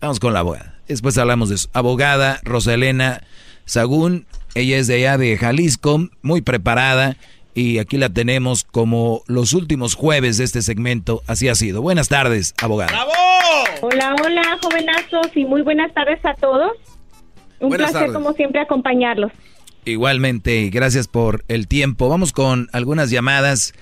Vamos con la abogada. Después hablamos de eso. Abogada Rosalena Sagún, ella es de allá de Jalisco, muy preparada y aquí la tenemos como los últimos jueves de este segmento. Así ha sido. Buenas tardes, abogada. Hola, hola, jovenazos, y muy buenas tardes a todos. Un Buenas placer, tardes. como siempre, acompañarlos. Igualmente, gracias por el tiempo. Vamos con algunas llamadas.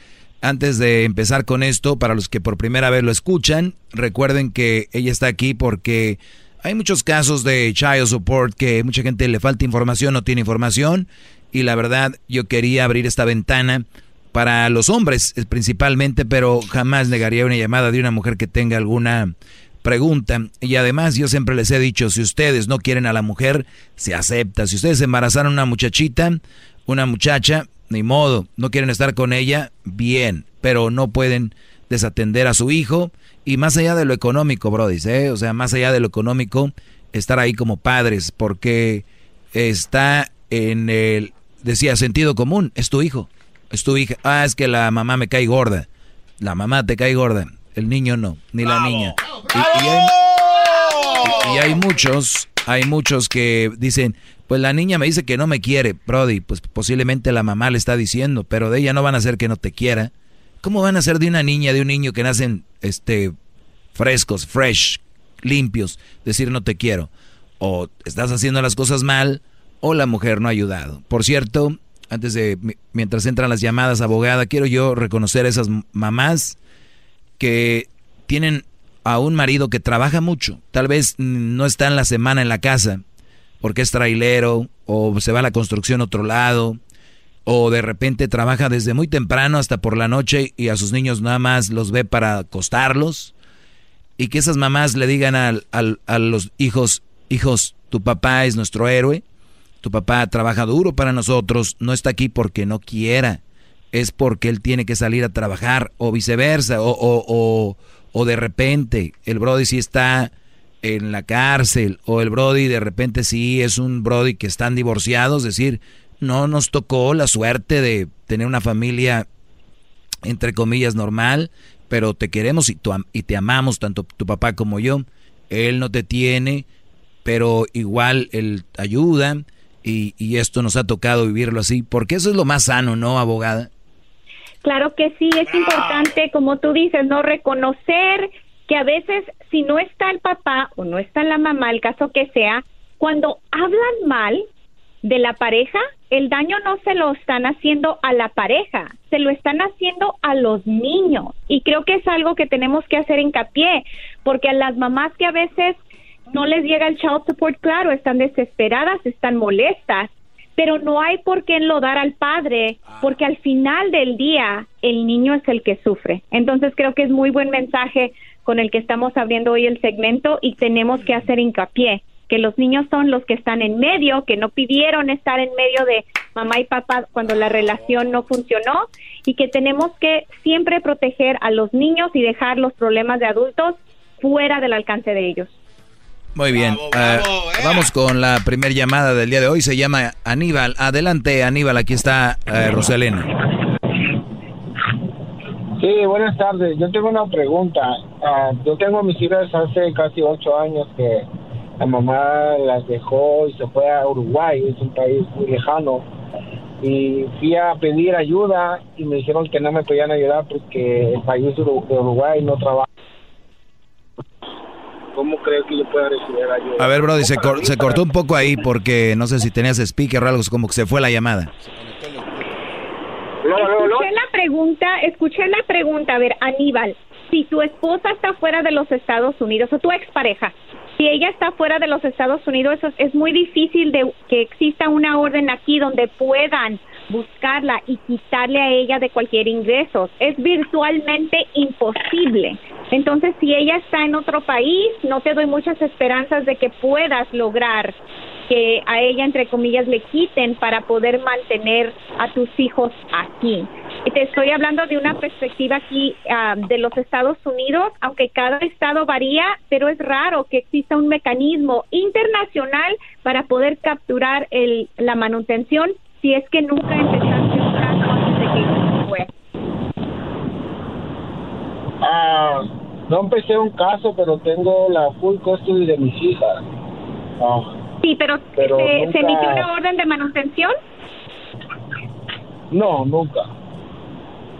Antes de empezar con esto, para los que por primera vez lo escuchan, recuerden que ella está aquí porque hay muchos casos de child support que mucha gente le falta información, no tiene información. Y la verdad, yo quería abrir esta ventana para los hombres principalmente, pero jamás negaría una llamada de una mujer que tenga alguna pregunta. Y además yo siempre les he dicho, si ustedes no quieren a la mujer, se acepta. Si ustedes embarazaron a una muchachita, una muchacha, ni modo, no quieren estar con ella, bien, pero no pueden desatender a su hijo. Y más allá de lo económico, Brody, ¿eh? o sea, más allá de lo económico, estar ahí como padres, porque está en el, decía, sentido común, es tu hijo, es tu hija. Ah, es que la mamá me cae gorda. La mamá te cae gorda, el niño no, ni la niña. Y, y hay, y hay muchos, hay muchos que dicen, pues la niña me dice que no me quiere, Brody, pues posiblemente la mamá le está diciendo, pero de ella no van a hacer que no te quiera. ¿Cómo van a ser de una niña, de un niño que nacen este frescos, fresh, limpios, decir no te quiero? O estás haciendo las cosas mal o la mujer no ha ayudado. Por cierto, antes de mi- mientras entran las llamadas abogada, quiero yo reconocer a esas mamás que tienen a un marido que trabaja mucho. Tal vez no está en la semana en la casa porque es trailero o se va a la construcción a otro lado o de repente trabaja desde muy temprano hasta por la noche y a sus niños nada más los ve para acostarlos y que esas mamás le digan al- al- a los hijos, hijos, tu papá es nuestro héroe, tu papá trabaja duro para nosotros, no está aquí porque no quiera, es porque él tiene que salir a trabajar o viceversa, o, o, o, o de repente el Brody sí está en la cárcel o el Brody de repente sí es un Brody que están divorciados, es decir, no nos tocó la suerte de tener una familia entre comillas normal, pero te queremos y, tu y te amamos tanto tu papá como yo. Él no te tiene, pero igual él ayuda y, y esto nos ha tocado vivirlo así, porque eso es lo más sano, ¿no, abogada? Claro que sí, es importante, como tú dices, no reconocer que a veces si no está el papá o no está la mamá, el caso que sea, cuando hablan mal de la pareja, el daño no se lo están haciendo a la pareja, se lo están haciendo a los niños. Y creo que es algo que tenemos que hacer hincapié, porque a las mamás que a veces no les llega el child support, claro, están desesperadas, están molestas, pero no hay por qué enlodar al padre, porque al final del día el niño es el que sufre. Entonces creo que es muy buen mensaje con el que estamos abriendo hoy el segmento y tenemos que hacer hincapié que los niños son los que están en medio, que no pidieron estar en medio de mamá y papá cuando la relación no funcionó y que tenemos que siempre proteger a los niños y dejar los problemas de adultos fuera del alcance de ellos. Muy bien, eh, vamos con la primera llamada del día de hoy, se llama Aníbal. Adelante Aníbal, aquí está eh, Rosalena. Sí, buenas tardes. Yo tengo una pregunta. Ah, yo tengo mis hijas hace casi ocho años que la mamá las dejó y se fue a Uruguay, es un país muy lejano. Y fui a pedir ayuda y me dijeron que no me podían ayudar porque el país de Uruguay no trabaja. ¿Cómo creo que yo pueda recibir ayuda? A ver, Brody, se, se cortó un poco ahí porque no sé si tenías speaker o algo, como que se fue la llamada. escuché la pregunta, escuché la pregunta, a ver, Aníbal, si tu esposa está fuera de los Estados Unidos o tu expareja, si ella está fuera de los Estados Unidos, es muy difícil de que exista una orden aquí donde puedan buscarla y quitarle a ella de cualquier ingreso. Es virtualmente imposible. Entonces, si ella está en otro país, no te doy muchas esperanzas de que puedas lograr que a ella, entre comillas, le quiten para poder mantener a tus hijos aquí. Y te estoy hablando de una perspectiva aquí ah, de los Estados Unidos, aunque cada estado varía, pero es raro que exista un mecanismo internacional para poder capturar el, la manutención si es que nunca empezaste un caso antes de que fue. Ah, no empecé un caso, pero tengo la full custody de mis hijas. Ah. Sí, pero, ¿se, emitió una orden de manutención? No, nunca.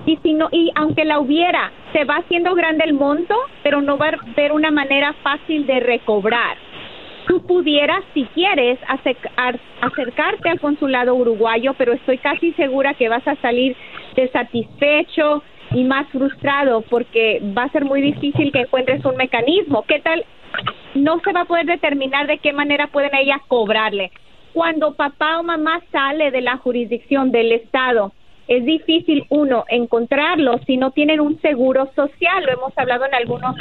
Y si no, y aunque la hubiera, se va haciendo grande el monto, pero no va a haber una manera fácil de recobrar. Tú pudieras, si quieres, acercarte al consulado uruguayo, pero estoy casi segura que vas a salir desatisfecho y más frustrado porque va a ser muy difícil que encuentres un mecanismo. ¿Qué tal no se va a poder determinar de qué manera pueden ellas cobrarle. Cuando papá o mamá sale de la jurisdicción del Estado, es difícil, uno, encontrarlo si no tienen un seguro social, lo hemos hablado en algunos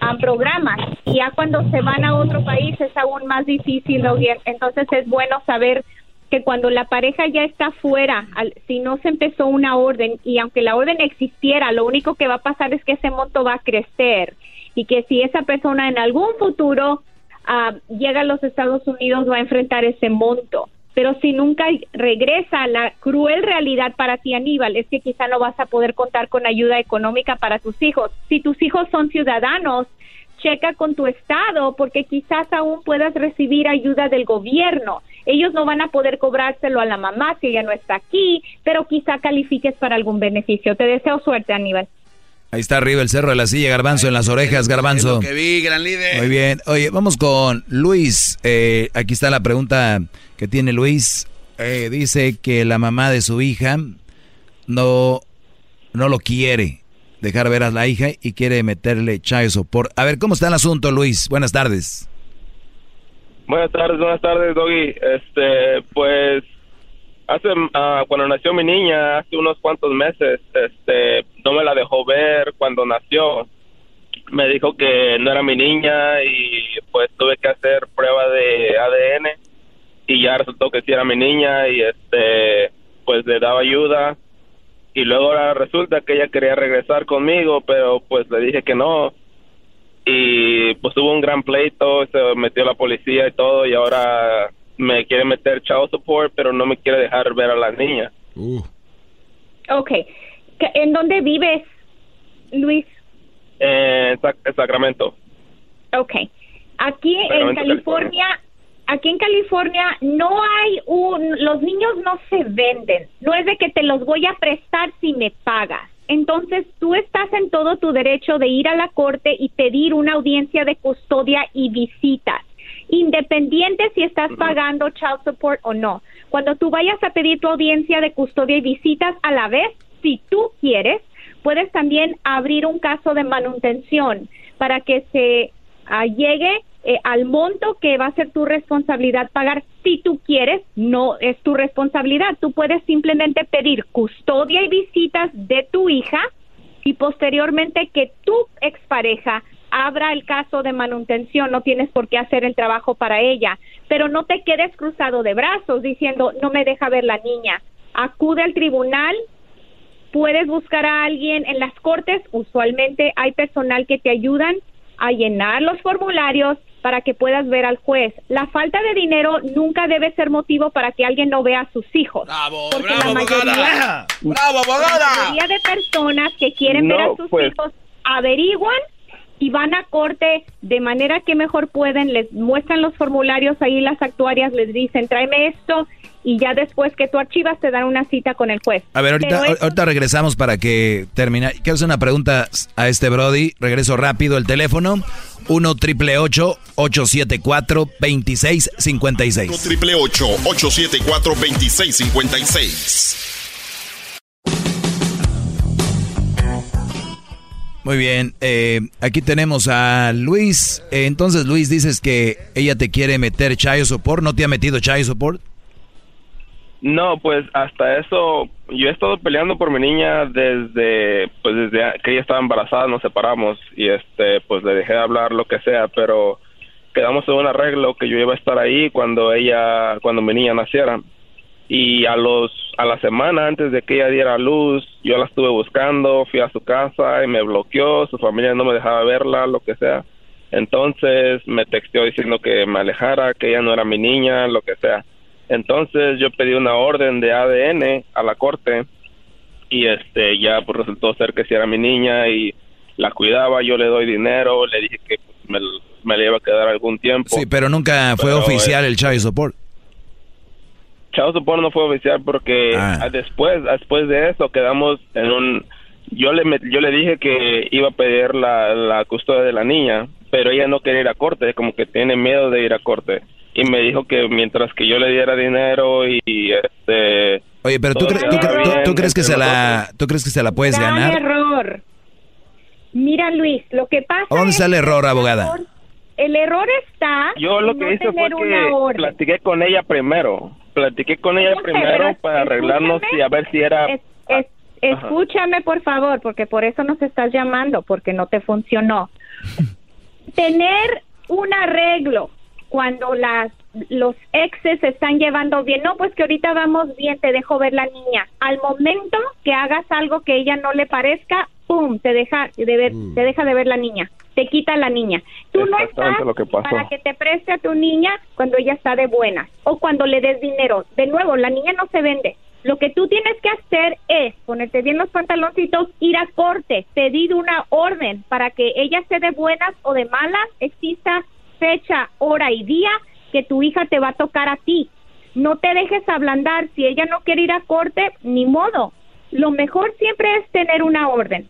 ah, programas, y ya cuando se van a otro país es aún más difícil, entonces es bueno saber que cuando la pareja ya está fuera, si no se empezó una orden y aunque la orden existiera, lo único que va a pasar es que ese monto va a crecer. Y que si esa persona en algún futuro ah, llega a los Estados Unidos va a enfrentar ese monto. Pero si nunca regresa, la cruel realidad para ti, Aníbal, es que quizá no vas a poder contar con ayuda económica para tus hijos. Si tus hijos son ciudadanos, checa con tu estado porque quizás aún puedas recibir ayuda del gobierno. Ellos no van a poder cobrárselo a la mamá si ella no está aquí, pero quizá califiques para algún beneficio. Te deseo suerte, Aníbal. Ahí está arriba el cerro de la silla, garbanzo en las orejas, garbanzo. que vi, gran líder. Muy bien. Oye, vamos con Luis. Eh, aquí está la pregunta que tiene Luis. Eh, dice que la mamá de su hija no, no lo quiere dejar ver a la hija y quiere meterle chayo por. A ver, ¿cómo está el asunto, Luis? Buenas tardes. Buenas tardes, buenas tardes, Doggy. Este, pues hace uh, cuando nació mi niña hace unos cuantos meses este no me la dejó ver cuando nació. Me dijo que no era mi niña y pues tuve que hacer prueba de ADN y ya resultó que sí era mi niña y este pues le daba ayuda. Y luego ahora resulta que ella quería regresar conmigo pero pues le dije que no. Y pues hubo un gran pleito se metió la policía y todo y ahora me quiere meter child support, pero no me quiere dejar ver a la niña. Uh. Ok. ¿En dónde vives, Luis? En Sacramento. Ok. Aquí en California, aquí en California no hay un, los niños no se venden. No es de que te los voy a prestar si me pagas. entonces tú estás en todo tu derecho de ir a la corte y pedir una audiencia de custodia y visitas, independiente si estás pagando child support o no. Cuando tú vayas a pedir tu audiencia de custodia y visitas a la vez, si tú quieres, puedes también abrir un caso de manutención para que se ah, llegue eh, al monto que va a ser tu responsabilidad pagar. Si tú quieres, no es tu responsabilidad. Tú puedes simplemente pedir custodia y visitas de tu hija y posteriormente que tu expareja abra el caso de manutención, no tienes por qué hacer el trabajo para ella, pero no te quedes cruzado de brazos diciendo no me deja ver la niña. Acude al tribunal, puedes buscar a alguien en las cortes, usualmente hay personal que te ayudan a llenar los formularios para que puedas ver al juez. La falta de dinero nunca debe ser motivo para que alguien no vea a sus hijos. ¡Bravo, porque bravo, la mayoría, abogada! ¡Bravo, abogada! La mayoría de personas que quieren ver a sus pues. hijos averiguan y van a corte de manera que mejor pueden, les muestran los formularios ahí las actuarias, les dicen tráeme esto y ya después que tú archivas te dan una cita con el juez. A ver, ahorita, eso- ahorita regresamos para que termine. Quiero hacer una pregunta a este Brody. Regreso rápido el teléfono. 1 triple 874 2656. 1 triple 874 2656. Muy bien, eh, aquí tenemos a Luis. Eh, entonces, Luis, dices que ella te quiere meter Chayo Support. ¿No te ha metido Chayo Support? No, pues hasta eso, yo he estado peleando por mi niña desde, pues desde que ella estaba embarazada, nos separamos y este, pues le dejé de hablar lo que sea, pero quedamos en un arreglo que yo iba a estar ahí cuando ella, cuando mi niña naciera. Y a los, a la semana antes de que ella diera luz, yo la estuve buscando, fui a su casa y me bloqueó, su familia no me dejaba verla, lo que sea. Entonces me texteó diciendo que me alejara, que ella no era mi niña, lo que sea. Entonces yo pedí una orden de ADN a la corte y este ya pues resultó ser que si era mi niña y la cuidaba, yo le doy dinero, le dije que pues, me, me le iba a quedar algún tiempo. Sí, pero nunca fue Pero, oficial el Chayo Support. Child Support no fue oficial porque Ah. después después de eso quedamos en un yo le met- yo le dije que iba a pedir la, la custodia de la niña pero ella no quería ir a corte como que tiene miedo de ir a corte y me dijo que mientras que yo le diera dinero y, este Oye, pero tú, cre- tú, quedaba cre- tú- bien tú crees que entre se la, tú crees que se la puedes Gran ganar? error. Mira, Luis, lo que pasa ¿A dónde es está el que error, abogada? El error está yo lo que no hice fue que platiqué con ella primero platiqué con ella primero pero para arreglarnos y a ver si era Es- escúchame, por favor, porque por eso nos estás llamando, porque no te funcionó. Tener un arreglo cuando las los exes se están llevando bien, no, pues que ahorita vamos bien, te dejo ver la niña. Al momento que hagas algo que ella no le parezca, pum, te deja de ver, te deja de ver la niña, te quita la niña. Tú no estás lo que para que te preste a tu niña cuando ella está de buenas o cuando le des dinero. De nuevo, la niña no se vende. Lo que tú tienes que hacer es ponerte bien los pantaloncitos, ir a corte, pedir una orden para que ella esté de buenas o de malas, exista fecha, hora y día que tu hija te va a tocar a ti. No te dejes ablandar. Si ella no quiere ir a corte, ni modo. Lo mejor siempre es tener una orden.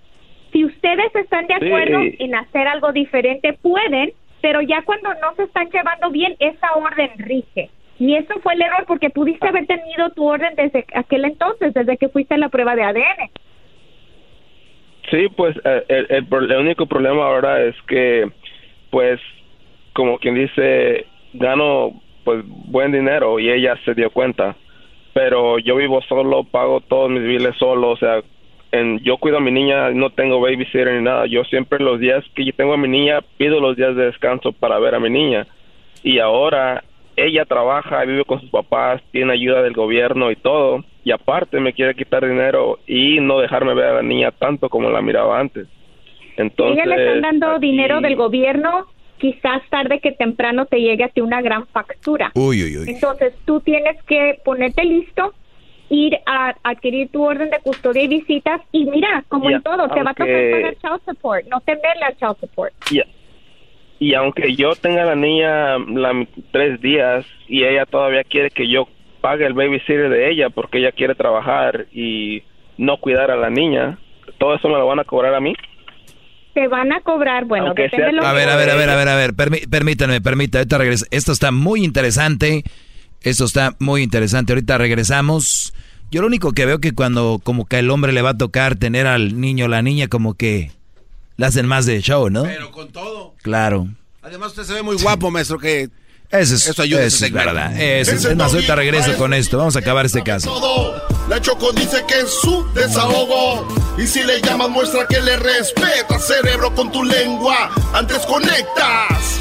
Si ustedes están de Sí. acuerdo en hacer algo diferente, pueden, pero ya cuando no se están llevando bien, esa orden rige. Y eso fue el error porque pudiste haber tenido tu orden desde aquel entonces, desde que fuiste a la prueba de ADN. Sí, pues eh, el, el el único problema ahora es que, pues, como quien dice, gano pues buen dinero y ella se dio cuenta. Pero yo vivo solo, pago todos mis biles solo, o sea, en, yo cuido a mi niña, no tengo babysitter ni nada. Yo siempre los días que yo tengo a mi niña, pido los días de descanso para ver a mi niña. Y ahora ella trabaja, vive con sus papás, tiene ayuda del gobierno y todo. Y aparte me quiere quitar dinero y no dejarme ver a la niña tanto como la miraba antes. Si Entonces, ella le están dando aquí- dinero del gobierno, quizás tarde que temprano te llegue a ti una gran factura. Uy, uy, uy. Entonces tú tienes que ponerte listo, ir a adquirir tu orden de custodia y visitas y mira, como en todo, te va a tocar aunque- pagar child support, no temerle al child support. Y, y aunque yo tenga a la niña la, tres días y ella todavía quiere que yo pague el babysitter de ella porque ella quiere trabajar y no cuidar a la niña, ¿todo eso me lo van a cobrar a mí? Te van a cobrar, bueno, Aunque depende sea- de lo A que- ver, a ver, a ver, a ver, a ver, permí- permítanme, permítanme, ahorita regreso. Esto está muy interesante, esto está muy interesante, ahorita regresamos. Yo lo único que veo que cuando como que el hombre le va a tocar tener al niño o la niña como que le hacen más de show, ¿no? Pero con todo. Claro. Además, usted se ve muy guapo, maestro, que... Eso es, Eso ayuda eso es verdad. Eso es, es más, ahorita regreso con esto. Vamos a acabar este caso. todo. La Choco dice que es su desahogo. Y si le llamas, muestra que le respeta, cerebro, con tu lengua. Antes conectas.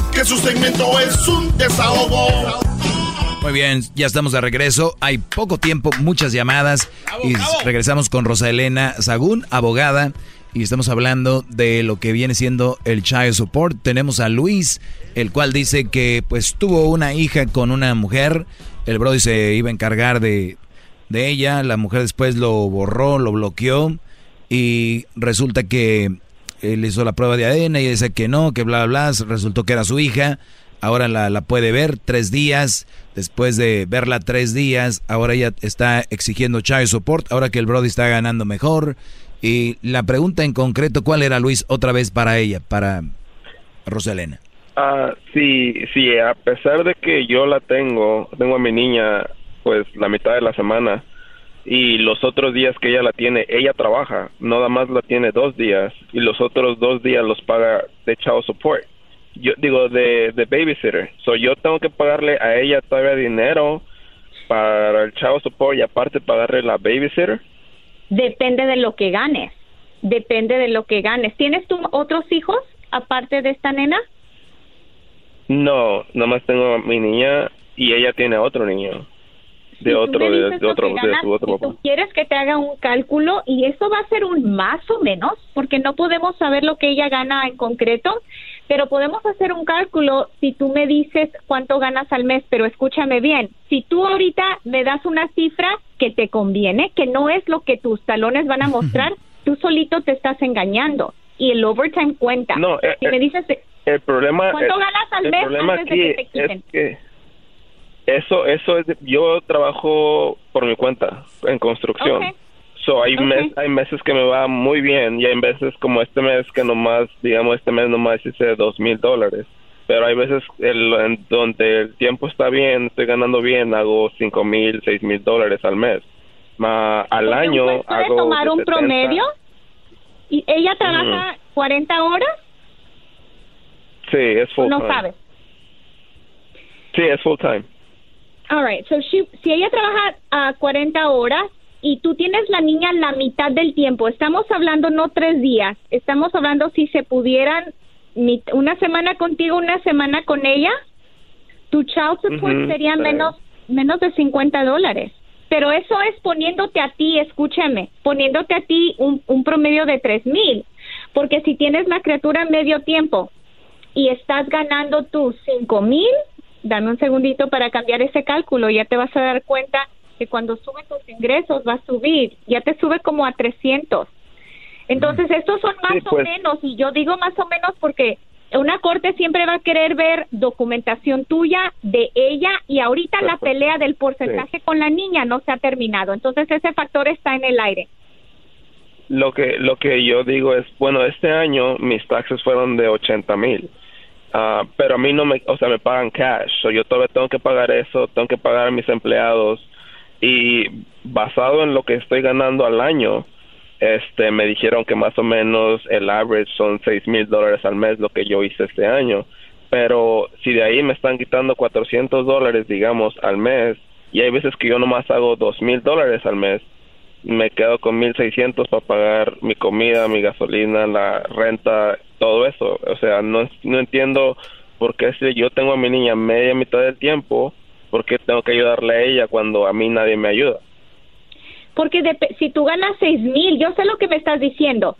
Que su segmento es un desahogo. Muy bien, ya estamos de regreso. Hay poco tiempo, muchas llamadas. y regresamos con Rosa Elena Sagún, abogada. Y estamos hablando de lo que viene siendo el child support. Tenemos a Luis, el cual dice que pues tuvo una hija con una mujer. El Brody se iba a encargar de, de ella. La mujer después lo borró, lo bloqueó. Y resulta que él hizo la prueba de ADN y dice que no, que bla, bla, bla. Resultó que era su hija. Ahora la, la puede ver tres días. Después de verla tres días, ahora ella está exigiendo child support. Ahora que el Brody está ganando mejor. Y la pregunta en concreto, ¿cuál era Luis otra vez para ella, para Rosalena? Ah, sí, sí, a pesar de que yo la tengo, tengo a mi niña pues la mitad de la semana y los otros días que ella la tiene, ella trabaja, nada más la tiene dos días y los otros dos días los paga de child support. Yo digo de, de babysitter, so yo tengo que pagarle a ella todavía dinero para el child support y aparte pagarle la babysitter. Depende de lo que ganes. Depende de lo que ganes. ¿Tienes tú otros hijos aparte de esta nena? No, nada más tengo a mi niña y ella tiene otro niño de otro de, otro que de otro si tú quieres que te haga un cálculo y eso va a ser un más o menos, porque no podemos saber lo que ella gana en concreto, pero podemos hacer un cálculo si tú me dices cuánto ganas al mes, pero escúchame bien, si tú ahorita me das una cifra que te conviene, que no es lo que tus talones van a mostrar, tú solito te estás engañando y el overtime cuenta. No, eh, si eh, me dices El problema ¿Cuánto el- ganas al el mes problema antes de que te quiten? es que eso eso es yo trabajo por mi cuenta en construcción. Ok. So, hay, Ok. mes- hay meses que me va muy bien y hay veces como este mes que nomás, digamos, este mes nomás hice dos mil dólares. Pero hay veces el, en donde el tiempo está bien, estoy ganando bien, hago cinco mil, seis mil dólares al mes. Ma, al año ¿Puedes hago tomar un 70. promedio? ¿Y ella trabaja 40 horas? Sí, es ¿O full no time. sabes? Sí, es full time. All right. So she- si ella trabaja a 40 horas y tú tienes la niña la mitad del tiempo, estamos hablando no tres días, estamos hablando si se pudieran una semana contigo, una semana con ella, tu child support sería menos menos de 50 dólares. Pero eso es poniéndote a ti, escúchame, poniéndote a ti un, un promedio de tres mil. Porque si tienes la criatura en medio tiempo y estás ganando tus cinco mil, dame un segundito para cambiar ese cálculo, ya te vas a dar cuenta que cuando suben tus ingresos va a subir, ya te sube como a 300. Entonces, estos son más Sí, pues. o menos, y yo digo más o menos porque una corte siempre va a querer ver documentación tuya de ella y ahorita la pelea del porcentaje con la niña no se ha terminado. Entonces, ese factor está en el aire. Lo que lo que yo digo es, bueno, este año mis taxes fueron de 80 mil, Ah, pero a mí no me, o sea, me pagan cash, so yo todavía tengo que pagar eso, tengo que pagar a mis empleados. Y basado en lo que estoy ganando al año, este, me dijeron que más o menos el average son 6 mil dólares al mes lo que yo hice este año, pero si de ahí me están quitando 400 dólares, digamos, al mes, y hay veces que yo nomás hago 2 mil dólares al mes, me quedo con 1600 para pagar mi comida, mi gasolina, la renta, todo eso. O sea, no, no entiendo por qué si yo tengo a mi niña media mitad del tiempo, ¿por qué tengo que ayudarle a ella cuando a mí nadie me ayuda? Porque si tú ganas seis mil, yo sé lo que me estás diciendo.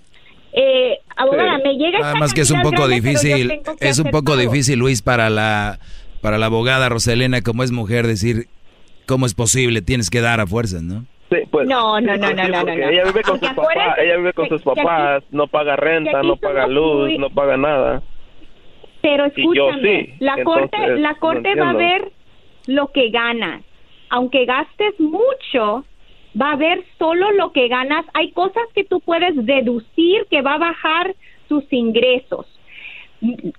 eh, abogada, me llega Nada más que es un poco difícil, es un poco difícil, Luis, para la, para la abogada Roselena, como es mujer, decir cómo es posible, tienes que dar a fuerzas, ¿no? Sí, pues, no, no, no, no, no, no, Ella vive con sus papás, ella vive con sus papás, no paga renta, no paga luz, no paga nada. Pero escúchame, la corte, la corte va a ver lo que ganas. Aunque gastes mucho, va a ver solo lo que ganas. Hay cosas que tú puedes deducir que va a bajar tus ingresos,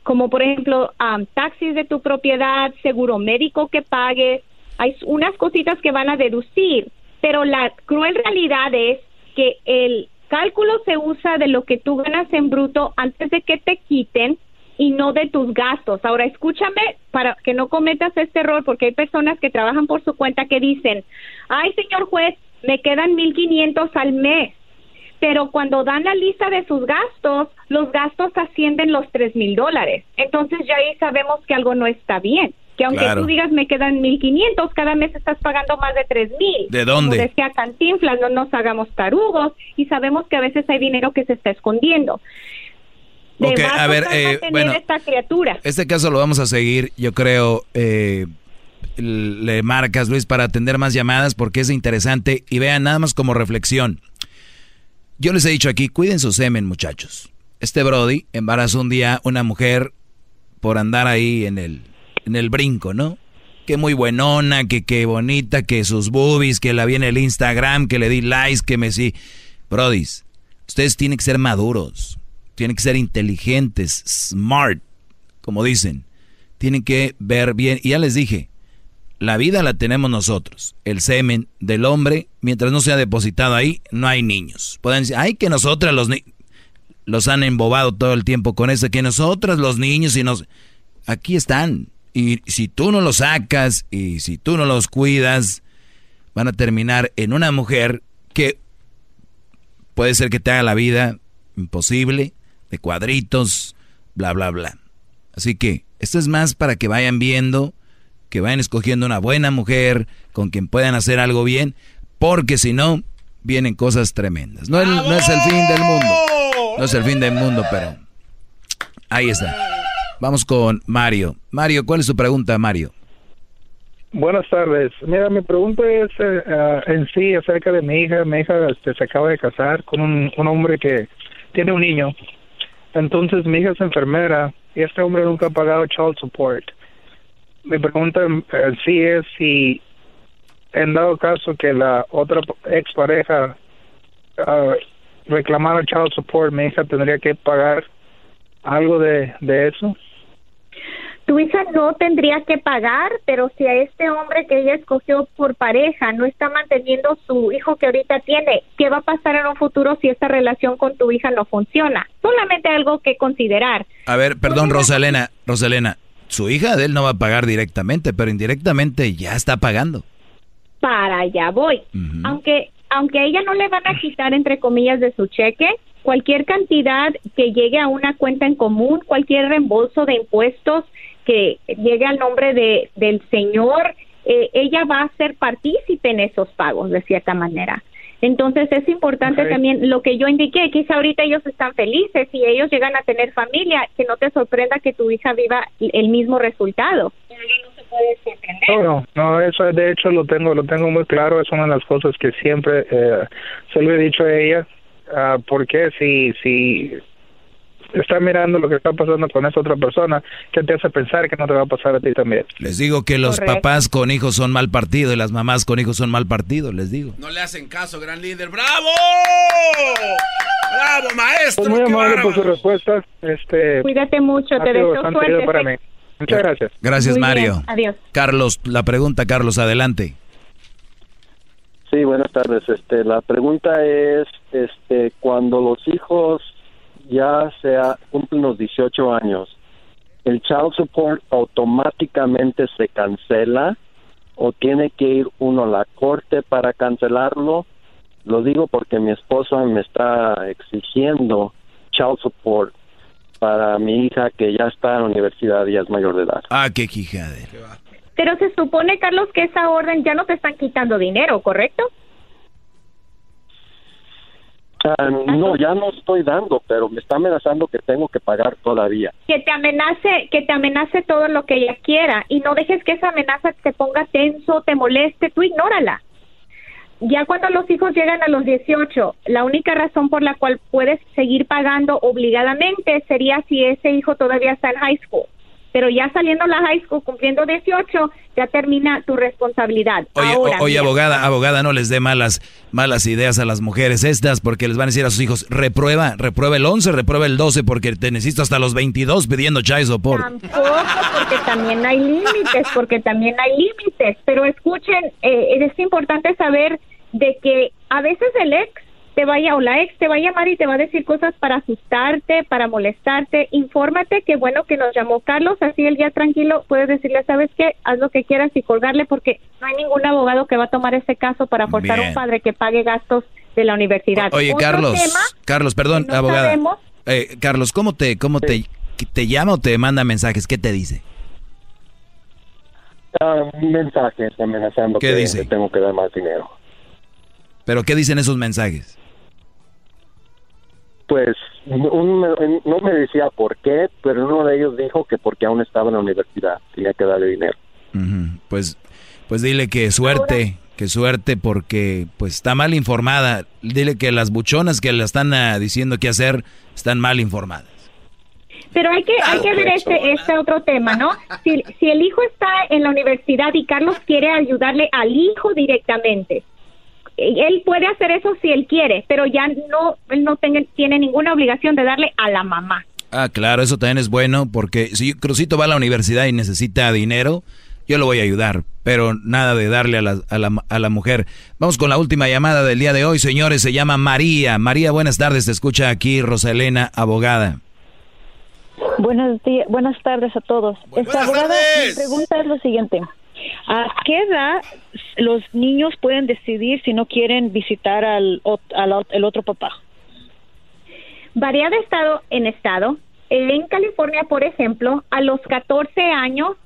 como por ejemplo taxis de tu propiedad, seguro médico que pagues. Hay unas cositas que van a deducir, pero la cruel realidad es que el cálculo se usa de lo que tú ganas en bruto antes de que te quiten y no de tus gastos. Ahora, escúchame para que no cometas este error, porque hay personas que trabajan por su cuenta que dicen, ay, señor juez, me quedan 1.500 al mes. Pero cuando dan la lista de sus gastos, los gastos ascienden los tres mil dólares. Entonces ya ahí sabemos que algo no está bien. Que aunque tú digas me quedan 1.500, cada mes estás pagando más de tres mil. ¿De dónde? Como decía Cantinflas, no nos hagamos tarugos y sabemos que a veces hay dinero que se está escondiendo. Ok, a ver, eh, bueno, esta criatura. Este caso lo vamos a seguir, yo creo, eh, le marcas, Luis, para atender más llamadas porque es interesante y vean nada más como reflexión. Yo les he dicho aquí, cuiden su semen, muchachos. Este Brody embarazó un día una mujer por andar ahí en el, en el brinco, ¿no? Que muy buenona, que qué bonita, que sus boobies, que la vi en el Instagram, que le di likes, que me sí. Brodis, ustedes tienen que ser maduros, tienen que ser inteligentes, smart, como dicen. Tienen que ver bien. Y ya les dije, la vida la tenemos nosotros. El semen del hombre, mientras no sea depositado ahí, no hay niños. Pueden decir, ay, que nosotras los niños... Los han embobado todo el tiempo con eso, que nosotras los niños y nos... Aquí están. Y si tú no los sacas y si tú no los cuidas, van a terminar en una mujer que puede ser que te haga la vida imposible, de cuadritos, bla, bla, bla. Así que esto es más para que vayan viendo que vayan escogiendo una buena mujer con quien puedan hacer algo bien, porque si no, vienen cosas tremendas. No, no es el fin del mundo, no es el fin del mundo, pero ahí está. Vamos con Mario. Mario, ¿cuál es su pregunta, Mario? Buenas tardes. Mira, mi pregunta es eh, eh, en sí acerca de mi hija. Mi hija este, se acaba de casar con un, hombre que tiene un niño. Entonces mi hija es enfermera y este hombre nunca ha pagado child support mi pregunta eh, sí es si en dado caso que la otra expareja uh, reclamara child support, mi hija tendría que pagar algo de, de eso. Tu hija no tendría que pagar, pero si a este hombre que ella escogió por pareja no está manteniendo su hijo que ahorita tiene, ¿qué va a pasar en un futuro si esta relación con tu hija no funciona? Solamente algo que considerar. A ver, perdón, Rosalena, Rosalena, su hija de él no va a pagar directamente, pero indirectamente ya está pagando. Para allá voy. Aunque aunque a ella no le van a quitar entre comillas de su cheque, cualquier cantidad que llegue a una cuenta en común, cualquier reembolso de impuestos que llegue al nombre de, del señor, eh, ella va a ser partícipe en esos pagos de cierta manera. Entonces es importante también lo que yo indiqué, quizá ahorita ellos están felices y ellos llegan a tener familia, que no te sorprenda que tu hija viva el mismo resultado. No, no, no, eso de hecho lo tengo, lo tengo muy claro, es una de las cosas que siempre eh, se lo he dicho a ella, uh, porque si, si está mirando lo que está pasando con esa otra persona, ¿qué te hace pensar que no te va a pasar a ti también? Les digo que los papás con hijos son mal partido y las mamás con hijos son mal partido, les digo. No le hacen caso, gran líder. ¡Bravo! ¡Bravo, maestro! Pues muy amable por su respuesta. Este, Cuídate mucho, te deseo suerte. Para mí. Muchas gracias. Gracias, Mario. Adiós. Carlos, la pregunta, Carlos, adelante. Sí, buenas tardes. Este, la pregunta es, este, cuando los hijos ya sea cumplen los 18 años, el child support automáticamente se cancela o tiene que ir uno a la corte para cancelarlo. Lo digo porque mi esposa me está exigiendo child support para mi hija que ya está en la universidad y es mayor de edad. Ah, qué quijadera. Pero se supone, Carlos, que esa orden ya no te están quitando dinero, ¿correcto? Ah, no, ya no estoy dando, pero me está amenazando que tengo que pagar todavía. Que te amenace, que te amenace todo lo que ella quiera y no dejes que esa amenaza te ponga tenso, te moleste, tú ignórala. Ya cuando los hijos llegan a los 18, la única razón por la cual puedes seguir pagando obligadamente sería si ese hijo todavía está en high school pero ya saliendo la high school, cumpliendo 18, ya termina tu responsabilidad. Oye, Ahora, oye abogada, abogada, no les dé malas, malas ideas a las mujeres estas, porque les van a decir a sus hijos, reprueba, reprueba el 11, reprueba el 12, porque te necesito hasta los 22 pidiendo child support. Tampoco, porque también hay límites, porque también hay límites. Pero escuchen, eh, es importante saber de que a veces el ex te vaya o la ex te va a llamar y te va a decir cosas para asustarte, para molestarte. Infórmate que bueno que nos llamó Carlos, así el día tranquilo puedes decirle, ¿sabes qué? Haz lo que quieras y colgarle porque no hay ningún abogado que va a tomar ese caso para forzar a un padre que pague gastos de la universidad. Oye, Otro Carlos, tema Carlos, perdón, no abogada. sabemos- Eh, Carlos, ¿cómo te, cómo te, te llama o te manda mensajes? ¿Qué te dice? Ah, mensajes amenazando ¿Qué que, dice? que tengo que dar más dinero. ¿Pero qué dicen esos mensajes? Pues un- no me decía por qué, pero uno de ellos dijo que porque aún estaba en la universidad tenía que darle dinero. Pues, pues dile que suerte, que suerte porque pues está mal informada. Dile que las buchonas que le están ah, diciendo qué hacer están mal informadas. Pero hay que, hay que ver este, este otro tema, ¿no? Si, si el hijo está en la universidad y Carlos quiere ayudarle al hijo directamente, él puede hacer eso si él quiere, pero ya no, él no tenga- tiene ninguna obligación de darle a la mamá. Ah, claro, eso también es bueno porque si Crucito va a la universidad y necesita dinero, yo lo voy a ayudar, pero nada de darle a la, a la, a la mujer. Vamos con la última llamada del día de hoy, señores, se llama María. María, buenas tardes, te escucha aquí Rosalena, abogada. Buenos días, buenas tardes a todos. Esta abogada, mi pregunta es lo siguiente. ¿A qué edad los niños pueden decidir si no quieren visitar al, al el otro papá? Varía de estado en estado. En California, por ejemplo, a los 14 años,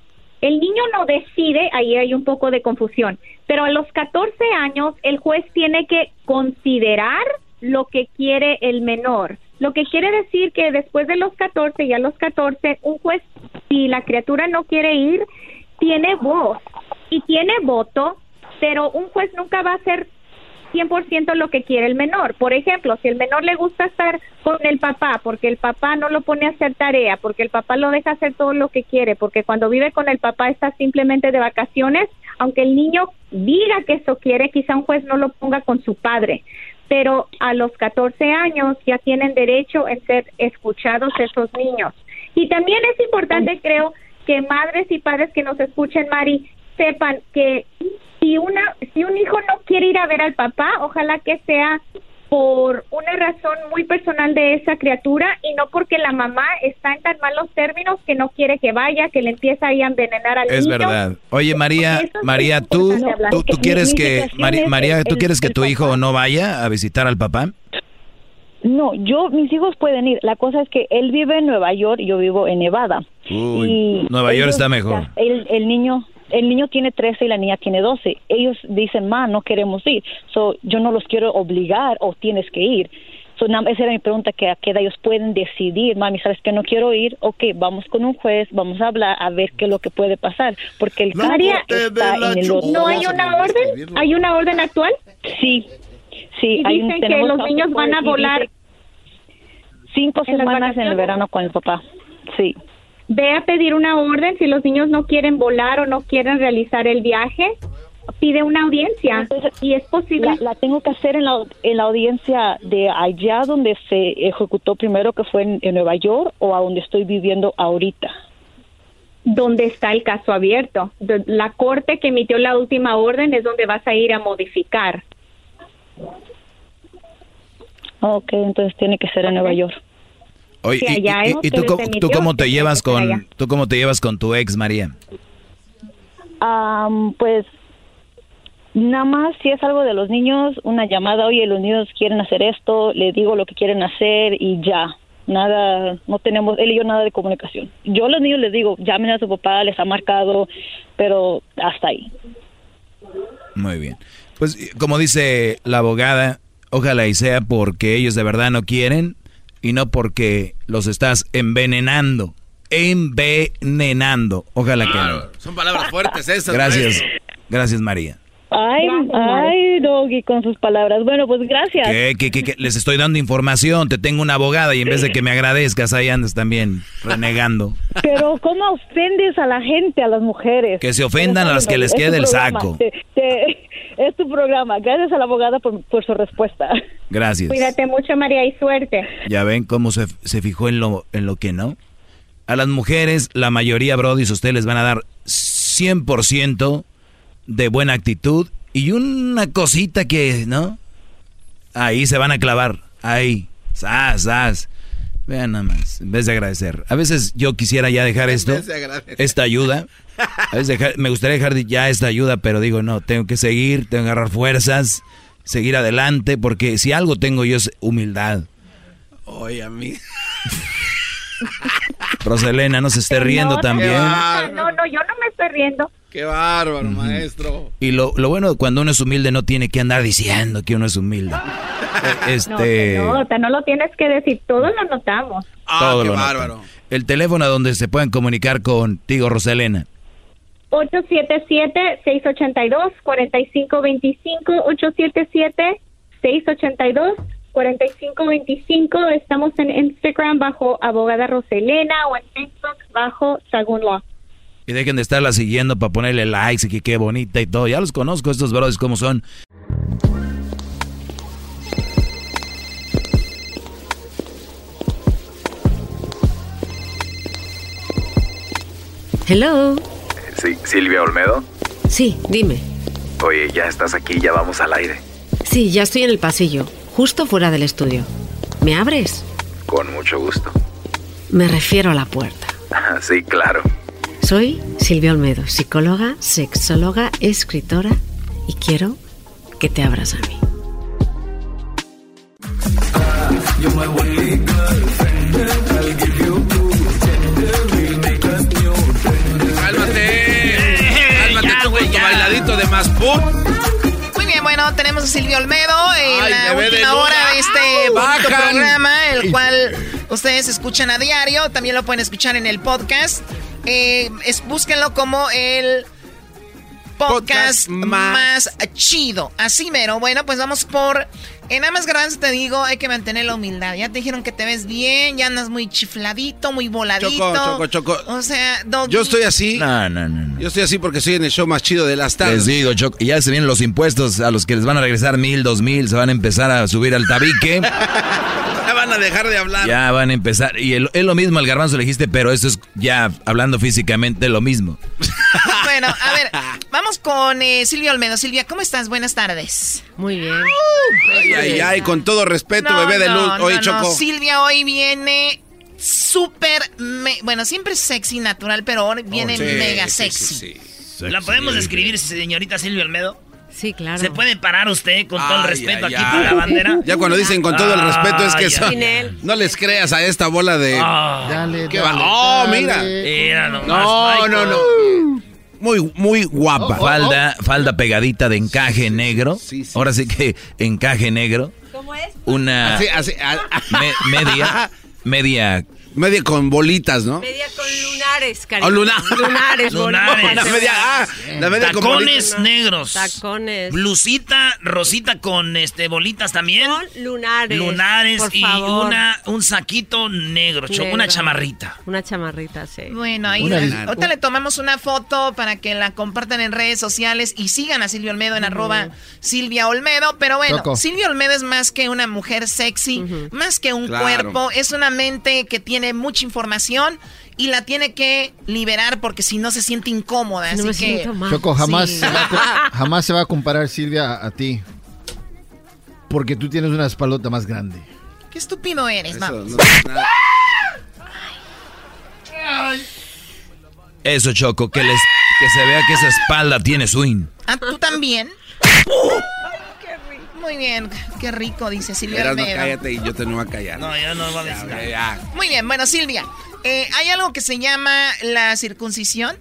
el niño no decide, ahí hay un poco de confusión, pero a los 14 años el juez tiene que considerar lo que quiere el menor. Lo que quiere decir que después de los 14 y a los 14, un juez, si la criatura no quiere ir, tiene voz y tiene voto, pero un juez nunca va a ser 100% lo que quiere el menor. Por ejemplo, si el menor le gusta estar con el papá porque el papá no lo pone a hacer tarea, porque el papá lo deja hacer todo lo que quiere, porque cuando vive con el papá está simplemente de vacaciones, aunque el niño diga que eso quiere, quizá un juez no lo ponga con su padre. Pero a los 14 años ya tienen derecho en ser escuchados esos niños. Y también es importante, creo, que madres y padres que nos escuchen, Mari, sepan que si una si un hijo no quiere ir a ver al papá, ojalá que sea por una razón muy personal de esa criatura y no porque la mamá está en tan malos términos que no quiere que vaya, que le empieza ahí a envenenar al Es niño. verdad. Oye, María, Eso es María, tú, tú, quieres que, es María, el- tú quieres que tu hijo no vaya a visitar al papá? No, yo, mis hijos pueden ir. La cosa es que él vive en Nueva York y yo vivo en Nevada. Uy, Y Nueva York está mejor. ya- El, el niño el niño tiene 13 y la niña tiene 12. Ellos dicen, ma, no queremos ir. So, yo no los quiero obligar o tienes que ir. So, na- esa era mi pregunta, que a qué edad ellos pueden decidir, mami, ¿sabes que no quiero ir? Ok, vamos con un juez, vamos a hablar, a ver qué es lo que puede pasar. Porque el María, está en el otro ¿no hay una orden? ¿Hay una orden actual? Sí, sí. Y hay dicen que los niños van a volar cinco en semanas en el verano con el papá. Sí. Ve a pedir una orden si los niños no quieren volar o no quieren realizar el viaje. Pide una audiencia y es posible. La, la tengo que hacer en la, en la audiencia de allá donde se ejecutó primero, que fue en, en Nueva York, o a donde estoy viviendo ahorita. donde está el caso abierto. La corte que emitió la última orden es donde vas a ir a modificar. Ok, entonces tiene que ser en Nueva York. Oye, y- y, y tú, tú cómo te llevas con, allá. tú cómo te llevas con tu ex, María? Pues nada más si es algo de los niños, una llamada, oye, los niños quieren hacer esto, le digo lo que quieren hacer y ya. Nada, no tenemos, él y yo nada de comunicación. Yo a los niños les digo, llamen a su papá, les ha marcado, pero hasta ahí. Muy bien. Pues como dice la abogada, Ojalá y sea porque ellos de verdad no quieren y no porque los estás envenenando. Envenenando. Ojalá que no. Son palabras fuertes esas. Gracias. Gracias, María. Ay, ay, Doggy, con sus palabras. Bueno, pues gracias. ¿Qué, qué, qué, qué? Les estoy dando información. Te tengo una abogada y en vez de que me agradezcas, ahí andas también renegando. Pero ¿cómo ofendes a la gente, a las mujeres? Que se ofendan a las que les quede el programa. saco. Te- te- es tu programa. Gracias a la abogada por, por su respuesta. Gracias. Cuídate mucho, María, y suerte. Ya ven cómo se, se fijó en lo, en lo que no. A las mujeres, la mayoría, Brody, ustedes les van a dar 100% de buena actitud y una cosita que, ¿no? Ahí se van a clavar. Ahí. Sas, sas. Vean nada más, en vez de agradecer. A veces yo quisiera ya dejar esto, de esta ayuda. A veces dejar- me gustaría dejar ya esta ayuda, pero digo, no, tengo que seguir, tengo que agarrar fuerzas, seguir adelante, porque si algo tengo yo es humildad. Oye, a mí. Roselena, no se esté riendo No, también. No, no, yo no me estoy riendo. Qué bárbaro, maestro. Y lo, lo bueno cuando uno es humilde no tiene que andar diciendo que uno es humilde. Eh, Este, No, no, no lo tienes que decir, todos lo notamos. todo qué lo notan. bárbaro. El teléfono donde se pueden comunicar contigo, Roselena. 877-682-4525, 877-682-4525. Estamos en Instagram bajo Abogada Roselena o en Facebook bajo Sagún Law. Y dejen de estarla siguiendo para ponerle likes y que qué bonita y todo. Ya los conozco, estos brothers como son. Hello. Sí, Silvia Olmedo. Sí, dime. Oye, ya estás aquí, ya vamos al aire. Sí, ya estoy en el pasillo, justo fuera del estudio. ¿Me abres? Con mucho gusto. Me refiero a la puerta. Sí, claro. Soy Silvia Olmedo, psicóloga, sexóloga, escritora y quiero que te abras a mí. Cálmate. Cálmate tú con tu bailadito de más tenemos a Silvio Olmedo en Ay, la última hora de este bonito Bajan. programa, el cual ustedes escuchan a diario. También lo pueden escuchar en el podcast. Eh, es, búsquenlo como el podcast, Podcast más- más... chido. Así mero. Bueno, pues vamos por. En Amas Garbanzo te digo, hay que mantener la humildad. Ya te dijeron que te ves bien, ya andas muy chifladito, muy voladito. Choco, choco, choco. O sea, Doggy. Yo estoy así. No, no, no. no. Yo estoy así porque soy en el show más chido de las tardes. Les digo, Choc, ya se vienen los impuestos a los que les van a regresar mil, dos mil, se van a empezar a subir al tabique. Ya van a dejar de hablar. Ya van a empezar. Y es lo mismo al garbanzo le dijiste, pero esto es ya hablando físicamente lo mismo. Bueno, a ver, vamos con eh, Silvia Olmedo. Silvia, ¿cómo estás? Buenas tardes. Muy bien. Ay, ay, ay, con todo respeto, No, bebé de luz. no, Oye, no, Choco. no. Silvia hoy viene súper, bueno, siempre es sexy natural, pero hoy viene Oh, sí, mega sí, sexy. sí, ¿La podemos describir, señorita Silvia Olmedo? Sí, claro. ¿Se puede parar usted con todo el respeto ay, aquí ay. por la bandera? Ya cuando dicen con todo el respeto es que Ay, son- no les creas a esta bola de. Ah. Dale, ¿Qué dale, va? Oh, dale. mira. Mira nomás, No, Michael. no, no. Muy, muy guapa. Falda, falda pegadita de encaje negro. Ahora sí que encaje negro. ¿Cómo es? Una Así, así, a- me- media, media Media con bolitas, ¿no? Media con lunares, cariño. Oh, luna- Lunares, Lunares. bolitas. La media, ah, la media con Tacones bolitas. negros. Tacones. Blusita, rosita con este bolitas también. Con lunares. Lunares por y favor. una un saquito negro, Choco, una Negro. chamarrita. Una chamarrita, sí. Bueno, ahí ahorita le tomamos una foto para que la compartan en redes sociales y sigan a Silvia Olmedo en arroba Silvia Olmedo. Pero bueno. Silvia Olmedo es más que una mujer sexy, más que un Claro. cuerpo, es una mente que tiene mucha información y la tiene que liberar porque si no se siente incómoda. No así me que. Choco, jamás, Sí. se va a jamás se va a comparar Silvia a, a ti. Porque tú tienes una espalota más grande. qué estúpido eres, Eso, no. Eso, Choco, que les que se vea que esa espalda tiene swing. Ah, ¿tú también? Muy bien, qué rico, dice Silvia Eras, no, cállate y yo te no voy a callar. No, ya no va a decir nada. Ya, ya. Muy bien, bueno, Silvia. Eh, hay algo que se llama la circuncisión.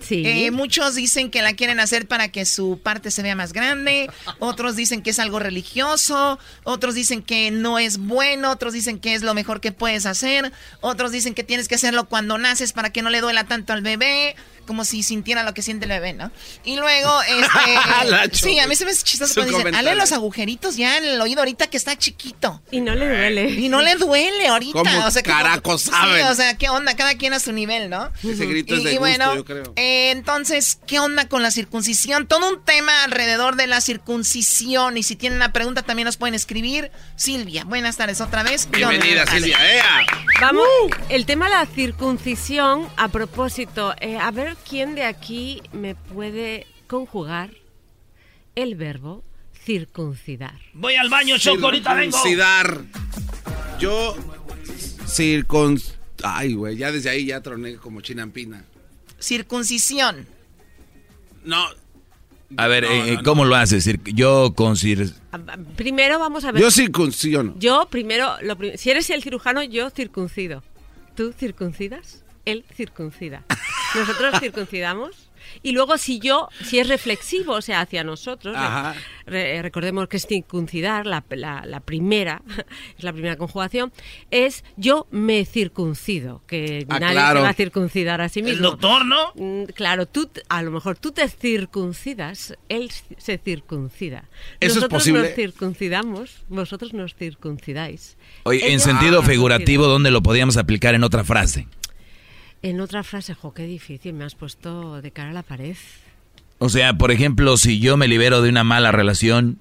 sí. Eh, muchos dicen que la quieren hacer para que su parte se vea más grande. Otros dicen que es algo religioso. Otros dicen que no es bueno. Otros dicen que es lo mejor que puedes hacer. Otros dicen que tienes que hacerlo cuando naces para que no le duela tanto al bebé como si sintiera lo que siente el bebé, ¿no? Y luego, este... sí, a mí se me hace chistoso cuando dicen, hale los agujeritos ya en el oído ahorita que está chiquito. Y no le duele. Y no le duele ahorita. ¿Cómo o sea, caracos saben? Sí, o sea, qué onda, cada quien a su nivel, ¿no? Ese grito es Y- de y gusto, bueno, yo creo. eh, entonces, ¿qué onda con la circuncisión? Todo un tema alrededor de la circuncisión. Y si tienen una pregunta, también nos pueden escribir. Silvia, buenas tardes otra vez. Bienvenida. Silvia. ¡Ea! Vamos, el tema de la circuncisión, a propósito, eh, a ver quién de aquí me puede conjugar el verbo circuncidar. Voy al baño, Choco, ahorita vengo. Circuncidar. Yo circun... Ay, güey, ya desde ahí ya troné como chinampina. Circuncisión. No. A ver, eh, ¿cómo lo haces? Yo con cir- Primero vamos a ver. Yo circunciono. Yo primero, lo prim- si eres el cirujano, yo circuncido. ¿Tú circuncidas? Él circuncida. Nosotros circuncidamos. Y luego si yo, si es reflexivo, o sea, hacia nosotros, re- recordemos que es circuncidar, la, la- la primera, es la primera conjugación, es yo me circuncido, que Ah, nadie claro. se va a circuncidar a sí El mismo. doctor, ¿no? Mm, Claro, tú, a lo mejor tú te circuncidas, él se circuncida. ¿Eso es Nosotros posible? nos circuncidamos, vosotros nos circuncidáis. Oye, en sentido figurativo, ¿dónde lo podíamos aplicar en otra frase? En otra frase, jo, qué difícil, me has puesto de cara a la pared. O sea, por ejemplo, si yo me libero de una mala relación,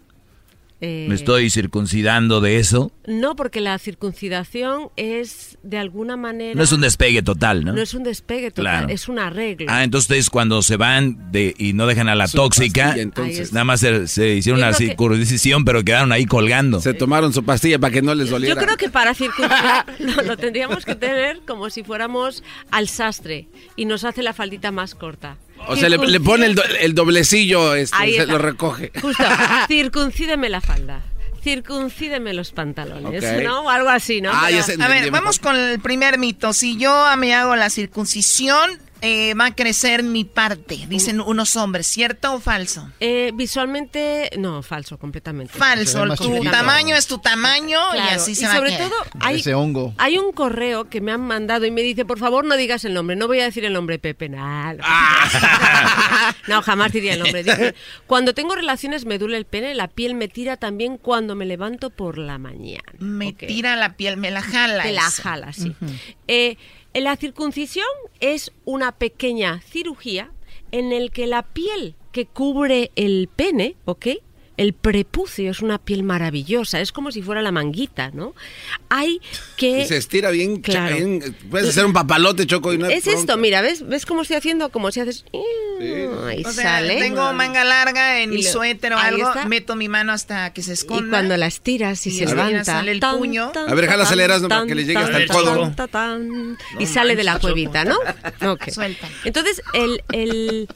Eh, me estoy circuncidando de eso. No, porque la circuncidación es de alguna manera... No es un despegue total, ¿no? No es un despegue total, Claro. es un arreglo. Ah, entonces ustedes cuando se van de y no dejan a la Su tóxica, pastilla, entonces. Nada más se, se hicieron Yo una creo que- circuncisión, pero quedaron ahí colgando. Se tomaron su pastilla para que no les Yo doliera. creo que para circuncidar lo, lo tendríamos que tener como si fuéramos al sastre y nos hace la faldita más corta. O sea, le, le pone el, do- el doblecillo, este, se lo recoge. Justo, circuncídeme la falda. Circuncídeme los pantalones. ¿no? O algo así, ¿no? Ah, Pero- ya se A ver, vamos con el primer mito. Si yo me hago la circuncisión, eh, va a crecer mi parte, dicen unos hombres, ¿cierto o falso? Eh, visualmente, no, falso, completamente. Falso, tu tamaño es tu tamaño y así se y va a sobre todo hay, Ese hongo. hay un correo que me han mandado y me dice, por favor no digas el nombre, no voy a decir el nombre Pepe, nah, no. No, jamás diría el nombre. Dice, cuando tengo relaciones me duele el pene, la piel me tira también cuando me levanto por la mañana. Me tira la piel, me la jala. Te la jala, sí. Eh, la circuncisión es una pequeña cirugía en el que la piel que cubre el pene, ¿ok? El prepucio es una piel maravillosa, es como si fuera la manguita, ¿no? Hay que... Y se estira bien, Claro. bien- Puedes hacer un papalote, Choco. Y no Es bronca. esto, mira, ¿ves? ¿Ves cómo estoy haciendo? Como si haces... Ahí O sea, sale. tengo manga larga en Y mi lo- suéter o ahí algo, está. meto mi mano hasta que se esconda. Y cuando la estiras y, Y se levanta. sale el tan, puño. tan, A ver, jala aceleras, ¿no? para que le llegue tan, hasta el tan, codo. y No sale de la cuevita, ¿no? Ok. Suelta. Entonces, el... el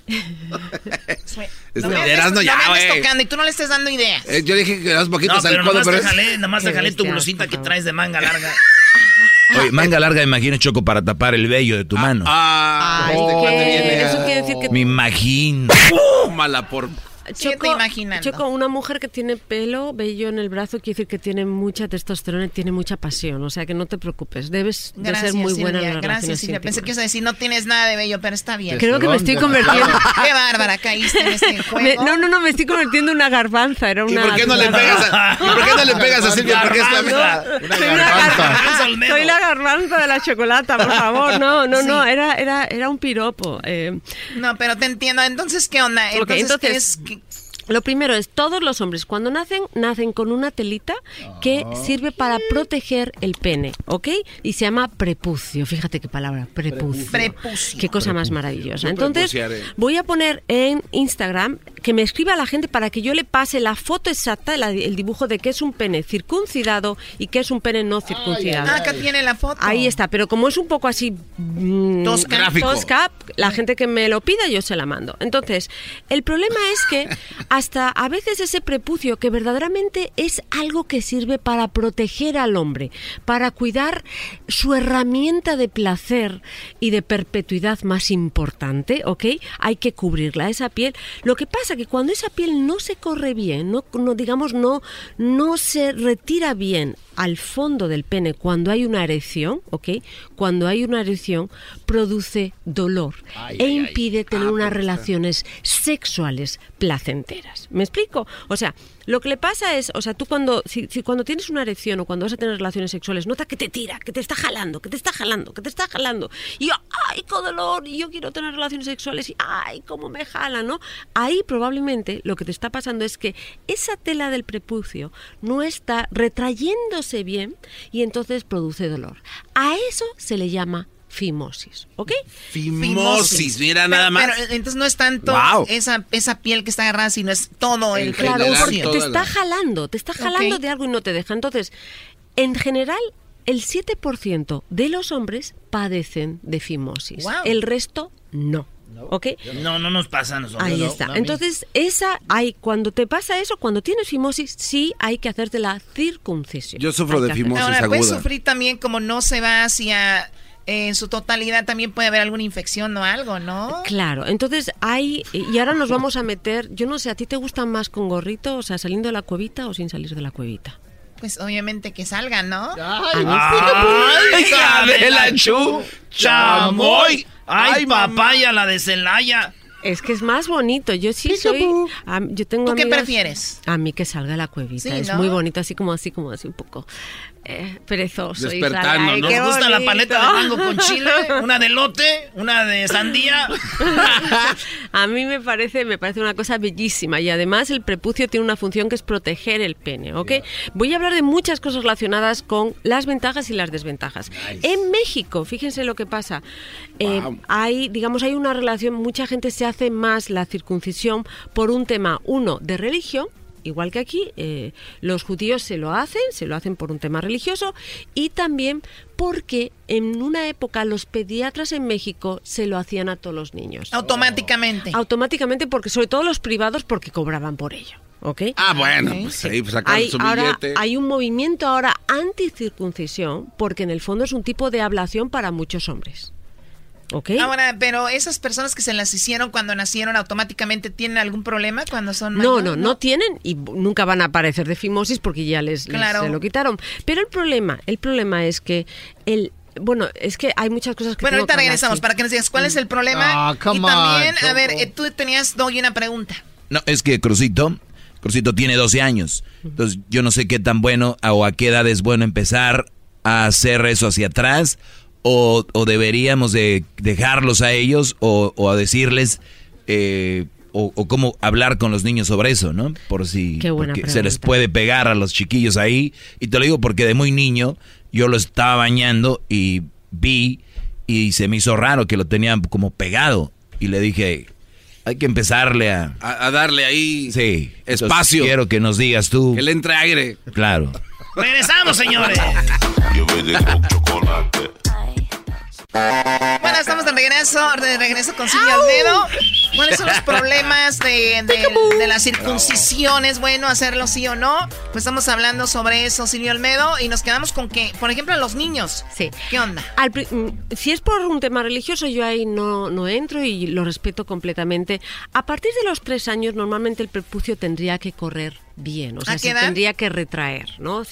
No me Erasno, ya, no me andes güey. tocando y tú no le estés dando ideas. Eh, yo dije que le das poquitos No, al pero codo, nomás pero te jalé, nomás te jalé tu blusita que traes de manga larga. Oye, manga larga, imagino, Choco, para tapar el vello de tu mano. Ah, Ay, este ¿qué? cuate viene Eso quiere decir que Me imagino. Mala por... Imaginando. Choco, una mujer que tiene pelo, vello en el brazo, quiere decir que tiene mucha testosterona y tiene mucha pasión. O sea que no te preocupes, debes de Gracias, ser muy Silvia, buena en las Gracias, relaciones Silvia. Pensé que ibas a decir, no tienes nada de bello, pero está bien. Creo que me estoy convirtiendo... Qué bárbara, caíste en este Me- juego. no, no, no, me estoy convirtiendo en una garbanza. Era ¿Y una, por qué no le pegas a, ¿y por qué no le pegas a Silvia? Porque es la. Una Soy una garbanza. Soy la garbanza de la chocolata, por favor. No, no, Sí. no, era, era, era un piropo. eh. No, pero te entiendo. Entonces, ¿qué onda? Entonces, entonces- es Thanks. Lo primero es, todos los hombres cuando nacen, nacen con una telita que sirve para proteger el pene, ¿ok? Y se llama prepucio, fíjate qué palabra, prepucio. Prepucio. Qué cosa más maravillosa. Entonces, voy a poner en Instagram que me escriba a la gente para que yo le pase la foto exacta, la- el dibujo de qué es un pene circuncidado y qué es un pene no circuncidado. Ah, acá tiene la foto. Ahí está, pero como es un poco así mm, Tosca. Gráfico. tosca, la gente que me lo pida yo se la mando. Entonces, el problema es que hasta a veces ese prepucio que verdaderamente es algo que sirve para proteger al hombre, para cuidar su herramienta de placer y de perpetuidad más importante, ¿ok? Hay que cubrirla, esa piel. Lo que pasa que cuando esa piel no se corre bien, no, no digamos, no, no se retira bien al fondo del pene cuando hay una erección, ¿ok? Cuando hay una erección, produce dolor e impide tener unas relaciones sexuales placenteras. ¿Me explico? O sea, lo que le pasa es, o sea, tú cuando, si, cuando tienes una erección o cuando vas a tener relaciones sexuales, nota que te tira, que te está jalando, que te está jalando, que te está jalando. Y yo, ay, qué dolor, y yo quiero tener relaciones sexuales, y ay, cómo me jala, ¿no? Ahí probablemente lo que te está pasando es que esa tela del prepucio no está retrayéndose bien y entonces produce dolor. A eso se le llama fimosis, ¿ok? Fimosis, mira nada más. Pero entonces no es tanto Wow. esa, esa piel que está agarrada, sino es todo el, Claro, porque te está jalando, te está jalando de algo y no te deja. Entonces, en general, el 7% de los hombres padecen de fimosis. Wow. El resto no. ¿Ok? No, no nos pasa a nosotros. Ahí no, está. no. Entonces, esa hay, cuando te pasa eso, cuando tienes fimosis, sí hay que hacerte la circuncisión. Yo sufro Hay de fimosis Ahora, puedes aguda. sufrir también como no se va hacia... en su totalidad también puede haber alguna infección o algo, ¿no? Claro, entonces hay, y ahora nos vamos a meter, yo no sé, ¿a ti te gusta más con gorrito, o sea, saliendo de la cuevita o sin salir de la cuevita? Pues obviamente que salgan, ¿no? ¡Ay, de la chu! ¡Chamoy! ¡Ay, Ay, papaya, la de Celaya! Es que es más bonito. Yo sí soy. am- yo tengo ¿Tú qué amigas- prefieres? A mí que salga la cuevita. Sí, es ¿no? muy bonito, así como así como así un poco eh, perezoso. y Despertando, Nos gusta la paleta de mango con chile, una de lote, una de sandía. a mí me parece, me parece una cosa bellísima y además el prepucio tiene una función que es proteger el pene, ¿ok? Voy a hablar de muchas cosas relacionadas con las ventajas y las desventajas. En México, fíjense lo que pasa. Eh, hay, digamos, hay una relación, mucha gente se hace más la circuncisión por un tema, uno, de religión, igual que aquí, eh, los judíos se lo hacen, se lo hacen por un tema religioso y también porque en una época los pediatras en México se lo hacían a todos los niños. Automáticamente. Automáticamente porque sobre todo los privados porque cobraban por ello. ¿Ok? Ah, bueno, pues ahí pues Hay, su ahora, billete. hay un movimiento ahora anticircuncisión porque en el fondo es un tipo de ablación para muchos hombres. ¿Ok? Ahora, pero esas personas que se las hicieron cuando nacieron automáticamente tienen algún problema cuando son No, mayores? no, no tienen y nunca van a aparecer de fimosis porque ya les, les- Claro. se lo quitaron. Pero el problema, el problema es que el bueno, es que hay muchas cosas que Bueno, tengo ahorita que hablar, regresamos sí. para que nos digas cuál es el problema. Ah, y come on, también, a ver, eh, tú tenías, Doggy, una pregunta. No, es que Crucito, Crucito tiene 12 años. Entonces, yo no sé qué tan bueno o a qué edad es bueno empezar a hacer eso hacia atrás. O, o deberíamos de dejarlos a ellos o, o a decirles eh, o, o cómo hablar con los niños sobre eso, ¿no? Por si Qué buena porque se les puede pegar a los chiquillos ahí. Y te lo digo porque de muy niño yo lo estaba bañando y vi y se me hizo raro que lo tenían como pegado. Y le dije, hay que empezarle a... A, a darle ahí Sí. entonces espacio. quiero que nos digas tú. Que le entre aire. Claro. Regresamos, señores. Bueno, estamos de regreso, de regreso con Silvio Almedo. ¿Cuáles son los problemas de, de- de las circuncisiones? Bueno, hacerlo sí o no. Pues estamos hablando sobre eso, Silvio Almedo, y nos quedamos con que, por ejemplo, los niños. Sí. ¿Qué onda? Al mm, si es por un tema religioso, yo ahí no, no entro y lo respeto completamente. A partir de los tres años, normalmente el prepucio tendría que correr bien, o sea, ¿A qué se edad? tendría que retraer, ¿no?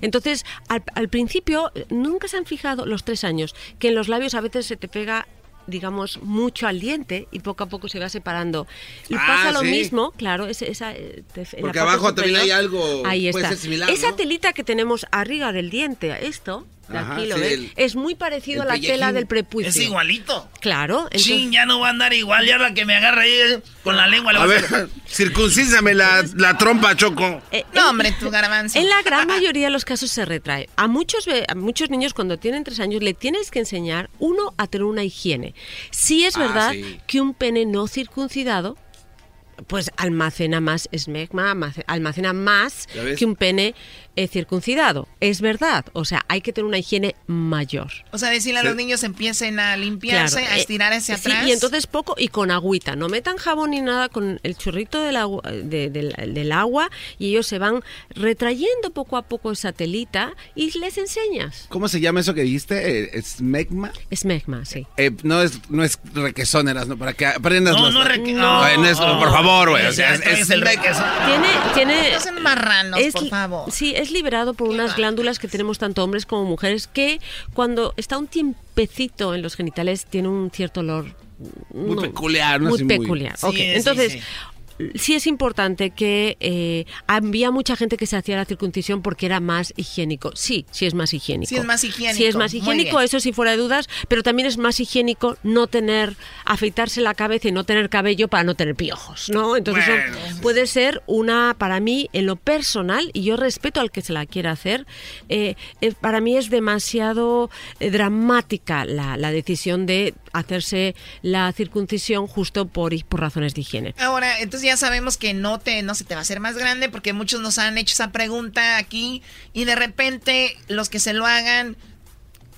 Entonces, al, al principio, eh, nunca se han fijado los tres años que en los labios a veces se te pega digamos mucho al diente y poco a poco se va separando y Ah, pasa lo sí. mismo claro es- esa, eh, Porque abajo también superior, hay algo, ahí puede está ser similar, esa ¿no? telita que tenemos arriba del diente esto de Ajá, aquí lo sí, ven el- es muy parecido a la pellejín. tela del prepucio Es igualito. claro entonces- Chin, ya no va a andar igual. Ya la que me agarra ahí con la lengua. le A ver, circuncísame la, la trompa, Choco. Eh, No, hombre, tu garbanzo. En la gran mayoría de los casos se retrae. A muchos, a muchos niños cuando tienen tres años le tienes que enseñar, uno, a tener una higiene. Sí es Ah, verdad sí. que un pene no circuncidado pues almacena más esmegma, almace- almacena más que un pene circuncidado. Es verdad. O sea, hay que tener una higiene mayor. O sea, decirle a los Sí. niños empiecen a limpiarse, Claro, a eh, estirar hacia sí, atrás. y entonces poco y con agüita. No metan jabón ni nada con el chorrito del agua, de- del, del agua y ellos se van retrayendo poco a poco esa telita y les enseñas. ¿Cómo se llama eso que dijiste? Eh, ¿Smegma? Smegma, sí. Eh, no es no es requesón, eras, ¿no? Para que aprendas No, los- no reque- No, no. no es- por favor, güey. O sea, es, es el requesón. Tiene, tiene. No sean marranos, es por favor. Sí, es liberado por unas glándulas que tenemos tanto hombres como mujeres que cuando está un tiempecito en los genitales tiene un cierto olor. Muy no, peculiar, ¿no? Muy muy- peculiar. Sí, sí, entonces. sí. Sí es importante que eh, había mucha gente que se hacía la circuncisión porque era más higiénico. Sí, sí es más higiénico. Sí es más higiénico, Sí es más higiénico, eso sí fuera de dudas, pero también es más higiénico no tener, afeitarse la cabeza y no tener cabello para no tener piojos, ¿no? Entonces eso puede ser una, para mí, en lo personal, y yo respeto al que se la quiera hacer, eh, eh, para mí es demasiado eh, dramática la, la decisión de hacerse la circuncisión justo por, por razones de higiene. Ahora, entonces ya sabemos que no te, no se te va a hacer más grande porque muchos nos han hecho esa pregunta aquí y de repente los que se lo hagan,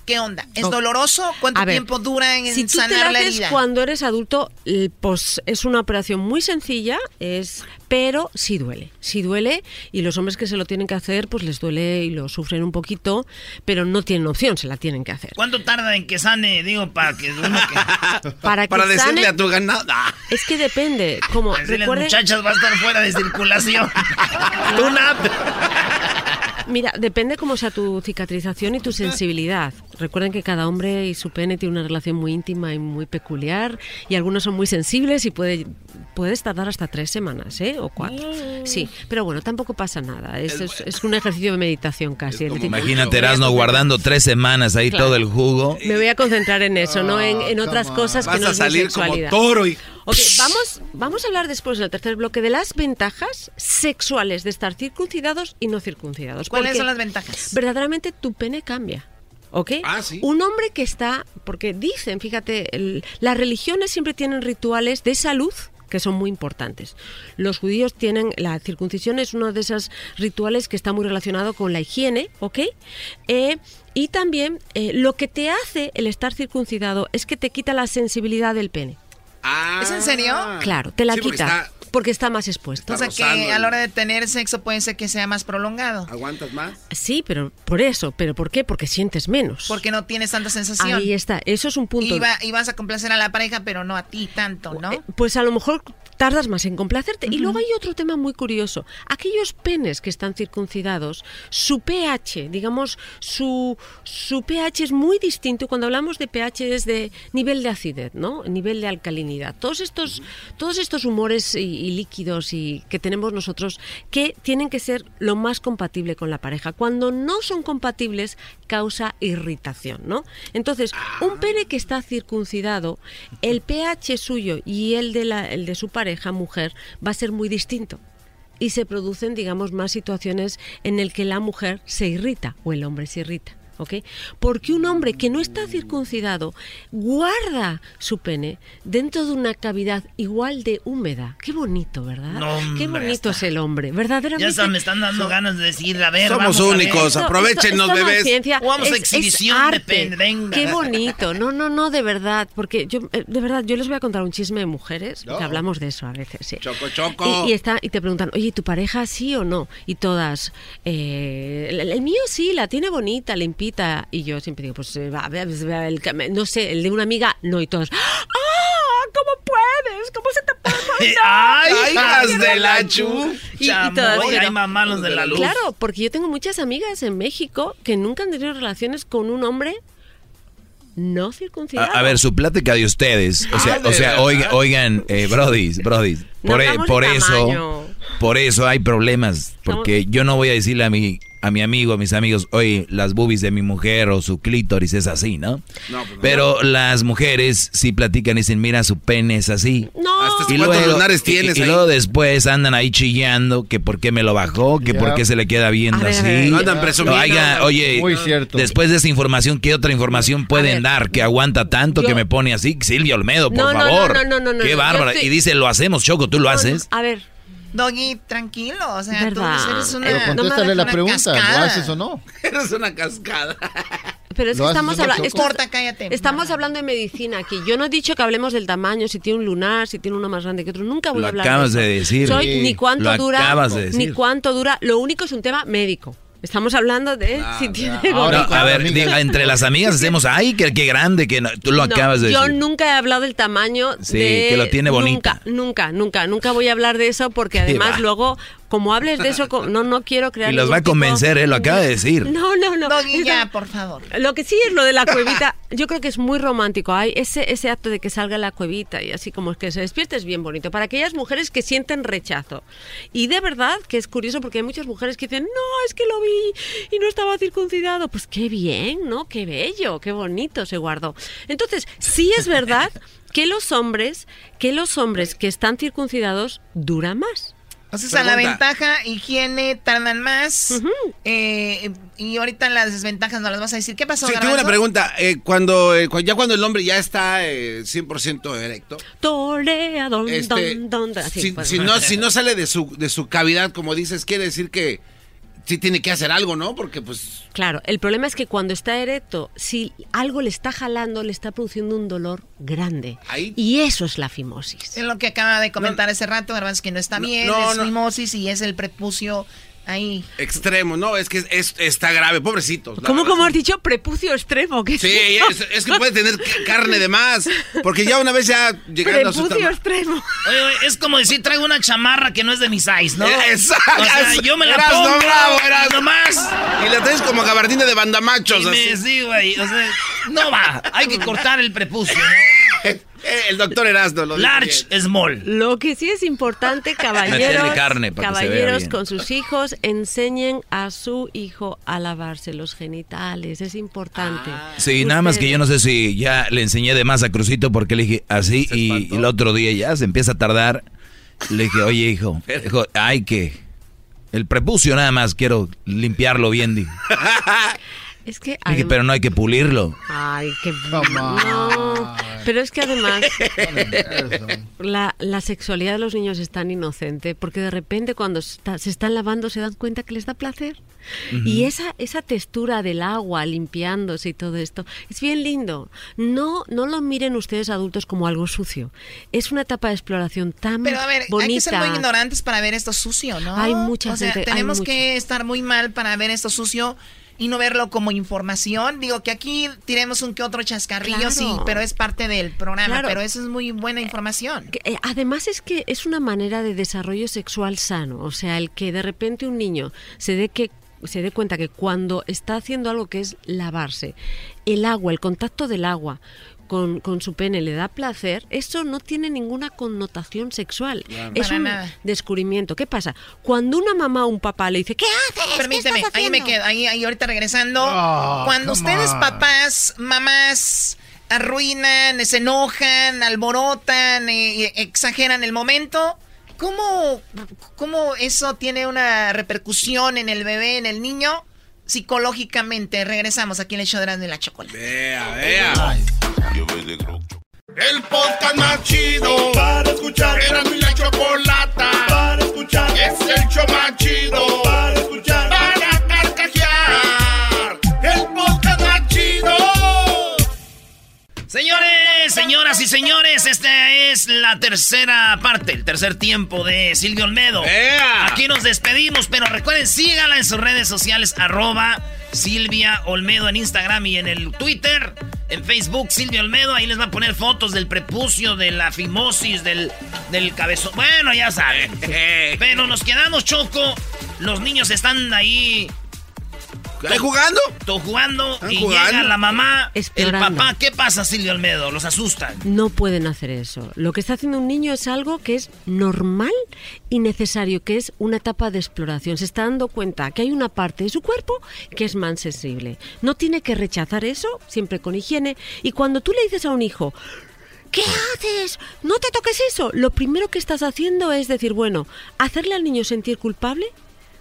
¿qué onda? ¿Es doloroso? ¿Cuánto ver, tiempo dura en si tú te sanar la la haces herida? cuando eres adulto, pues es una operación muy sencilla, es, pero sí duele, sí duele y los hombres que se lo tienen que hacer, pues les duele y lo sufren un poquito, pero no tienen opción, se la tienen que hacer. ¿Cuánto tarda en que sane? Digo, para que uno que... Para, que Para decirle sane- a tu ganado. Ah. Es que depende, como Decirle, recuerden, muchachas, va a estar fuera de circulación. Tuna. Mira, depende cómo sea tu cicatrización y tu sensibilidad. Recuerden que cada hombre y su pene tiene una relación muy íntima y muy peculiar y algunos son muy sensibles y puede, puedes tardar hasta tres semanas, ¿eh? O cuatro. Sí, pero bueno, tampoco pasa nada. Es, es- es un ejercicio de meditación casi. es decir, Imagínate, Erasmo guardando tres semanas ahí Claro. todo el jugo. Me voy a concentrar en eso, no en, en otras cosas que Vas no a es mi salir como sexualidad. toro y- Ok, vamos, vamos a hablar después del tercer bloque de las ventajas sexuales de estar circuncidados y no circuncidados. ¿Cuáles son las ventajas? Verdaderamente tu pene cambia. ¿Ok? Un hombre que está, porque dicen, fíjate, el- las religiones siempre tienen rituales de salud que son muy importantes. Los judíos tienen, la circuncisión es uno de esos rituales que está muy relacionado con la higiene, ¿ok? Eh, y también eh, lo que te hace el estar circuncidado es que te quita la sensibilidad del pene. ¿Es en serio? Claro, te la Sí, quita. está- porque está más expuesto. O sea que a la hora de tener sexo puede ser que sea más prolongado. ¿Aguantas más? Sí, pero por eso. ¿Pero por qué? Porque sientes menos. Porque no tienes tanta sensación. Ahí está. Eso es un punto. Y, va- y vas a complacer a la pareja, pero no a ti tanto, ¿no? Pues a lo mejor tardas más en complacerte. Y luego hay otro tema muy curioso. Aquellos penes que están circuncidados, su pH, digamos, su, su pH es muy distinto. Cuando hablamos de pH es de nivel de acidez, ¿no? Nivel de alcalinidad. Todos estos, todos estos humores y, y líquidos y que tenemos nosotros que tienen que ser lo más compatible con la pareja. Cuando no son compatibles, causa irritación, ¿no? Entonces, un pene que está circuncidado, el pH suyo y el de, la, el de su pareja, mujer, va a ser muy distinto. Y se producen, digamos, más situaciones en el que la mujer se irrita o el hombre se irrita. ¿Ok? Porque un hombre que no está circuncidado guarda su pene dentro de una cavidad igual de húmeda. Qué bonito, ¿verdad? No, hombre, Qué bonito es el hombre, verdaderamente. Ya hasta me están dando ganas de decir, a ver, Somos vamos a ver. únicos, aprovechenos, no es bebés. ciencia, Vamos a es exhibición de pene, venga. Qué bonito. No, no, no, de verdad. Porque yo, eh, de verdad, yo les voy a contar un chisme de mujeres. No. Que hablamos de eso a veces, sí. Choco, choco. Y, y está, y te preguntan, oye, ¿tu pareja sí o no? Y todas, eh, el, el mío sí, la tiene bonita, Y yo siempre digo, pues, eh, a va, el no sé, el de una amiga, no. Y todos, ¡ah! ¿Cómo puedes? ¿Cómo se te puede? ¡Ay, Ay, hijas de la chu! Y- ay, pero- mamalos de la luz. Claro, porque yo tengo muchas amigas en México que nunca han tenido relaciones con un hombre no A, circuncidado. a ver, su plática de ustedes. O sea, Ah, ¿de o sea oigan, oigan eh, brodis. No Por, e- hablamos por de eso, tamaño. por eso hay problemas. Porque yo no voy a decirle a mi, a mi amigo, a mis amigos, oye, las boobies de mi mujer o su clítoris es así, ¿no? No, pues no. Pero las mujeres sí platican y dicen, mira, su pene es así. No. Hasta cuántos lunares y- tienes y, ahí. luego después andan ahí chillando que por qué me lo bajó, que por qué se le queda viendo ver, así. No andan presumiendo. Oiga, oye, Muy cierto. después de esa información, ¿qué otra información pueden dar que aguanta tanto yo- que me pone así? Silvia Olmedo, por favor. no, no, no, no, Qué no, bárbara. estoy- Y dice, lo hacemos, Choco, ¿tú lo haces? A ver, Doggy, tranquilo, o sea, tú ¿Verdad? eres una... Pero contéstale la pregunta, ¿lo haces o no? Eres una cascada. Pero es ¿Lo que estamos hablando. Corta, cállate. Estamos hablando de medicina aquí. Yo no he dicho que hablemos del tamaño, si tiene un lunar, si tiene uno más grande que otro. Nunca voy Lo a hablar acabas de, de eso. decir. Soy Sí. ni cuánto Lo dura, acabas de ni decir. cuánto dura. Lo único es un tema médico. Estamos hablando de si tiene No, a ver, diga, entre las amigas hacemos, ay, que qué grande, que no- tú lo No, acabas de yo decir. nunca he hablado del tamaño Sí, de... que lo tiene bonito. Nunca, nunca, nunca, nunca voy a hablar de eso porque además luego, como hables de eso, no, no quiero crear Y los va a convencer, él lo acaba de decir. No, no, no. Ya, por favor. Lo que sí es lo de la cuevita, yo creo que es muy romántico. Hay ese, ese acto de que salga la cuevita y así como que se despierte es bien bonito. Para aquellas mujeres que sienten rechazo. Y de verdad que es curioso porque hay muchas mujeres que dicen, no, es que lo vi y no estaba circuncidado. Pues qué bien, ¿no? Qué bello, qué bonito se guardó. Entonces, sí es verdad que los hombres, que los hombres que están circuncidados duran más. O sea, la ventaja, higiene, tardan más. eh, y ahorita las desventajas no las vas a decir. ¿Qué pasó, Sí, tengo una pregunta. Eh, cuando, eh, ya cuando el hombre ya está eh, 100% erecto, Tolea, don, Este, don, don, así, si, pues, si no, si no sale de su, de su cavidad, como dices, quiere decir que sí tiene que hacer algo, ¿no? Porque pues... Claro, el problema es que cuando está erecto, si algo le está jalando, le está produciendo un dolor grande. Y eso es la fimosis. Es lo que acaba de comentar hace rato, Garbanzo, que no está bien, no, es no. mimosis y es el prepucio ahí. Extremo, no, es que es, está grave, pobrecitos. ¿Cómo, como has dicho? Prepucio extremo. ¿qué Sí, es, es que puede tener ca- carne de más. Porque ya una vez ya llegando a su extremo. Oye, oye, es como decir, traigo una chamarra que no es de mi size, ¿no? Eh, Exacto. O sea, yo me la Eras pongo, no bravo, eras- nomás. Y la traes como gabardina de bandamachos. Y me, así. sí, güey, o sea, no va, hay que cortar el prepucio, ¿no? Eh, El doctor Erasmo lo dijo Large, small. Lo que sí es importante, caballeros, carne para que se vea caballeros bien. con sus hijos, enseñen a su hijo a lavarse los genitales. Es importante. Sí, nada más que yo no sé si ya le enseñé de más a Crucito porque le dije así y, y el otro día ya se empieza a tardar. Le dije, oye hijo, hijo, hay que... El prepucio nada más quiero limpiarlo bien. Dije, Es que Dije, pero no hay que pulirlo. Ay, qué no. Pero es que además la, la sexualidad de los niños es tan inocente porque de repente cuando se, está- se están lavando se dan cuenta que les da placer. Y esa, esa textura del agua limpiándose y todo esto es bien lindo. No, no lo miren ustedes adultos como algo sucio. Es una etapa de exploración tan Pero a ver, bonita. hay que ser muy ignorantes para ver esto sucio, ¿no? Hay mucha o sea, gente- tenemos que estar muy mal para ver esto sucio y no verlo como información. Digo que aquí tiremos un que otro chascarrillo, Claro. sí, pero es parte del programa, Claro. pero eso es muy buena información. Que, eh, además es que es una manera de desarrollo sexual sano, o sea, el que de repente un niño se dé que se dé cuenta que cuando está haciendo algo que es lavarse, el agua, el contacto del agua con, con su pene le da placer, eso no tiene ninguna connotación sexual. Claro. Es Para un nada. descubrimiento. ¿Qué pasa? Cuando una mamá o un papá le dice, ¿qué haces? Permíteme, ahí me quedo, ahí, ahí ahorita regresando. Oh, Cuando ustedes, on. papás, mamás, arruinan, se enojan, alborotan, eh, exageran el momento, ¿cómo, ¿cómo eso tiene una repercusión en el bebé, en el niño? Psicológicamente, regresamos aquí en el show de la chocolate. Vea, vea. El podcast más chido para escuchar. Era mi la chocolata para escuchar. Es el show más chido para escuchar. Para carcajear. El podcast más chido. Señores, señoras y señores, esta es la tercera parte, el tercer tiempo de Silvio Olmedo. Aquí nos despedimos, pero recuerden, síganla en sus redes sociales, arroba Silvia Olmedo en Instagram y en el Twitter, en Facebook, Silvia Olmedo, ahí les va a poner fotos del prepucio, de la fimosis, del, del cabezón. Bueno, ya saben. pero nos quedamos, Choco, los niños están ahí... ¿Ahí jugando? Todo jugando ¿Están y jugando? llega la mamá, el Explorando. papá. ¿Qué pasa, Silvio Olmedo? Los asustan. No pueden hacer eso. Lo que está haciendo un niño es algo que es normal y necesario, que es una etapa de exploración. Se está dando cuenta que hay una parte de su cuerpo que es más sensible. No tiene que rechazar eso, siempre con higiene. Y cuando tú le dices a un hijo, ¿Qué haces? No te toques eso. Lo primero que estás haciendo es decir, bueno, hacerle al niño sentir culpable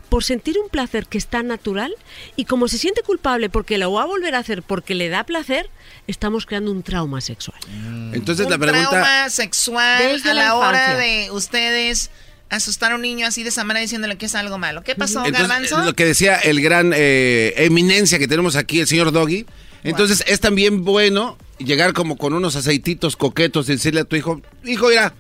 por sentir un placer que está natural y como se siente culpable porque lo va a volver a hacer porque le da placer, estamos creando un trauma sexual. Entonces un la pregunta... trauma sexual Desde a la la, hora de ustedes asustar a un niño así de esa manera diciéndole que es algo malo. ¿Qué pasó, Entonces, Garbanzo? lo que decía el gran eh, eminencia que tenemos aquí, el señor Doggy. Entonces es también bueno llegar como con unos aceititos coquetos y decirle a tu hijo, hijo, mira,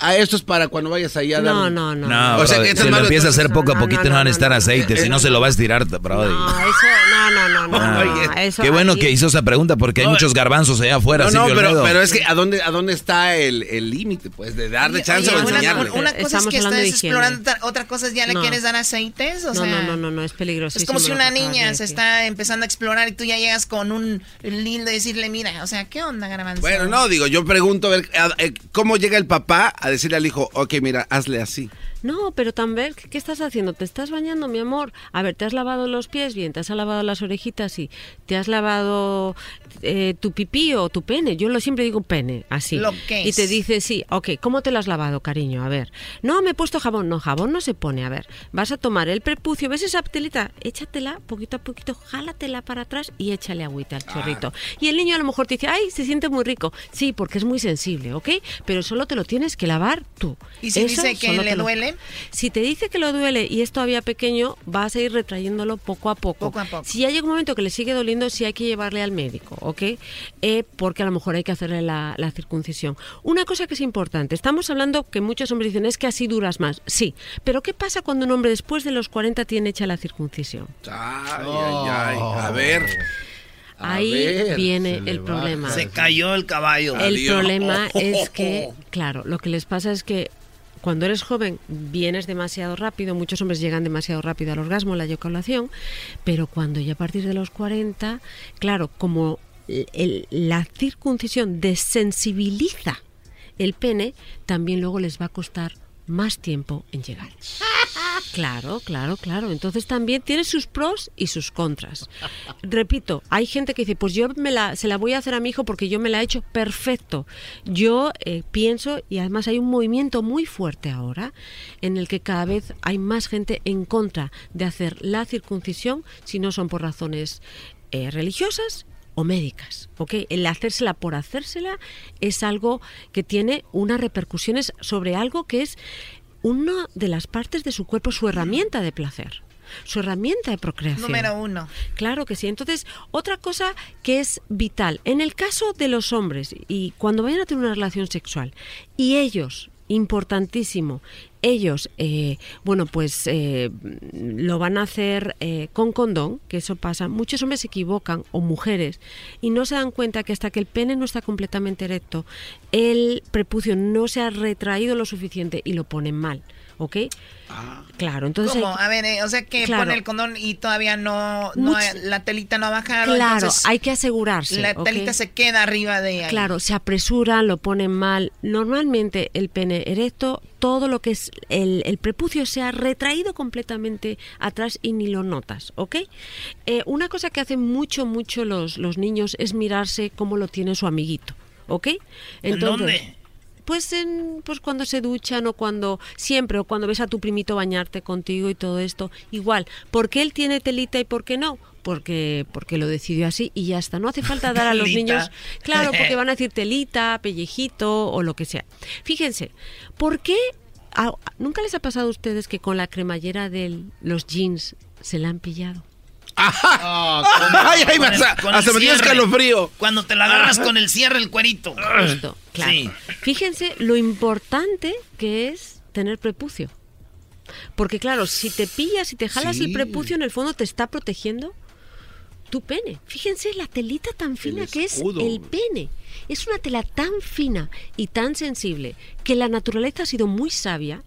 a esto es para cuando vayas allá a dar... No, no, no. No, O sea, brother, que esto si lo malo, empieza a hacer poco a poquito no, no, van a estar no. aceite, si no se lo va a estirar, brother. No, eso, no, no, no, no. Ah. no, eso Qué bueno que hizo esa pregunta porque hay No, muchos garbanzos allá afuera. No, no, pero, pero es que ¿a dónde, a dónde está el el límite? Pues de darle chance Oye, o enseñarle. una cosa es Estamos que estás explorando, otra- otra cosa es ya le No. quieres dar aceites, o No, sea... no, no, no, no, es peligroso. Es como si una niña se está empezando a explorar y tú ya llegas con un lindo y decirle, mira, o sea, ¿qué onda, Garbanzo? Bueno, no, digo, yo pregunto a ver, eh, ¿cómo llega el papá a decirle al hijo, ok, mira, hazle así? No, pero también, ¿qué, estás haciendo? ¿Te estás bañando, mi amor? A ver, ¿te has lavado los pies bien? ¿Te has lavado las orejitas? Sí. ¿Te has lavado eh, tu pipí o tu pene? Yo lo siempre digo pene, así. Lo que y te es. dice, sí, ok, ¿cómo te lo has lavado, cariño? A ver. No, me he puesto jabón. No, jabón no se pone. A ver, vas a tomar el prepucio, ¿ves esa telita? Échatela poquito a poquito, jálatela para atrás y échale agüita al chorrito. Y el niño a lo mejor te dice, ay, se siente muy rico. Sí, porque es muy sensible, ¿ok? Pero solo te lo tienes que lavar tú. ¿Y si Eso dice que le lo- duele? si te dice que lo duele y es todavía pequeño, vas a ir retrayéndolo poco a poco. Poco a poco. Si ya llega un momento que le sigue doliendo, sí hay que llevarle al médico, ¿ok? Eh, porque a lo mejor hay que hacerle la, la circuncisión. Una cosa que es importante, estamos hablando que muchos hombres dicen es que así duras más. Sí, pero ¿qué pasa cuando un hombre después de los 40 tiene hecha la circuncisión? Ay, ay, ay. A ver. A Ahí ver, viene el problema. Se cayó el caballo. El Adiós. problema es que, claro, lo que les pasa es que cuando eres joven vienes demasiado rápido, muchos hombres llegan demasiado rápido al orgasmo, la eyaculación, pero cuando ya a partir de los 40, claro, como el- la circuncisión desensibiliza el pene, también luego les va a costar más tiempo en llegar. Claro, claro, claro. Entonces también tiene sus pros y sus contras. Repito, hay gente que dice, pues yo me la, se la voy a hacer a mi hijo porque yo me la he hecho perfecto. Yo eh, pienso, y además hay un movimiento muy fuerte ahora, en el que cada vez hay más gente en contra de hacer la circuncisión si no son por razones eh, religiosas o médicas, ¿ok? El hacérsela por hacérsela es algo que tiene unas repercusiones sobre algo que es una de las partes de su cuerpo, su herramienta de placer, su herramienta de procreación. Número uno. Claro que sí. Entonces, otra cosa que es vital, en el caso de los hombres, y cuando vayan a tener una relación sexual, y ellos, importantísimo, ellos, eh, bueno, pues eh, lo van a hacer eh, con condón, que eso pasa. Muchos hombres se equivocan, o mujeres, y no se dan cuenta que hasta que el pene no está completamente erecto, el prepucio no se ha retraído lo suficiente y lo ponen mal, ¿ok? Claro, entonces... ¿Cómo? A ver, eh, o sea que Claro. pone el condón y todavía no, no Much- la telita no ha bajado. Claro, entonces hay que asegurarse. La telita se queda arriba de ahí. Claro, se apresuran, lo ponen mal. Normalmente el pene erecto, todo lo que es el, el prepucio se ha retraído completamente atrás y ni lo notas, ¿ok? Eh, una cosa que hacen mucho, mucho los, los niños es mirarse cómo lo tiene su amiguito, ¿ok? ¿En dónde? Pues, en, pues cuando se duchan o cuando siempre o cuando ves a tu primito bañarte contigo y todo esto igual ¿por qué él tiene telita y por qué no? porque porque lo decidió así y ya está no hace falta dar a los niños claro porque van a decir telita pellejito o lo que sea. Fíjense ¿por qué a- nunca les ha pasado a ustedes que con la cremallera de los jeans se la han pillado Ay, ay, Con el- hasta, hasta me dio escalofrío. Cuando te la agarras con el cierre, el cuerito. Justo, claro. Sí. Fíjense lo importante que es tener prepucio. Porque claro, si te pillas y te jalas Sí. el prepucio, en el fondo te está protegiendo tu pene. Fíjense la telita tan fina que es el pene. Es una tela tan fina y tan sensible que la naturaleza ha sido muy sabia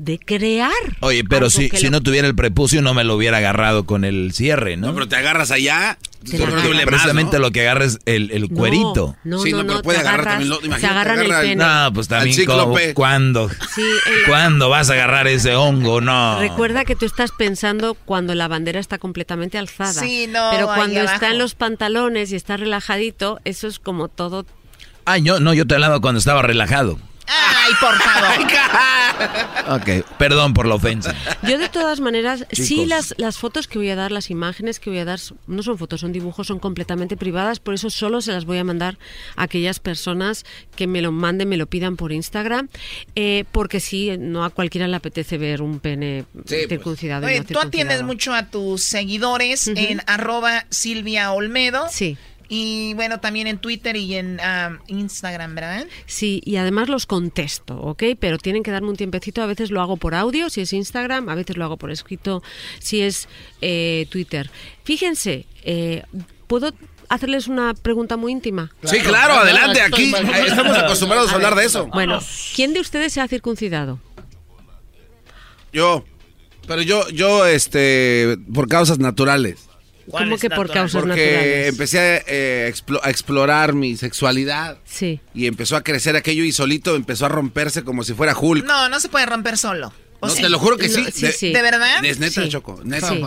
de crear. Oye, pero si, si lo- no tuviera el prepucio no me lo hubiera agarrado con el cierre, ¿no? No, pero te agarras allá. Te agarras. más, Precisamente ¿no? lo que agarra es el, el No, cuerito. No, Sí, no, no, no, pero puede agarrar agarras- también lo- imagínate, se agarran el agarra el- pene. No, pues también, Al ¿cómo- cíclope. ¿cuándo? Sí, ¿Cuándo vas a agarrar ese hongo? No. Recuerda que tú estás pensando cuando la bandera está completamente alzada. Sí, no, Pero cuando está abajo. en los pantalones y está relajadito, eso es como todo. Ay, no, no, yo te hablaba cuando estaba relajado. Ay, por favor. ok, perdón por la ofensa. Yo de todas maneras, sí las, las fotos que voy a dar, las imágenes que voy a dar, no son fotos, son dibujos, son completamente privadas, por eso solo se las voy a mandar a aquellas personas que me lo manden, me lo pidan por Instagram, eh, porque sí, no a cualquiera le apetece ver un pene circuncidado. y Oye, no tú atiendes mucho a tus seguidores en arroba Silvia Olmedo. Sí. Y bueno, también en Twitter y en Instagram, ¿verdad? Sí, y además los contesto, ¿ok? Pero tienen que darme un tiempecito. A veces lo hago por audio, si es Instagram, a veces lo hago por escrito, si es eh, Twitter. Fíjense, eh, ¿puedo hacerles una pregunta muy íntima? Sí, claro, adelante, aquí estamos acostumbrados a hablar de eso. Bueno, ¿quién de ustedes se ha circuncidado? Yo, pero yo, yo, este, por causas naturales. ¿Cómo que por causas Porque naturales? empecé a, eh, explo- a explorar mi sexualidad Sí. y empezó a crecer aquello y solito empezó a romperse como si fuera Hulk. No, no se puede romper solo. ¿O No, te lo juro que sí. No, ¿De verdad? Es neta, Sí. Choco. Neta. Sí.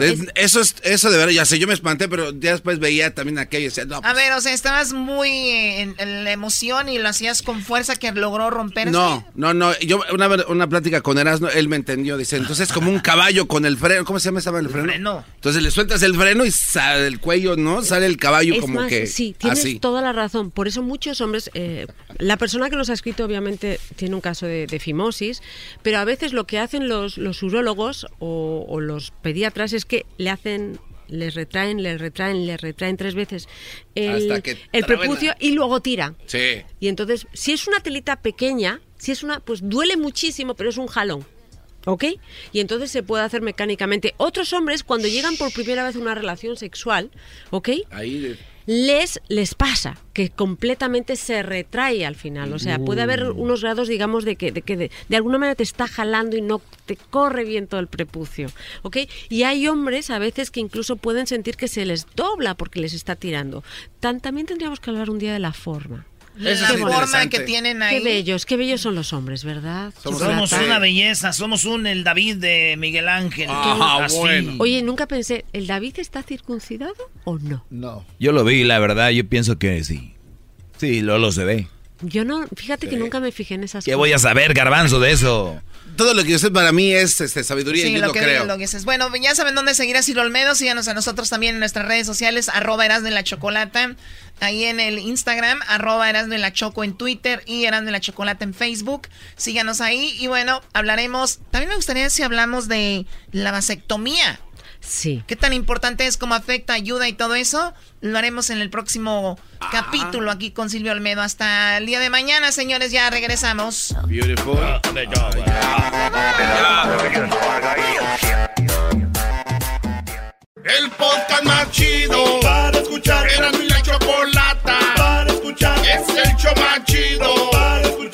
Es- eso es, eso de verdad, ya sé, yo me espanté, pero ya después veía también aquello y decía, no, A ver, o sea, estabas muy en, en la emoción y lo hacías con fuerza que logró romperse. No, no, no. Yo una, una plática con Erasmo, él me entendió. Dice, entonces es como un caballo con el freno. ¿Cómo se llama ese el freno? Entonces le sueltas el freno y sale el cuello, ¿no? Sale el caballo Es como más, que sí, tienes así. toda la razón. Por eso muchos hombres, eh, la persona que nos ha escrito obviamente tiene un caso de, de fimosis, pero a veces lo que hacen los, los urólogos o, o los pediatras es que le hacen les retraen, les retraen, les retraen tres veces el, prepucio y luego tiran. Sí. Y entonces, si es una telita pequeña, si es una, pues duele muchísimo, pero es un jalón. ¿Ok? Y entonces se puede hacer mecánicamente. Otros hombres, cuando llegan por primera vez a una relación sexual, ¿ok? Ahí de- Les, les pasa que completamente se retrae al final. O sea, puede haber Uh. unos grados, digamos, de que, de, que de, de alguna manera te está jalando y no te corre bien todo el prepucio. ¿Ok? Y hay hombres a veces que incluso pueden sentir que se les dobla porque les está tirando. Tan, también tendríamos que hablar un día de la forma. La Qué bonito. forma que tienen ahí. Qué bellos, qué bellos son los hombres, ¿verdad? Somos, una belleza, somos un el David de Miguel Ángel. Ah, Así. Oye, nunca pensé, ¿el David está circuncidado o no? No. Yo lo vi, la verdad, yo pienso que sí. Sí, Lolo se ve. Yo no, fíjate que nunca me fijé en esas ¿Qué cosas. voy a saber, garbanzo, de eso? Todo lo que sé para mí es este, sabiduría y Sí, yo lo lo que, creo. lo que dices. Bueno, ya saben dónde seguir a Ciro Olmedo. Síganos a nosotros también en nuestras redes sociales, arroba Erasmo en la Chocolata. Ahí en el Instagram, arroba Erasmo en la Choco en Twitter y Erasmo en la Chocolata en Facebook. Síganos ahí. Y bueno, hablaremos. También me gustaría si hablamos de la vasectomía. Sí. ¿Qué tan importante es? ¿Cómo afecta, ayuda y todo eso? Lo haremos en el próximo capítulo aquí con Silvio Olmedo. Hasta el día de mañana, señores. Ya regresamos. Beautiful. El podcast más chido para escuchar. Era mi la chocolata para escuchar. Es el show más chido para escuchar.